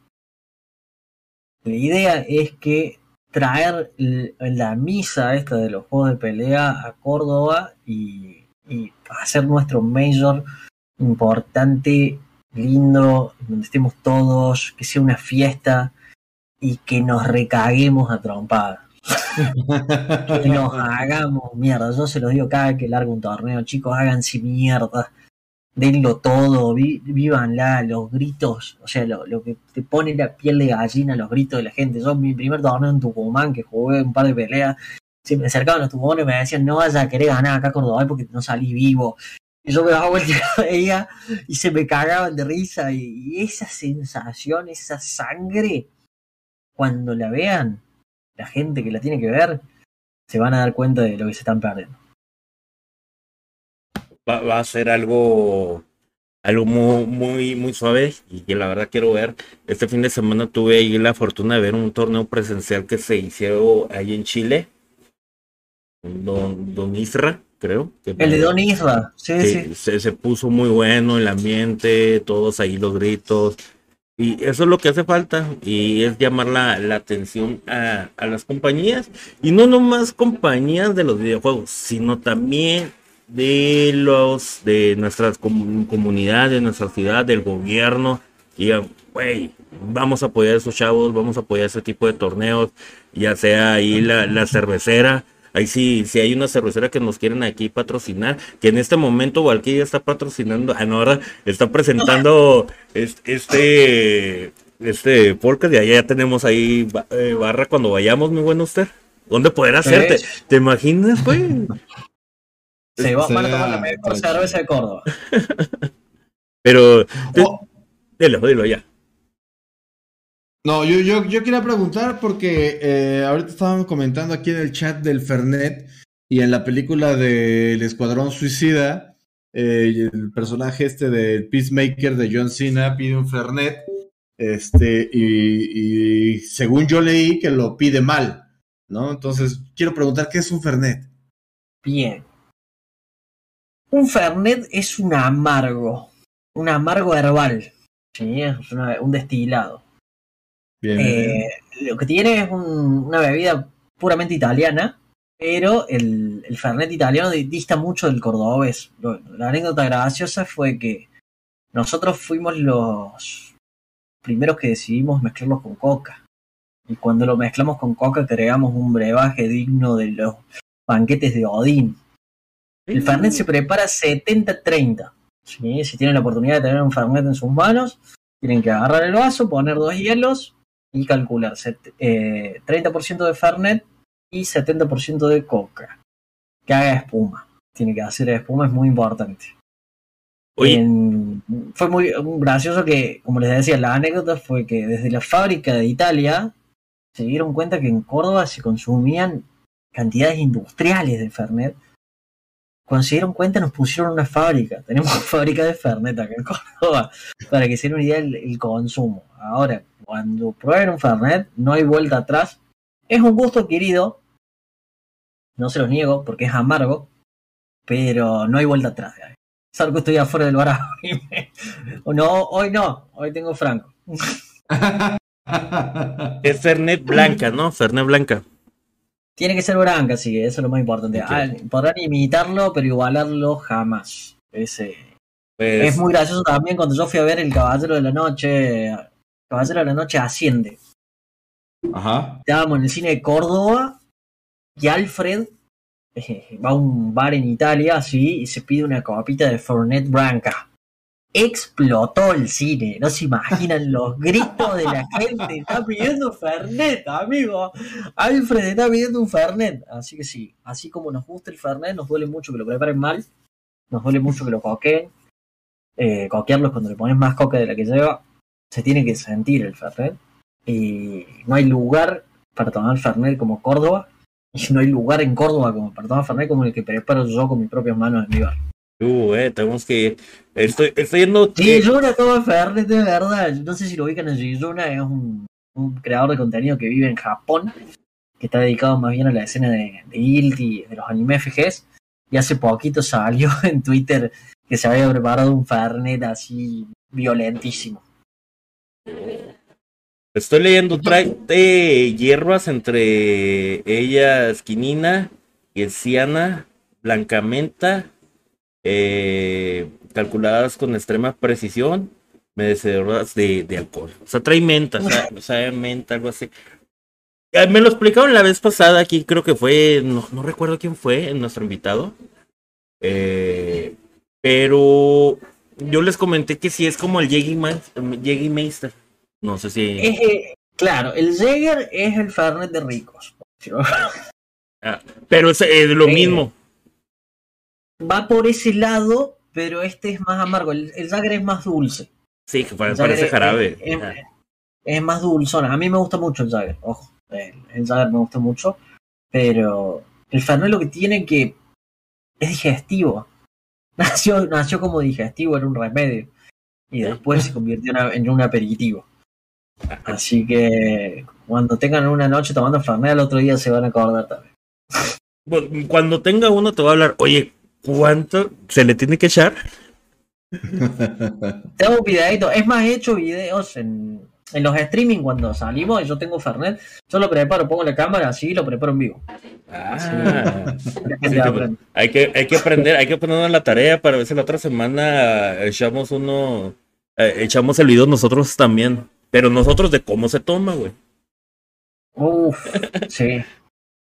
S3: La idea es que traer la misa esta de los juegos de pelea a Córdoba y, y hacer nuestro major importante, lindo, donde estemos todos, que sea una fiesta y que nos recaguemos a trompadas. (laughs) que nos hagamos mierda. Yo se los digo cada vez que largo un torneo, chicos, háganse mierda. Denlo todo, vi, los gritos, o sea, lo, que te pone la piel de gallina, los gritos de la gente. Yo, mi primer torneo en Tucumán, que jugué un par de peleas, se me acercaban los tucumanos y me decían, no vaya a querer ganar acá Córdoba porque no salí vivo. Y yo me daba vuelta y veía y se me cagaban de risa. Y, y esa sensación, esa sangre, cuando la vean, la gente que la tiene que ver, se van a dar cuenta de lo que se están perdiendo.
S1: Va, va a ser algo, algo muy, muy, muy suave y que la verdad quiero ver. Este fin de semana tuve ahí la fortuna de ver un torneo presencial que se hizo ahí en Chile. Don, Don Isra, creo. Que
S3: el de Don Isra, sí, sí.
S1: Se, se puso muy bueno el ambiente, todos ahí los gritos. Y eso es lo que hace falta y es llamar la, la atención a, a, las compañías y no nomás compañías de los videojuegos, sino también de los de nuestras com comunidades, de nuestra ciudad, del gobierno. Y güey, vamos a apoyar a esos chavos, vamos a apoyar ese tipo de torneos, ya sea ahí la, la cervecera. Ahí sí, si hay una cervecera que nos quieren aquí patrocinar, que en este momento Valkyria está patrocinando, ah, no, ahora está presentando este, este podcast y allá ya tenemos ahí barra cuando vayamos, mi buen usted. ¿Dónde poder hacerte? ¿Te, ¿Te imaginas, güey?
S3: Se va, van a tomar la mejor cerveza de Córdoba. (laughs)
S1: Pero, oh. dilo, dilo ya.
S2: No, yo, yo, yo quería preguntar porque eh, ahorita estaban comentando aquí en el chat del Fernet y en la película del Escuadrón Suicida, eh, el personaje este del Peacemaker de John Cena pide un Fernet, este, y, y según yo leí que lo pide mal, ¿no? Entonces, quiero preguntar, ¿qué es un Fernet?
S3: Bien. Un Fernet es un amargo, un amargo herbal, ¿sí? Es una, un destilado.
S2: Bien,
S3: eh, lo que tiene es un, una bebida puramente italiana, pero el, el, Fernet italiano dista mucho del cordobés. La anécdota graciosa fue que nosotros fuimos los primeros que decidimos mezclarlos con coca. Y cuando lo mezclamos con coca creamos un brebaje digno de los banquetes de Odín. El Fernet se prepara 70-30. ¿sí? Si tienen la oportunidad de tener un Fernet en sus manos, tienen que agarrar el vaso, poner dos hielos, y calcular eh, 30% de Fernet y 70% de coca. Que haga espuma. Tiene que hacer espuma, es muy importante. En, fue muy gracioso que, como les decía, la anécdota fue que desde la fábrica de Italia se dieron cuenta que en Córdoba se consumían cantidades industriales de Fernet. Cuando se dieron cuenta nos pusieron una fábrica. (laughs) Tenemos fábrica de Fernet acá en Córdoba. Para que se den una idea del el consumo. Ahora, cuando prueben un Fernet, no hay vuelta atrás. Es un gusto adquirido, no se los niego porque es amargo, pero no hay vuelta atrás. Salvo que estoy afuera del bar. (laughs) no, hoy no, hoy tengo franco. (laughs)
S1: Es Fernet Blanca, ¿no? Fernet Blanca.
S3: Tiene que ser blanca, sí, eso es lo más importante. Ah, podrán imitarlo, pero igualarlo jamás. Ese.
S1: Pues,
S3: Es muy gracioso también cuando yo fui a ver El Caballero de la Noche. Caballero de la Noche asciende.
S2: Ajá.
S3: Estábamos en el cine de Córdoba y Alfred eh, va a un bar en Italia así y se pide una copita de Fernet Branca. Explotó el cine, no se imaginan los gritos de la gente. Está pidiendo Fernet, amigo. Alfred está pidiendo un Fernet. Así que sí, así como nos gusta el Fernet, nos duele mucho que lo preparen mal. Nos duele mucho que lo coqueen. Eh, coquearlos cuando le pones más coca de la que lleva. Se tiene que sentir el Fernet. Y no hay lugar para tomar Fernet como Córdoba. Y no hay lugar en Córdoba como para tomar Fernet como el que preparo yo con mis propias manos en mi bar.
S1: Uh, eh, tenemos que ir. Estoy, estoy yendo.
S3: Giyuna toma Fernet de verdad. No sé si lo ubican en Giyuna, es un, un creador de contenido que vive en Japón, que está dedicado más bien a la escena de, de Guilty, de los anime FGs. Y hace poquito salió (laughs) en Twitter que se había preparado un Fernet así violentísimo.
S1: Estoy leyendo, trae eh, hierbas entre ellas quinina, yesiana, blancamenta, eh, calculadas con extrema precisión, merecedoras de, de alcohol. O sea, trae menta, o sea, menta, algo así. Eh, Me lo explicaron la vez pasada, aquí creo que fue, no, no recuerdo quién fue, nuestro invitado. Eh, pero yo les comenté que sí es como el Jägermeister. No sé si...
S3: Es, eh, claro, el Jäger es el Fernet de ricos.
S1: Pero es eh, lo mismo.
S3: Va por ese lado, pero este es más amargo. El, el Jäger es más dulce.
S1: Sí, que parece
S3: es-
S1: jarabe.
S3: Es,
S1: Ajá.
S3: es más dulzón. A mí me gusta mucho el Jagger, ojo. El, el Jagger me gusta mucho. Pero el Fernet lo que tiene que es digestivo. (laughs) Nació, nació como digestivo, era un remedio. Y después se convirtió en, un aperitivo. Así que cuando tengan una noche tomando Fernet, al otro día se van a acordar también.
S1: Bueno, Cuando tenga uno te voy a hablar, oye, ¿cuánto se le tiene que echar? (laughs)
S3: Tengo un videito, es más, he hecho videos en, en los streaming cuando salimos y yo tengo Fernet. Yo lo preparo, pongo la cámara así y lo preparo en vivo.
S1: Ah, Sí, que- hay que, hay que aprender, hay que ponernos la tarea para ver si la otra semana echamos uno, eh, echamos el video nosotros también. Pero nosotros de cómo se toma, güey.
S3: Uf, sí. (laughs)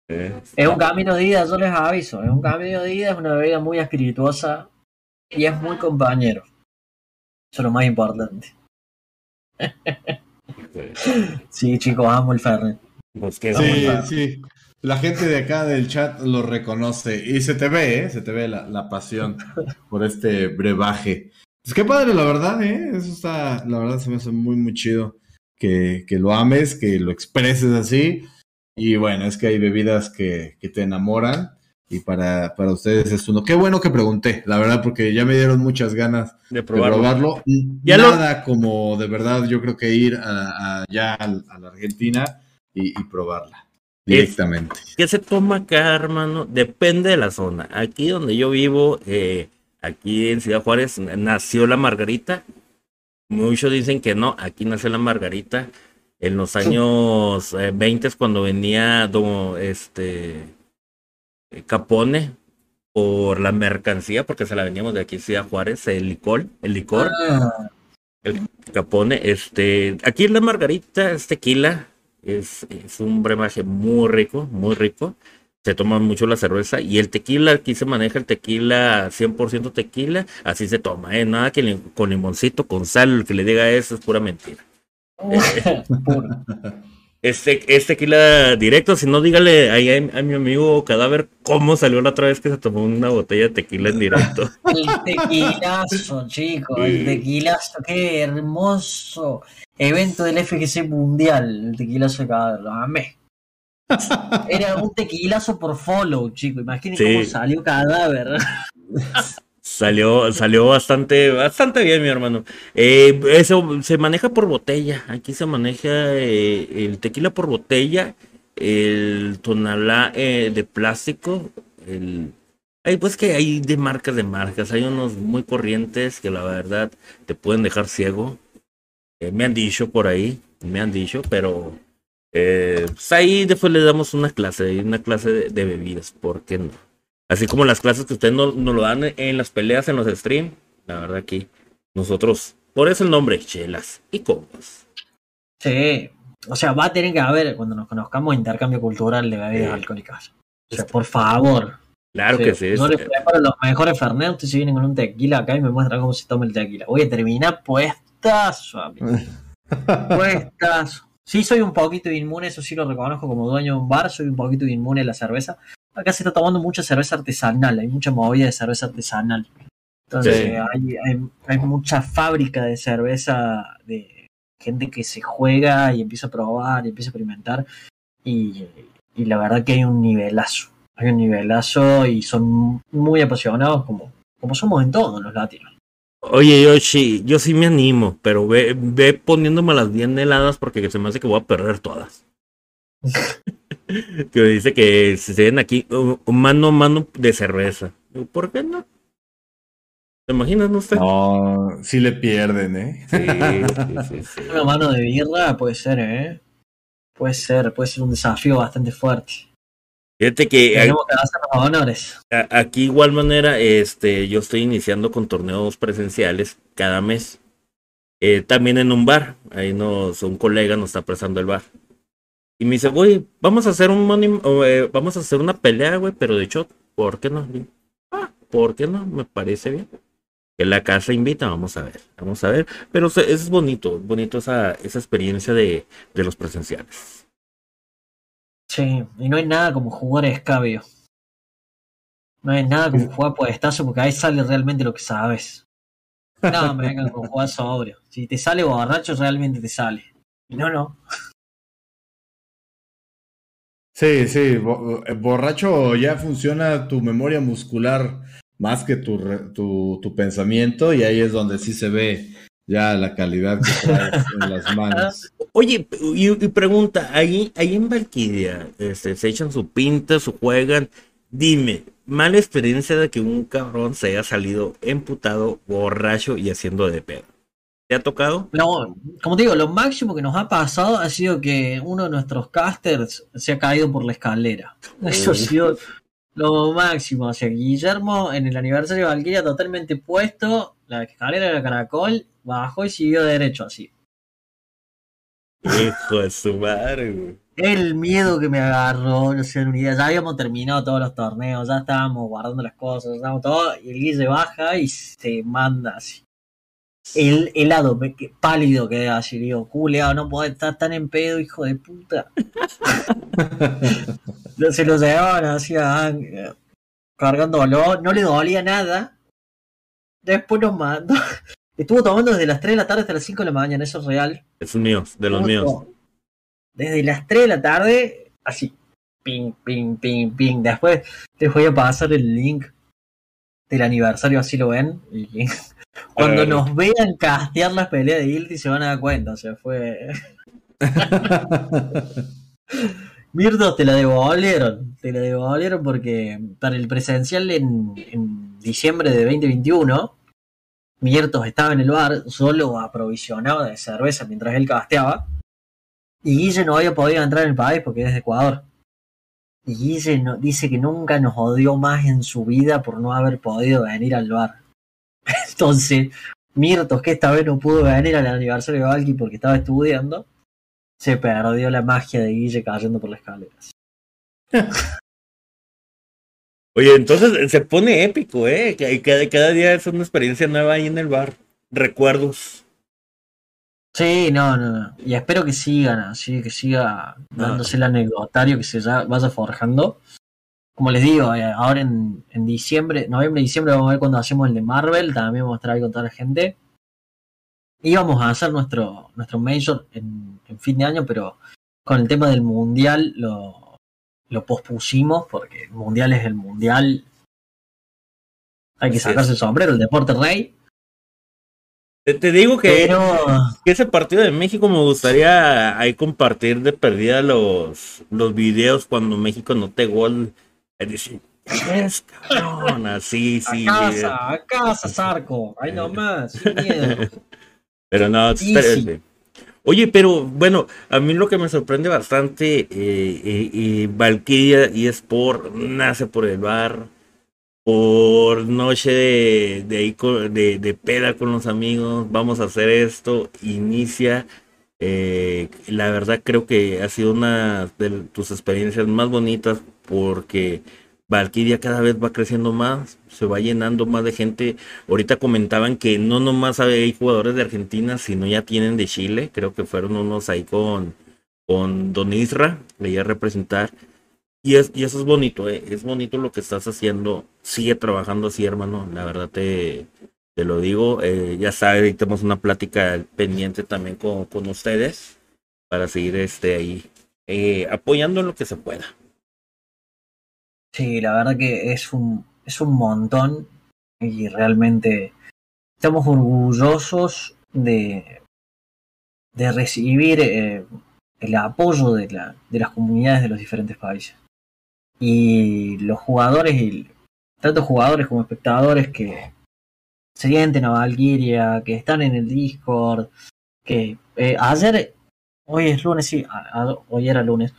S1: Eh,
S3: Es un camino de ida, yo les aviso. Es un camino de ida, es una bebida muy espirituosa y es muy compañero. Eso es lo más importante. Sí, chicos, amo el Fernet.
S1: Pues qué
S2: Sí, sí. La gente de acá del chat lo reconoce. Y se te ve, ¿eh? Se te ve la, la pasión por este brebaje. Pues qué padre, la verdad, ¿eh? Eso está, la verdad se me hace muy, muy chido. Que, que lo ames, que lo expreses así. Y bueno, es que hay bebidas que, que te enamoran. Y para, para ustedes es uno. Qué bueno que pregunté, la verdad, porque ya me dieron muchas ganas
S1: De
S2: de
S1: probarlo.
S2: probarlo.
S1: Ya lo-
S2: Nada como de verdad, yo creo que ir a, a- ya a, la Argentina y, y probarla directamente.
S1: ¿Qué se toma acá, hermano? Depende de la zona. Aquí donde yo vivo, eh, aquí en Ciudad Juárez, nació la margarita. Muchos dicen que no, aquí nació la margarita. En los años eh, 20 cuando venía do- este eh, Capone por la mercancía, porque se la veníamos de aquí Ciudad Juárez, el licor, el licor.
S3: Ah,
S1: Capone, este, aquí la margarita es tequila, es, es un brebaje muy rico, muy rico. Se toma mucho la cerveza y el tequila, aquí se maneja el tequila 100% tequila, así se toma, ¿eh? Nada que li- con limoncito, con sal, el que le diga eso es pura mentira.
S3: Puro. (laughs)
S1: Este, es tequila directo, si no, dígale ahí a, a mi amigo Cadáver cómo salió la otra vez que se tomó una botella de tequila en directo. (laughs)
S3: El tequilazo, chicos, el tequilazo, qué hermoso evento del FGC Mundial, el tequilazo de lo amé. Era un tequilazo por follow, chico, imaginen
S1: Sí.
S3: cómo salió cadáver. (laughs)
S1: Salió, salió bastante, bastante bien, mi hermano. Eh, eso se maneja por botella. Aquí se maneja eh, el tequila por botella, el tonalá eh, de plástico, el hay pues que hay de marcas de marcas, hay unos muy corrientes que la verdad te pueden dejar ciego. Eh, me han dicho por ahí. me han dicho, pero pues ahí después le damos una clase, una clase de, de bebidas, ¿por qué no? Así como las clases que ustedes nos no lo dan en las peleas, en los streams, la verdad que nosotros, por eso el nombre, chelas y copas.
S3: Sí, o sea, va a tener que haber, cuando nos conozcamos, intercambio cultural de bebidas
S1: Sí.
S3: alcohólicas. O sea, por favor.
S1: Claro
S3: Sí,
S1: que sí.
S3: No
S1: es-
S3: les preparo los mejores Fernet, ustedes se vienen con un tequila acá y me muestran cómo se toma el tequila. Voy a terminar puestazo, amigo. (laughs) Puestazo. Sí, soy un poquito inmune, eso sí lo reconozco como dueño de un bar, soy un poquito inmune a la cerveza. Acá se está tomando mucha cerveza artesanal, hay mucha movida de cerveza artesanal. Entonces,
S1: Sí.
S3: hay, hay, hay mucha fábrica de cerveza de gente que se juega y empieza a probar y empieza a experimentar. Y, y la verdad que hay un nivelazo. Hay un nivelazo y son muy apasionados como, como somos en todos los latinos.
S1: Oye, Yoshi, yo sí me animo, pero ve, ve poniéndome las bien heladas porque se me hace que voy a perder todas. (laughs) que dice que se den aquí uh, mano a mano de cerveza. ¿Por qué no? ¿Se imaginan usted?
S2: No, sí le pierden, ¿eh?
S1: Sí, sí, (laughs) sí, sí.
S3: Una mano de birra puede ser, ¿eh? Puede ser, puede ser un desafío bastante fuerte.
S1: Fíjate que a-
S3: Tenemos que hacer los honores.
S1: aquí igual manera, este, yo estoy iniciando con torneos presenciales cada mes. Eh, también en un bar. Ahí nos, un colega nos está prestando el bar. Y me dice, güey, vamos a hacer un money- eh, vamos a hacer una pelea, güey, pero de hecho, ¿por qué no? Ah, ¿por qué no? Me parece bien. Que la casa invita, vamos a ver, vamos a ver. Pero es bonito, bonito esa, esa experiencia de, de los presenciales.
S3: Sí, y no hay nada como jugar a escabio. No hay nada como jugar puestazo porque ahí sale realmente lo que sabes. (laughs) No, me vengan con jugar sobrio. Si te sale borracho, realmente te sale. Y no, no.
S2: Sí, sí, eh, borracho ya funciona tu memoria muscular más que tu, tu, tu pensamiento y ahí es donde sí se ve ya la calidad que traes en las (laughs) manos.
S1: Oye, y, y pregunta, ahí, ahí en Valkyria, este, se echan su pinta, su juegan. Dime, mala experiencia de que un cabrón se haya salido emputado, borracho y haciendo de pedo. ¿Te ha tocado?
S3: No, como te digo, lo máximo que nos ha pasado ha sido que uno de nuestros casters se ha caído por la escalera. Eso ha sido lo máximo. O sea, Guillermo en el aniversario de Valkyria totalmente puesto, la escalera era caracol, bajó y siguió derecho así.
S1: Hijo de su madre, güey.
S3: El miedo que me agarró, no sé, una idea. Ya habíamos terminado todos los torneos, ya estábamos guardando las cosas, ya estábamos todo, y el Guille baja y se manda así. El helado, me- que- pálido quedé así, digo, culeado, no podés estar tan en pedo, hijo de puta. (laughs) No, se lo llevaban así a Ang- cargándolo, no le dolía nada. Después nos mandó. (laughs) Estuvo tomando desde las 3 de la tarde hasta las 5 de la mañana, eso es real.
S1: Es míos, de los míos.
S3: Desde las 3 de la tarde, así. Ping, ping, ping, ping. Después les voy a pasar el link del aniversario, así lo ven. Y cuando nos vean castear las peleas de Guilty se van a dar cuenta. O sea, fue. (laughs) Mirdo, te la devolvieron. Te la devolvieron porque para el presencial en, en diciembre de 2021, Miertos estaba en el bar, solo aprovisionado de cerveza mientras él casteaba. Y Guille no había podido entrar en el país porque es de Ecuador. Y Guille no- dice que nunca nos odió más en su vida por no haber podido venir al bar. (laughs) Entonces, Mirtos, que esta vez no pudo venir al aniversario de Valky porque estaba estudiando, se perdió la magia de Guille cayendo por las escaleras. (laughs)
S1: Oye, entonces se pone épico, ¿eh? Cada, cada día es una experiencia nueva ahí en el bar. Recuerdos.
S3: Sí, no, no, no. Y espero que sigan así, que siga dándose el anecdotario que se ya vaya forjando. Como les digo, eh, ahora en, en diciembre, noviembre, diciembre vamos a ver cuando hacemos el de Marvel, también vamos a estar ahí con toda la gente. Íbamos a hacer nuestro, nuestro Major en, en fin de año, pero con el tema del Mundial lo, lo pospusimos, porque el Mundial es el Mundial. Hay que
S1: Así
S3: sacarse
S1: es.
S3: el sombrero, el deporte rey.
S1: Te, te digo que,
S3: Pero
S1: que ese partido de México me gustaría ahí compartir de perdida los, los videos cuando México note gol. Es decir, es cabrón, así, sí.
S3: a casa, a casa, Zarco. Ahí nomás, sin miedo. (laughs)
S1: Pero no, espérense. Oye, pero bueno, a mí lo que me sorprende bastante, eh, eh, eh, Valkyria y Sport nace por el bar, por noche de, de, de, de peda con los amigos, vamos a hacer esto, inicia. eh, la verdad creo que ha sido una de tus experiencias más bonitas porque Valkyria cada vez va creciendo más, se va llenando más de gente. Ahorita comentaban que no nomás hay jugadores de Argentina, sino ya tienen de Chile. Creo que fueron unos ahí con, con Don Isra, le iba a representar. Y, es, eso es bonito, ¿eh? es bonito lo que estás haciendo. Sigue trabajando así, hermano. La verdad te, te lo digo. Eh, ya sabes, tenemos una plática pendiente también con, con ustedes para seguir este, ahí eh, apoyando en lo que se pueda.
S3: Sí, la verdad que es un, es un montón y realmente estamos orgullosos de, de recibir eh, el apoyo de, la, de las comunidades de los diferentes países. Y los jugadores, y, tanto jugadores como espectadores que se sienten a Valkyria, que están en el Discord, que eh, ayer, hoy es lunes, sí, hoy era lunes,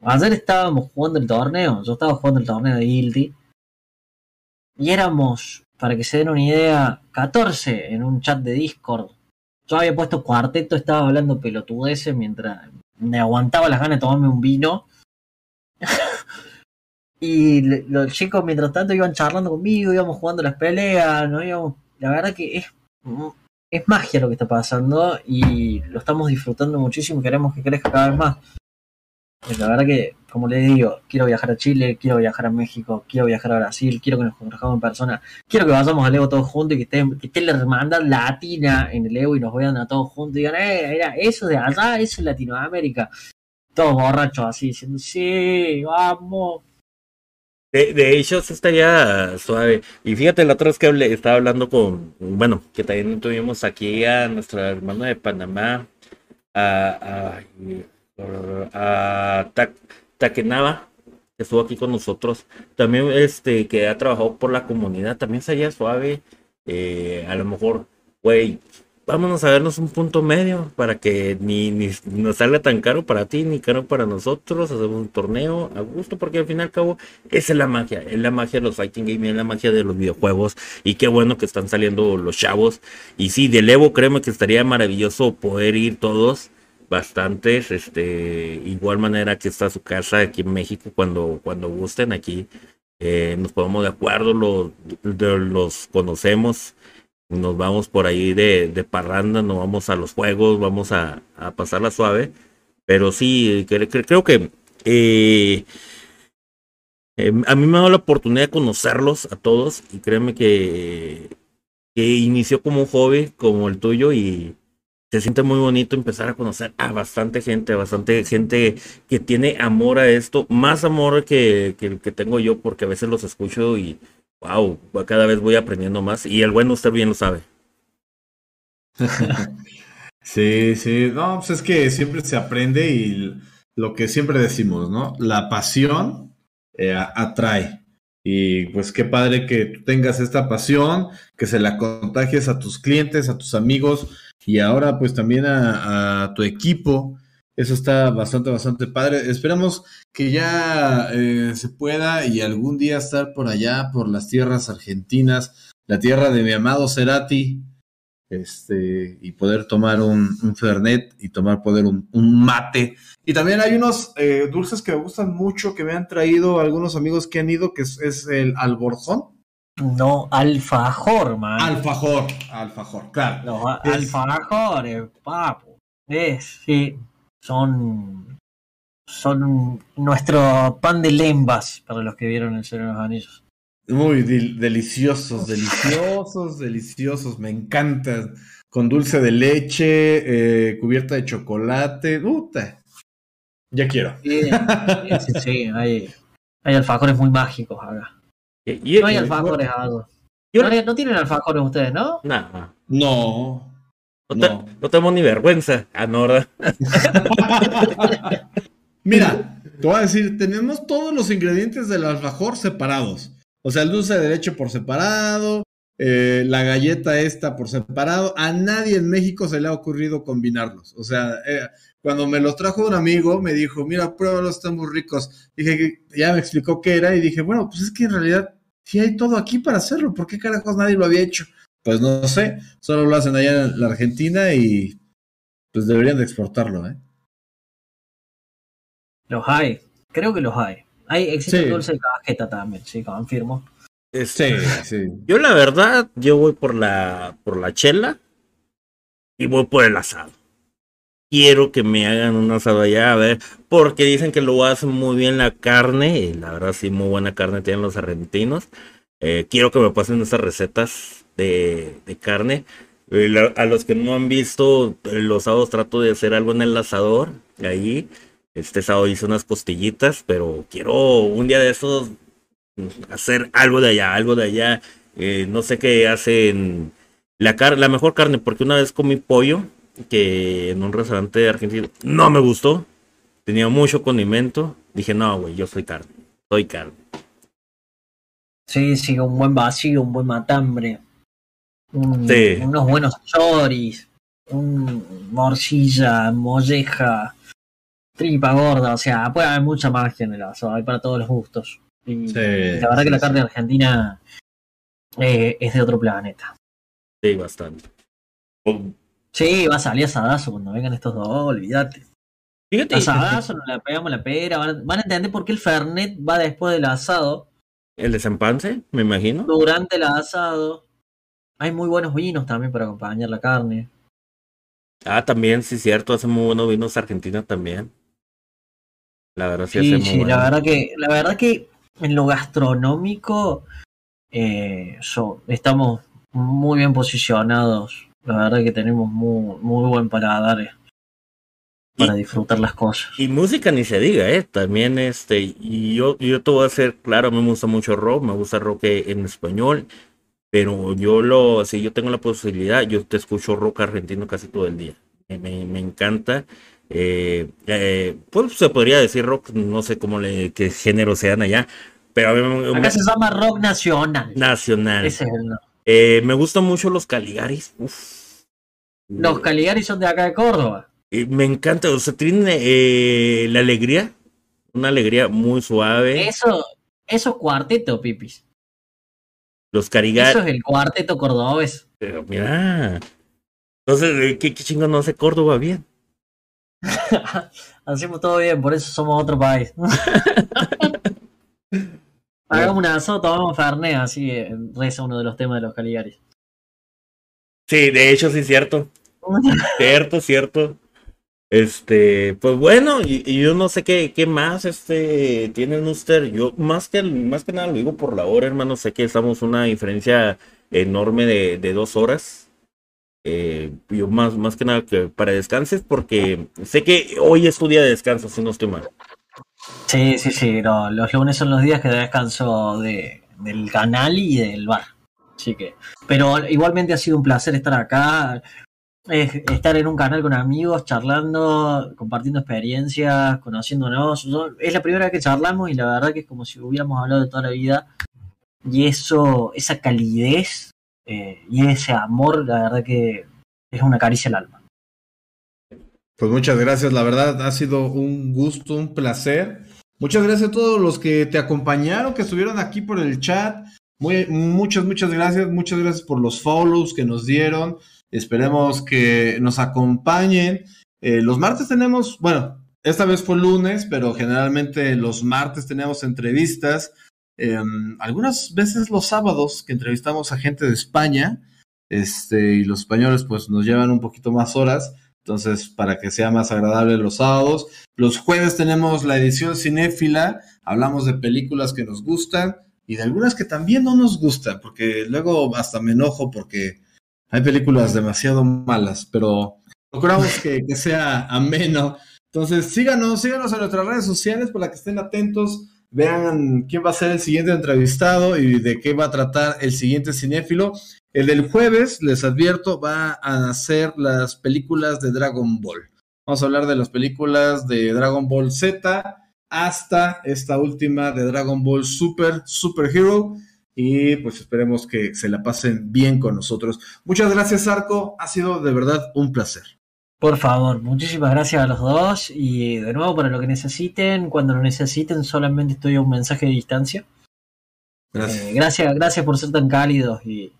S3: Ayer estábamos jugando el torneo, yo estaba jugando el torneo de Guilty y éramos, para que se den una idea, 14 en un chat de Discord. Yo había puesto cuarteto, estaba hablando pelotudeces mientras me aguantaba las ganas de tomarme un vino. (laughs) y los chicos mientras tanto iban charlando conmigo, íbamos jugando las peleas, no íbamos, la verdad que es es magia lo que está pasando y lo estamos disfrutando muchísimo y queremos que crezca cada vez más. Y La verdad que, como les digo, quiero viajar a Chile, quiero viajar a México, quiero viajar a Brasil, quiero que nos conozcamos en persona, quiero que vayamos al Evo todos juntos y que esté, que esté la hermandad latina en el Evo y nos vean a todos juntos y digan, eh, mira, eso de allá, eso es Latinoamérica. Todos borrachos así, diciendo, sí, vamos.
S1: De, de hecho, eso estaría suave. Y fíjate, la otra vez que hablé- estaba hablando con, bueno, que también tuvimos aquí a nuestra hermana de Panamá, a, a, a Ta- Takenava, que estuvo aquí con nosotros. También, este, que ha trabajado por la comunidad, también sería suave. eh, a lo mejor, güey, vámonos a vernos un punto medio para que ni, ni nos salga tan caro para ti ni caro para nosotros. Hacemos un torneo a gusto, porque al fin y al cabo, esa es la magia, es la magia de los fighting games, es la magia de los videojuegos. Y qué bueno que están saliendo los chavos. Y sí, del Evo, créeme que estaría maravilloso poder ir todos, bastantes. Este, igual manera que está su casa aquí en México, cuando, cuando gusten aquí. eh, nos ponemos de acuerdo, los, los conocemos, nos vamos por ahí de, parranda, nos vamos a los juegos, vamos a, a pasarla suave. Pero sí, cre- cre- creo que eh, eh, a mí me ha dado la oportunidad de conocerlos a todos y créeme que, que inició como un hobby como el tuyo y se siente muy bonito empezar a conocer a bastante gente, a bastante gente que tiene amor a esto, más amor que, que el que tengo yo porque a veces los escucho y wow, cada vez voy aprendiendo más y el bueno usted bien lo sabe. (laughs)
S2: Sí, sí, no, pues es que siempre se aprende y lo que siempre decimos, ¿no? La pasión eh, atrae. Y pues qué padre que tú tengas esta pasión, que se la contagies a tus clientes, a tus amigos y ahora pues también a, tu equipo. Eso está bastante, bastante padre. Esperamos que ya eh, se pueda y algún día estar por allá, por las tierras argentinas, la tierra de mi amado Cerati, este, y poder tomar un, un Fernet y tomar poder un, mate. Y también hay unos eh, dulces que me gustan mucho, que me han traído algunos amigos que han ido, que es, es el alborjón.
S3: No, alfajor, man.
S2: Alfajor, alfajor, claro.
S3: Los
S2: Es-
S3: alfajores, papo. Es, sí, son, son nuestro pan de lembas para los que vieron el Señor de los Anillos.
S2: Muy del- deliciosos, deliciosos, deliciosos, me encantan. Con dulce de leche, eh, cubierta de chocolate. Puta. Ya quiero.
S3: Sí, sí, sí, hay, hay alfajores muy mágicos acá.
S1: Y- y-
S3: No hay alfajores
S1: yo-
S3: No, no tienen alfajores ustedes, ¿no?
S1: Nah,
S2: No.
S1: no, te-
S2: No.
S1: no tenemos ni vergüenza. Ah, no, ¿verdad? (laughs)
S2: Mira, te voy a decir, tenemos todos los ingredientes del alfajor separados. O sea, el dulce de leche por separado, eh, la galleta esta por separado. A nadie en México se le ha ocurrido combinarlos. O sea, eh, cuando me los trajo un amigo, me dijo, mira, pruébalos, están muy ricos. Dije, ya me explicó qué era y dije, bueno, pues es que en realidad sí hay todo aquí para hacerlo. ¿Por qué carajos nadie lo había hecho? Pues no sé, solo lo hacen allá en la Argentina y pues deberían de exportarlo, ¿eh?
S3: Los hay, creo que los hay. Hay, existe sí. dulce de cajeta también, sí, confirmo.
S1: Este, sí, sí. Yo la verdad, yo voy por la, por la chela y voy por el asado. Quiero que me hagan un asado allá, a ver, porque dicen que lo hacen muy bien la carne, y la verdad sí, muy buena carne tienen los argentinos. Eh, quiero que me pasen esas recetas de, carne. Eh, a los que no han visto los sábados trato de hacer algo en el asador, ahí. Este sábado hice unas costillitas, pero quiero un día de esos hacer algo de allá, algo de allá. Eh, no sé qué hacen la, car la mejor carne, porque una vez comí pollo que en un restaurante argentino no me gustó. Tenía mucho condimento. Dije, no, güey, yo soy carne. Soy carne.
S3: Sí, sí, un buen vacío, un buen matambre. Un, sí. Unos buenos choris. Un morcilla, molleja, tripa gorda. O sea, puede haber mucha magia en el asado. Hay para todos los gustos. Y sí, la verdad sí, que la carne argentina eh, es de otro planeta.
S1: Sí, bastante.
S3: Sí, va a salir asadazo cuando vengan estos dos, olvídate. Fíjate. Asadazo, nos la pegamos la pera. Van a, van a, entender por qué el Fernet va después del asado.
S1: ¿El desempanse? Me imagino.
S3: Durante el asado. Hay muy buenos vinos también para acompañar la carne.
S1: Ah, también, sí, cierto. Hacen muy buenos vinos argentinos también. La verdad sí,
S3: sí
S1: hace muy
S3: sí,
S1: bueno.
S3: la verdad que, la verdad que en lo gastronómico eh, so, estamos muy bien posicionados la verdad que tenemos muy, muy buen paladar eh, para y, disfrutar las cosas.
S1: Y música ni se diga, ¿eh? También, este, y yo, yo te voy a hacer, claro, me gusta mucho rock, me gusta rock en español, pero yo lo, si yo tengo la posibilidad, yo te escucho rock argentino casi todo el día. Me, me, me encanta. Eh, eh, pues se podría decir rock, no sé cómo le, qué género sean allá, pero a mí
S3: me, Acá se llama rock nacional.
S1: Nacional.
S3: Ese es el
S1: eh, me gustan mucho los Caligaris. Uf.
S3: Los Caligaris son de acá de Córdoba.
S1: Eh, me encanta, o sea, tiene eh, la alegría, una alegría muy suave.
S3: Eso, eso es cuarteto, Pipis.
S1: Los Caligaris.
S3: Eso es el cuarteto cordobés.
S1: Pero mira. Entonces, eh, ¿qué, qué chingón no hace Córdoba bien? (laughs)
S3: Hacemos todo bien, por eso somos otro país. (laughs) Hagamos un asado, tomamos Fernet, así reza uno de los temas de los Caligaris.
S1: Sí, de hecho, sí, cierto. (laughs) cierto, cierto. Este, pues bueno, y, y, yo no sé qué, qué más este tienen usted. Yo más que más que nada lo digo por la hora, hermano. Sé que estamos una diferencia enorme de, de dos horas. Eh, yo más, más que nada que para descanses, porque sé que hoy es tu día de descanso, si no estoy mal.
S3: Sí, sí, sí. No, los lunes son los días que descanso de, del canal y del bar. Así que, pero igualmente ha sido un placer estar acá, estar en un canal con amigos, charlando, compartiendo experiencias, conociéndonos. Es la primera vez que charlamos y la verdad que es como si hubiéramos hablado de toda la vida. Y eso, esa calidez eh, y ese amor, la verdad que es una caricia al alma.
S2: Pues muchas gracias, la verdad ha sido un gusto, un placer. Muchas gracias a todos los que te acompañaron, que estuvieron aquí por el chat. Muy, muchas, muchas gracias. Muchas gracias por los follows que nos dieron. Esperemos que nos acompañen. Eh, los martes tenemos, bueno, esta vez fue lunes, pero generalmente los martes tenemos entrevistas. Eh, algunas veces los sábados que entrevistamos a gente de España. Este, y los españoles pues nos llevan un poquito más horas. Entonces, para que sea más agradable los sábados. Los jueves tenemos la edición cinéfila. Hablamos de películas que nos gustan y de algunas que también no nos gustan, porque luego hasta me enojo porque hay películas demasiado malas, pero procuramos que, sea ameno. Entonces, síganos, síganos en nuestras redes sociales para que estén atentos, vean quién va a ser el siguiente entrevistado y de qué va a tratar el siguiente cinéfilo. El del jueves, les advierto, va a ser las películas de Dragon Ball. Vamos a hablar de las películas de Dragon Ball Z hasta esta última de Dragon Ball Super, Super Hero. y pues esperemos que se la pasen bien con nosotros. Muchas gracias, Arco. Ha sido de verdad un placer.
S3: Por favor, muchísimas gracias a los dos y de nuevo para lo que necesiten, cuando lo necesiten solamente estoy a un mensaje de distancia. Gracias, eh, gracias, gracias por ser tan cálidos y,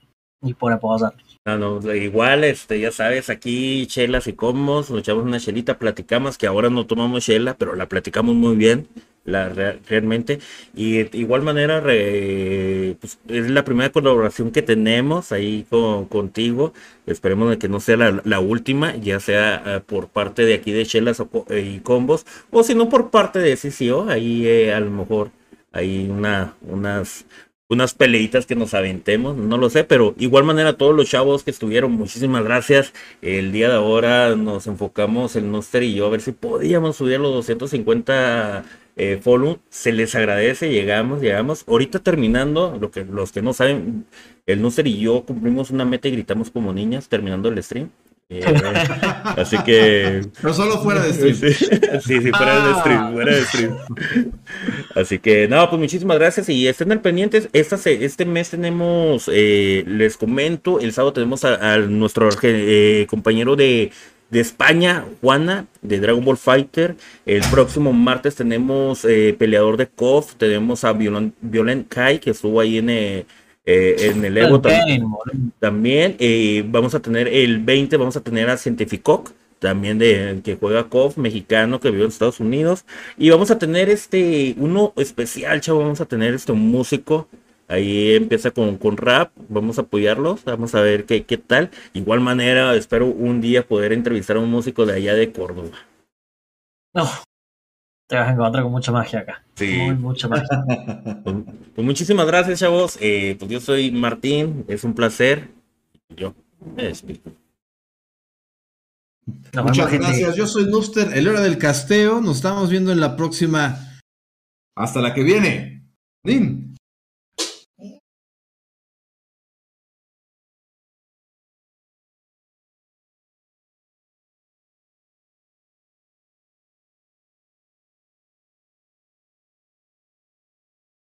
S3: y por apoyarnos.
S1: No, no, igual, este, ya sabes, aquí chelas y comos, nos echamos una chelita, platicamos, que ahora no tomamos chela, pero la platicamos muy bien, la realmente. Y de igual manera, pues, es la primera colaboración que tenemos ahí con, contigo. Esperemos de que no sea la, última, ya sea eh, por parte de aquí de chelas eh, y combos, o si no por parte de CCO, ahí eh, a lo mejor hay una, unas unas peleitas que nos aventemos, no lo sé, pero igual manera todos los chavos que estuvieron, muchísimas gracias. El día de ahora nos enfocamos el Noster y yo a ver si podíamos subir los 250 eh, follow. Se les agradece, llegamos, llegamos. Ahorita terminando, lo que los que no saben, el Noster y yo cumplimos una meta y gritamos como niñas terminando el stream. Eh, (laughs) así que.
S2: No solo fuera de stream. Sí,
S1: sí, fuera de stream, ah. fuera de stream. Así que, no, pues muchísimas gracias y estén al pendientes. Esta, este mes tenemos, eh, les comento, el sábado tenemos a, nuestro eh, compañero de, de, España, Juana, de Dragon Ball Fighter. El próximo martes tenemos peleador de KOF, tenemos a Violent, Violent Kai, que estuvo ahí en eh, en el Evo también, eh, vamos a tener el 20, vamos a tener a Cientificoc, también de que juega KOF, mexicano que vive en Estados Unidos. Y vamos a tener este, uno especial, chavo, vamos a tener este un músico. Ahí empieza con, con rap, vamos a apoyarlos, vamos a ver qué, qué tal. Igual manera, espero un día poder entrevistar a un músico de allá de Córdoba.
S3: No, te vas a encontrar con mucha magia acá. Sí. mucha magia. (laughs)
S1: Pues, pues, muchísimas gracias, chavos. Eh, pues yo soy Martín, es un placer. Yo me despido.
S2: Muchas gracias. Yo soy Nuster, el hora del casteo. Nos estamos viendo en la próxima. Hasta la que viene. Din.